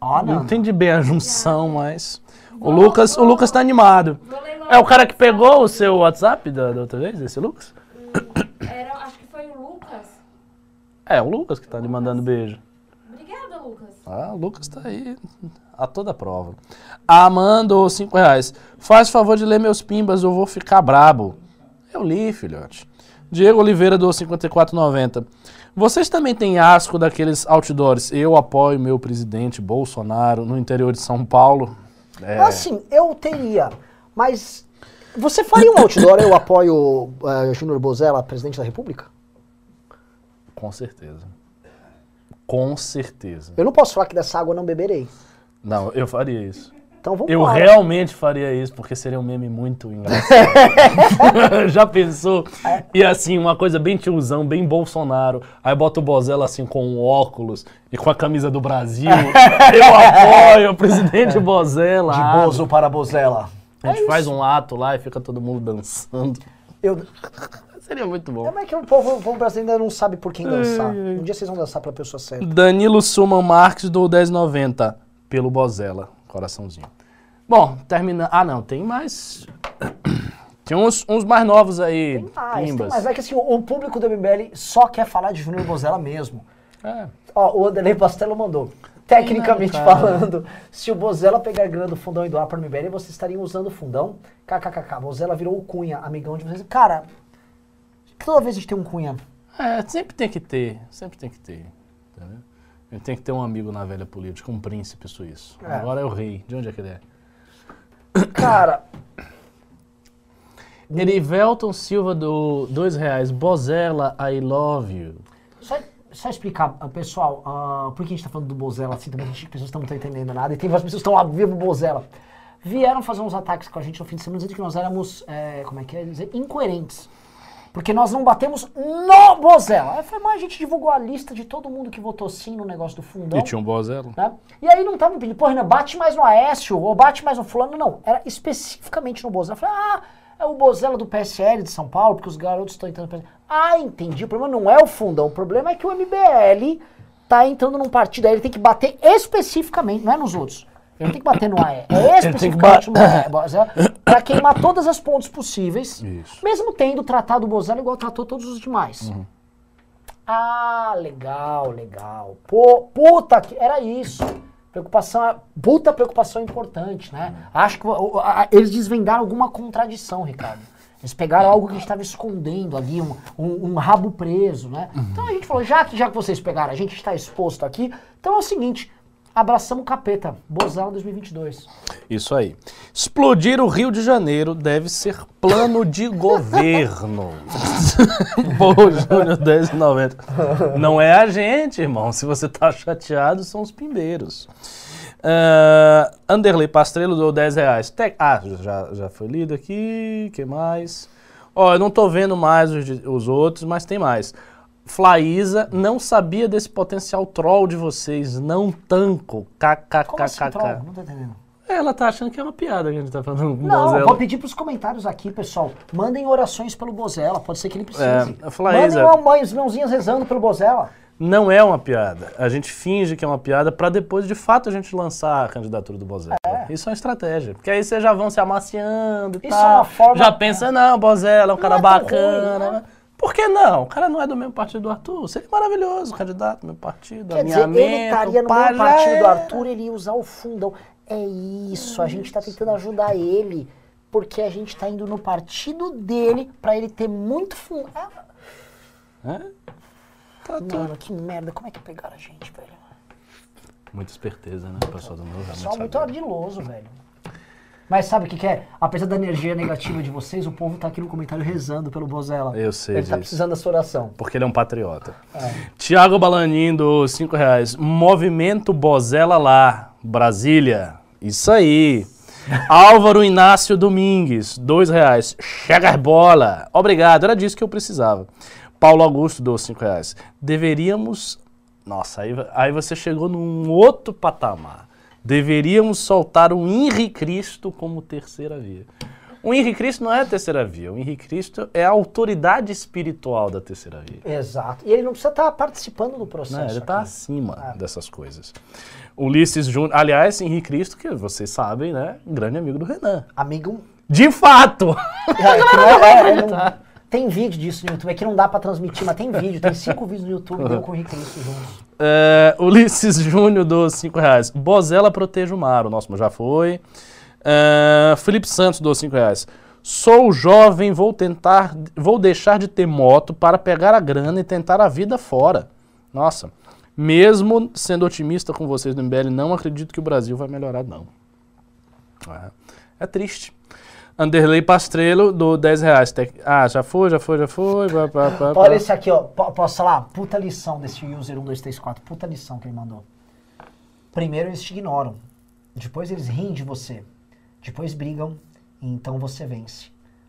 Ah, Não não. entendi bem a junção, mas. O Lucas, o Lucas tá animado. É o cara que pegou o seu WhatsApp da, da outra vez, esse Lucas? Era, acho que foi o Lucas. É, o Lucas que tá lhe mandando beijo. Obrigada, Lucas. Ah, o Lucas tá aí a toda prova. Amando, 5 reais. Faz favor de ler meus pimbas, eu vou ficar brabo. Eu li, filhote. Diego Oliveira do 5490. Vocês também têm asco daqueles outdoors? Eu apoio meu presidente Bolsonaro no interior de São Paulo. É, Assim, eu teria, mas você faria um outdoor, eu apoio uh, Júnior Bozella, presidente da República? com certeza. Com certeza. Eu não posso falar que dessa água eu não beberei. Não, eu faria isso. Então vamos Eu realmente faria isso, porque seria um meme muito engraçado. Já pensou? E assim, uma coisa bem tiozão, bem Bolsonaro. Aí bota o Bozella assim com um óculos e com a camisa do Brasil. Eu apoio o presidente Bozella. De Bozo para Bozella. A gente faz um ato lá e fica todo mundo dançando. Eu, Seria muito bom. é mas que o povo, o povo brasileiro ainda não sabe por quem dançar. Um dia vocês vão dançar pela pessoa certa. Danilo Suman Marques do 1090 pelo Bozella. Coraçãozinho. Bom, termina. Ah, não, tem mais. Tem uns, uns mais novos aí. Tem mais, tem pimbas. mais. É que assim, o, o público do MBL só quer falar de Júnior Bozella mesmo. É. Ó, o Anderlei Pastelo mandou. Tecnicamente Não, falando, se o Bozella pegar grana do fundão e doar para o MBL, vocês estariam usando o fundão. KKKK, Bozella virou o Cunha, amigão de vocês. Cara, toda vez a gente tem um Cunha. É, sempre tem que ter, sempre tem que ter. Entendeu? A gente tem que ter um amigo na velha política, um príncipe suíço. É. Agora é o rei. De onde é que ele é? Cara, Erivelton Silva do dois reais. Bozella, I love you. só, só explicar, ah, pessoal, ah, por que a gente tá falando do Bozella assim também, as pessoas não estão entendendo nada, e tem várias pessoas que estão lá, vivo Bozella. Vieram fazer uns ataques com a gente no fim de semana, dizendo que nós éramos, é, como é que é dizer, incoerentes. Porque nós não batemos no Bozella. Aí foi mais, a gente divulgou a lista de todo mundo que votou sim no negócio do fundão. E tinha um Bozella. né? E aí não estavam pedindo, pô, Renan, bate mais no Aécio, ou bate mais no fulano. Não, era especificamente no Bozella. Eu falei, ah, é o Bozella do PSL de São Paulo, porque os garotos estão entrando no PSL. Ah, entendi. O problema não é o fundão, o problema é que o MBL tá entrando num partido, aí ele tem que bater especificamente, não é nos outros. Ele tem que bater no AE, é especificamente no AE, Bozella, pra queimar todas as pontes possíveis, Isso. mesmo tendo tratado o Bozella igual tratou todos os demais. Ah, legal, legal. Pô, puta, que era isso. Preocupação, puta preocupação importante, né? Acho que a- eles desvendaram alguma contradição, Ricardo. Eles pegaram algo que a gente estava escondendo ali, um, um- um rabo preso, né? Então a gente falou, já que, já que vocês pegaram, a gente está exposto aqui, então é o seguinte, abraçamos o capeta, Bozala 2022. Isso aí. Explodir o Rio de Janeiro deve ser plano de governo. Pô, Júnior 10,90. Não é a gente, irmão. Se você tá chateado, são os pimbeiros. Ah, Anderley Pastrello deu 10 reais. Tec- Ah, já, já foi lido aqui. que mais? Ó, eu não tô vendo mais os, os outros, mas tem mais. Flaísa, não sabia desse potencial troll de vocês. Não tanco. Como assim, troll? KKKKK. Não tô entendendo. Ela tá achando que é uma piada que a gente tá falando com Não, Bozella. vou pedir pros comentários aqui, pessoal. Mandem orações pelo Bozella, pode ser que ele precise. É, falei, Mandem uma mãe, os mãozinhos rezando pelo Bozella. Não é uma piada. A gente finge que é uma piada pra depois, de fato, a gente lançar a candidatura do Bozella. Isso é uma estratégia. Porque aí vocês já vão se amaciando e Isso é tal. uma forma- Já pensa, não, Bozella é um cara é bacana. ruim, né? Por que não? O cara não é do mesmo partido do Arthur. Seria maravilhoso, candidato do meu partido, Quer dizer, ele estaria no mesmo partido do é. Arthur, ele ia usar o fundão. É isso, a gente tá tentando ajudar ele, porque a gente tá indo no partido dele pra ele ter muito fundo. É? Tá, tá. Mano, que merda, como é que pegaram a gente, velho? Muita esperteza, né? O pessoal do meu Pessoal muito ardiloso, velho. Mas sabe o que, que é? Apesar da energia negativa de vocês, o povo tá aqui no comentário rezando pelo Bozella. Eu sei Ele tá disso. precisando da sua oração. Porque ele é um patriota. É. Tiago Balanin, do 5 reais. Movimento Bozella lá, Brasília. Isso aí. Álvaro Inácio Domingues, 2 reais. Chega bola. Obrigado, era disso que eu precisava. Paulo Augusto, do 5 reais. Deveríamos... Nossa, aí, aí você chegou num outro patamar. Deveríamos soltar o Henri Cristo como terceira via. O Henri Cristo não é a terceira via. O Henri Cristo é a autoridade espiritual da terceira via. Exato. E ele não precisa estar participando do processo. Não, ele está acima dessas coisas. Ulisses Júnior, aliás, Henrique Cristo, que vocês sabem, né? Grande amigo do Renan. Amigo. De fato! É, não é- é, não- tem vídeo disso no YouTube. É que não dá pra transmitir, mas tem vídeo. Tem cinco vídeos no YouTube deu com o Henrique Cristo juntos. É, Ulisses Júnior dos 5 reais. Bozella proteja o mar, o nosso já foi. É, Felipe Santos dos 5 reais. Sou jovem, vou tentar, vou deixar de ter moto para pegar a grana e tentar a vida fora. Nossa, mesmo sendo otimista com vocês do MBL, não acredito que o Brasil vai melhorar, não. É, é triste. Anderley Pastrello, do 10 reais. Ah, já foi, já foi, já foi. Olha esse aqui, ó. Po- Posso falar? Puta lição desse user 1234. Puta lição que ele mandou. Primeiro, eles te ignoram. Depois eles riem de você. Depois brigam e então você vence.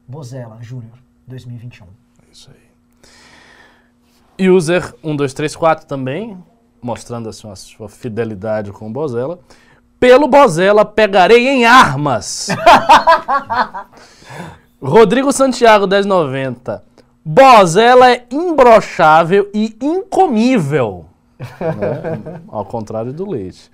Bozella Júnior, 2021. Isso aí. User 1234 também, mostrando assim, a sua fidelidade com o Bozella. Pelo Bozella pegarei em armas. Rodrigo Santiago 1090. Bozella é imbrochável e incomível. né? Ao contrário do leite.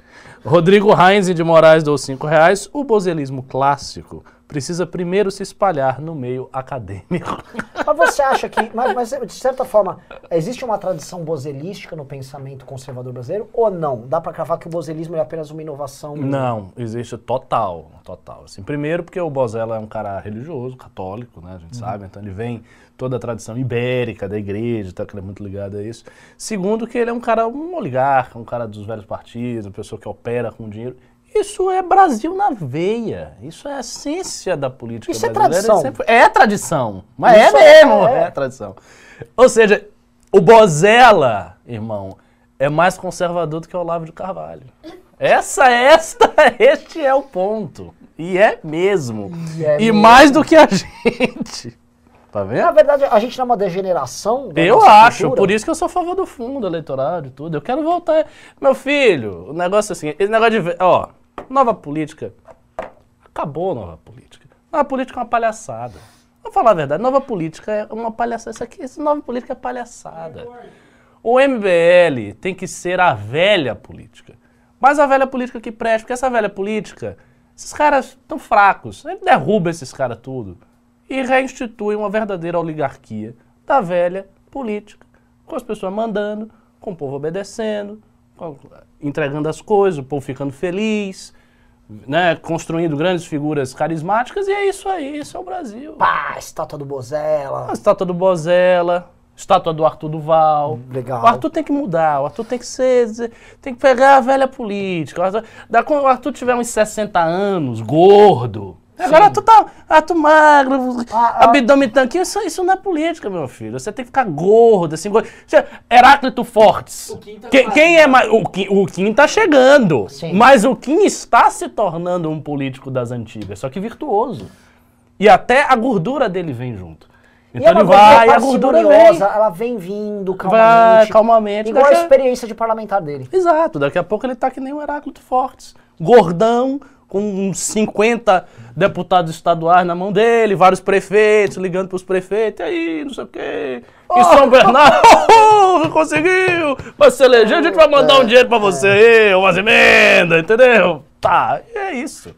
Rodrigo Heinz de Moraes deu 5 reais. O bozelismo clássico precisa primeiro se espalhar no meio acadêmico. Mas você acha que, mas, mas, de certa forma, existe uma tradição bozelística no pensamento conservador brasileiro ou não? Dá pra cravar que o bozelismo é apenas uma inovação? Não, existe total, total. Assim, primeiro porque o Bozella é um cara religioso, católico, né, a gente sabe, então ele vem toda a tradição ibérica da igreja, tá, que ele é muito ligado a isso. Segundo que ele é um cara, um oligarca, um cara dos velhos partidos, uma pessoa que opera com dinheiro. Isso é Brasil na veia. Isso é a essência da política Isso é brasileira. tradição. sempre- É tradição. Mas Isso é mesmo, é- é tradição. Ou seja, o Bozella, irmão, é mais conservador do que o Olavo de Carvalho. Essa, esta, este é o ponto. E é mesmo. E é e mesmo. mais do que a gente. Tá vendo? Na verdade, a gente não é uma degeneração Eu acho, cultura? por isso que eu sou a favor do fundo eleitoral e tudo. Eu quero voltar. Meu filho, o negócio é assim, esse negócio de. Ó, nova política. Acabou a nova política. Nova política é uma palhaçada. Vamos falar a verdade, nova política é uma palhaçada. Isso aqui, essa nova política é palhaçada. O MBL tem que ser a velha política. Mas a velha política que presta, porque essa velha política, esses caras estão fracos. Ele derruba esses caras tudo e reinstitui uma verdadeira oligarquia da velha política, com as pessoas mandando, com o povo obedecendo, entregando as coisas, o povo ficando feliz, né, construindo grandes figuras carismáticas, e é isso aí, isso é o Brasil. Pá, estátua do Bozella. A estátua do Bozella, estátua do Arthur Duval. Legal. O Arthur tem que mudar, o Arthur tem que ser. Tem que pegar a velha política. O Arthur, da- quando o Arthur tiver uns 60 anos, gordo. Agora Arthur tá. Arthur magro, Ah, ah. abdômen tanquinho, isso, isso não é política, meu filho. Você tem que ficar gordo, assim. gordo. Heráclito Fortes. Que- quem é mais. O Kim, o Kim tá chegando. Sim. Mas o Kim está se tornando um político das antigas, só que virtuoso. E até a gordura dele vem junto. Então ele vai, a gordura vem. ela vem vindo Vai calmamente. calmamente. Igual a- experiência de parlamentar dele. Exato, daqui a pouco ele tá que nem o Heráclito Fortes. Gordão, com uns 50 deputados estaduais na mão dele, vários prefeitos ligando pros prefeitos, e aí, não sei o quê. Em São Bernardo, oh, conseguiu! Vai se eleger, a gente vai mandar um dinheiro pra você, umas emendas, entendeu? Tá, e é isso.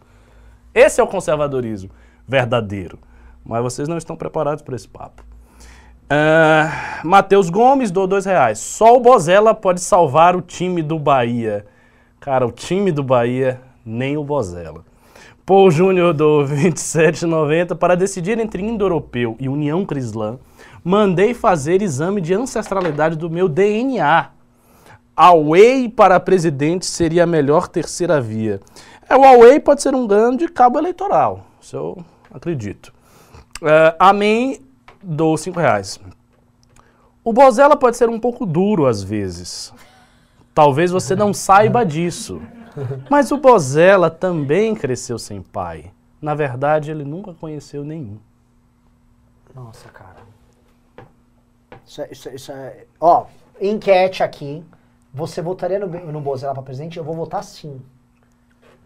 Esse é o conservadorismo verdadeiro. Mas vocês não estão preparados para esse papo. Ah, Matheus Gomes do dois reais. Só o Bozella pode salvar o time do Bahia. Cara, o time do Bahia, nem o Bozella. Paul Júnior do 27,90. Para decidir entre Indo-Europeu e União Crislã, mandei fazer exame de ancestralidade do meu DNA. A Way para presidente seria a melhor terceira via. É, o Huawei pode ser um grande cabo eleitoral. Isso eu acredito. É, amém, dou 5 reais. O Bozella pode ser um pouco duro às vezes. Talvez você não saiba disso. Mas o Bozella também cresceu sem pai. Na verdade, ele nunca conheceu nenhum. Nossa, cara. Isso é, isso é- isso é- Ó, enquete aqui. Você votaria no, no Bozella pra presidente? Eu vou votar sim.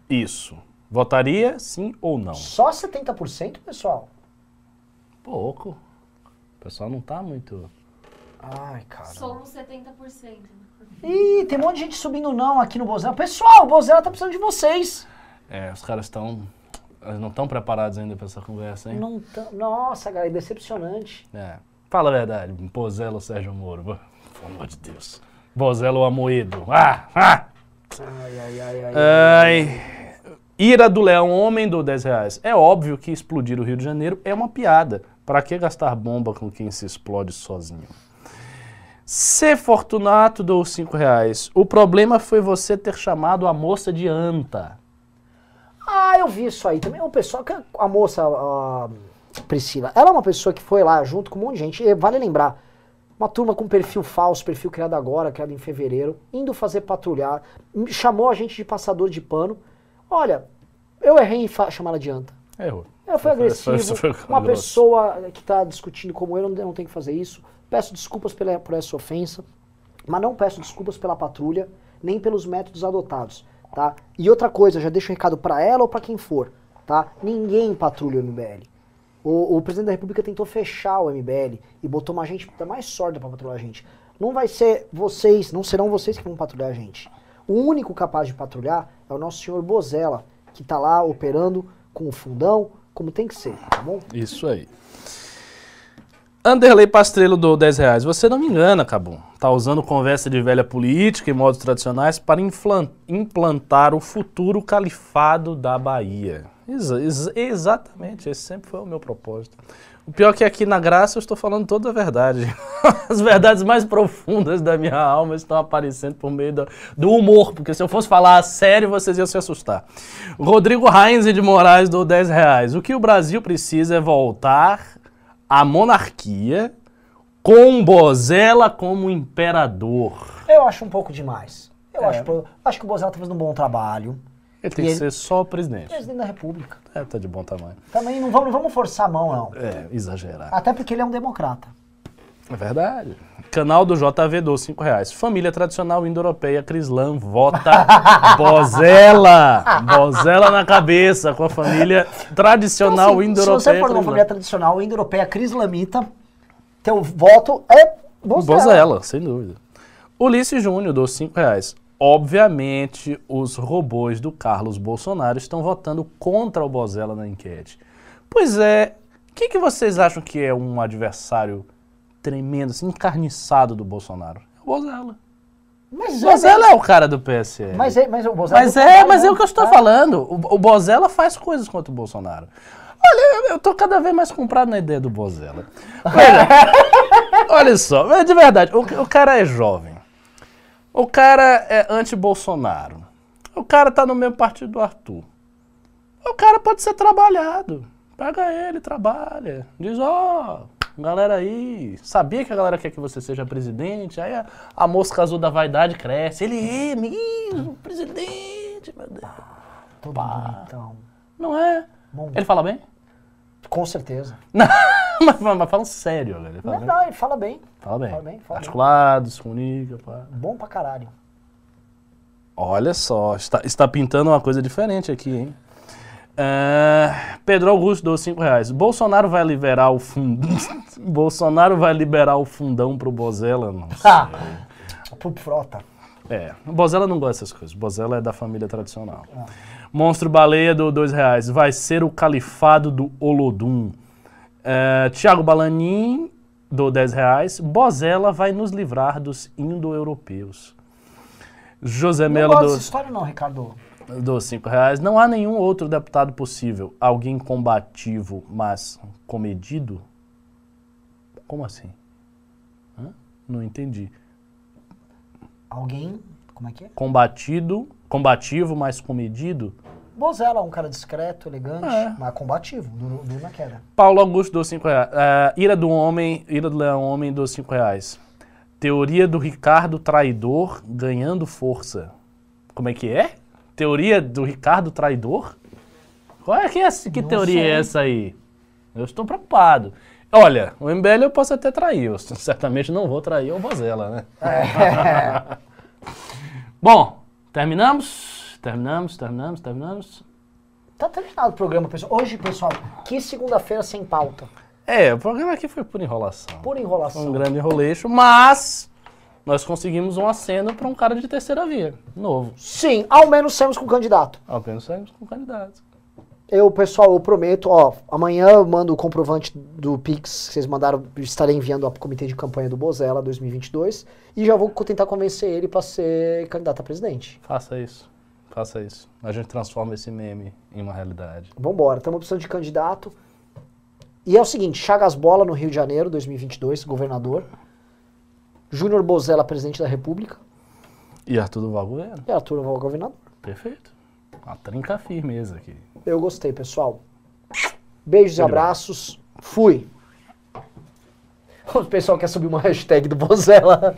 Isso. Votaria sim ou não? Só 70%, pessoal? Pouco. O pessoal não tá muito. Ai, cara. Somos 70%. Ih, tem um monte de gente subindo não aqui no Bozella. Pessoal, o Bozella tá precisando de vocês. É, os caras estão. Eles não estão preparados ainda pra essa conversa, hein? Não tá- Nossa, cara, é decepcionante. É. Fala a verdade, Bozella ou Sérgio Moro? Pelo amor de Deus. Bozella ou Amoedo? Ah! Ah! Ai, ai, ai, ai. Ai. Ira do Leão, homem do 10 reais. É óbvio que explodir o Rio de Janeiro é uma piada. Para que gastar bomba com quem se explode sozinho? C. Fortunato dou 5 reais. O problema foi você ter chamado a moça de anta. Ah, eu vi isso aí também. O pessoal, que a moça, a Priscila, ela é uma pessoa que foi lá junto com um monte de gente. E vale lembrar, uma turma com perfil falso, perfil criado agora, criado em fevereiro, indo fazer patrulhar, chamou a gente de passador de pano. Olha, eu errei em chamar ela de anta. Errou. Eu fui Foi- agressivo. foi- foi uma pessoa que está discutindo como eu não, não tem que fazer isso. Peço desculpas pela, por essa ofensa, mas não peço desculpas pela patrulha, nem pelos métodos adotados, tá? E outra coisa, já deixo um recado para ela ou para quem for, tá? Ninguém patrulha o MBL. O, o presidente da República tentou fechar o MBL e botou uma gente mais sorda para patrulhar a gente. Não vai ser vocês, não serão vocês que vão patrulhar a gente. O único capaz de patrulhar é o nosso senhor Bozella, que tá lá operando com o fundão, como tem que ser, tá bom? Isso aí. Anderley Pastrello do 10 reais. Você não me engana, Cabum. Tá usando conversa de velha política e modos tradicionais para implantar o futuro califado da Bahia. Ex- exatamente, esse sempre foi o meu propósito. O pior é que aqui na Graça eu estou falando toda a verdade. As verdades mais profundas da minha alma estão aparecendo por meio do, do humor, porque se eu fosse falar a sério, vocês iam se assustar. Rodrigo Heinz de Moraes do 10 reais. O que o Brasil precisa é voltar à monarquia com Bozella como imperador. Eu acho um pouco demais. Eu É. acho, acho que o Bozella tá fazendo um bom trabalho. Ele tem E que ele- ser só o presidente. Presidente da República. É, tá de bom tamanho. Também não vamos, não vamos forçar a mão, não. É, exagerar. Até porque ele é um democrata. É verdade. Canal do JV do 5 reais. Família tradicional indo-europeia Crislan vota Bozella. Bozella na cabeça com a família tradicional Então, assim, se indo-europeia você for uma família tradicional indo-europeia crislamita, teu voto é Bozella. Bozella, sem dúvida. Ulisses Júnior, dos 5 reais. Obviamente, os robôs do Carlos Bolsonaro estão votando contra o Bozella na enquete. Pois é, o que vocês acham que é um adversário tremendo, assim, encarniçado do Bolsonaro? É o Bozella. Mas é, Bozella é o cara do PSL. mas é, mas o Bozella Mas é, trabalho, mas é o que eu estou falando. O, o Bozella faz coisas contra o Bolsonaro. Olha, eu, tô cada vez mais comprado na ideia do Bozella. Olha, olha só, de verdade, o, o cara é jovem. O cara é anti-Bolsonaro. O cara tá no mesmo partido do Arthur. O cara pode ser trabalhado. Pega ele, trabalha. Diz, ó, galera aí, sabia que a galera quer que você seja presidente? Aí a, a mosca azul da vaidade cresce. Ele é mesmo, presidente, meu Deus. Todo bonitão. Não é? Bom. Ele fala bem? Com certeza. Não, mas, mas, falando sério, velho. Ele fala Não, não, ele fala bem. Fala bem. Fala bem, fala. Articulado, se comunica, pá. Bom pra caralho. Olha só, está, está pintando uma coisa diferente aqui, hein? É, Pedro Augusto deu 5 reais. Bolsonaro vai liberar o fundão. Bolsonaro vai liberar o fundão pro Bozella? Não sei. Ah, pro Frota. É, o Bozella não gosta dessas coisas. Bozella é da família tradicional. Monstro Baleia do 2 reais. Vai ser o califado do Olodum. É, Tiago Balanin do 10 reais. Bozella vai nos livrar dos indo-europeus. José Não Melo gosto do, dessa história não, Ricardo. Dos 5 reais. Não há nenhum outro deputado possível. Alguém combativo, mas comedido? Como assim? Hã? Não entendi. Alguém, como é que é? Combatido, combativo, mas comedido? Bozella, um cara discreto, elegante, É. mas combativo, duro, duro na queda. Paulo Augusto dos 5 reais. É, ira do homem, ira do leão homem dos 5 reais. Teoria do Ricardo traidor ganhando força. Como é que é? Teoria do Ricardo traidor? Qual é que, é, essa- que Não teoria sei. é essa aí? Eu estou preocupado. Olha, o MBL eu posso até trair, eu certamente não vou trair o Bozella, né? É. Bom, terminamos? Terminamos, terminamos, terminamos. Tá terminado o programa, pessoal. Hoje, pessoal, que segunda-feira sem pauta. É, o programa aqui foi por enrolação. Por Foi enrolação. um grande enroleixo, mas nós conseguimos um aceno para um cara de terceira via, novo. Sim, ao menos saímos com o candidato. Apenas saímos com candidatos. Eu, pessoal, eu prometo, ó, amanhã eu mando o comprovante do Pix que vocês mandaram, estarei enviando ao comitê de campanha do Bozella 2022 e já vou tentar convencer ele para ser candidato a presidente. Faça isso. Faça isso. A gente transforma esse meme em uma realidade. Vambora, estamos precisando de candidato. E é o seguinte, Chagas Bola no Rio de Janeiro, 2022, governador. Júnior Bozella, presidente da República. E Arthur Duval governo. E Arthur Val, governador. Perfeito. Uma trinca firmeza aqui. Eu gostei, pessoal. Beijos e abraços. Fui. O pessoal quer subir uma hashtag do Bozella.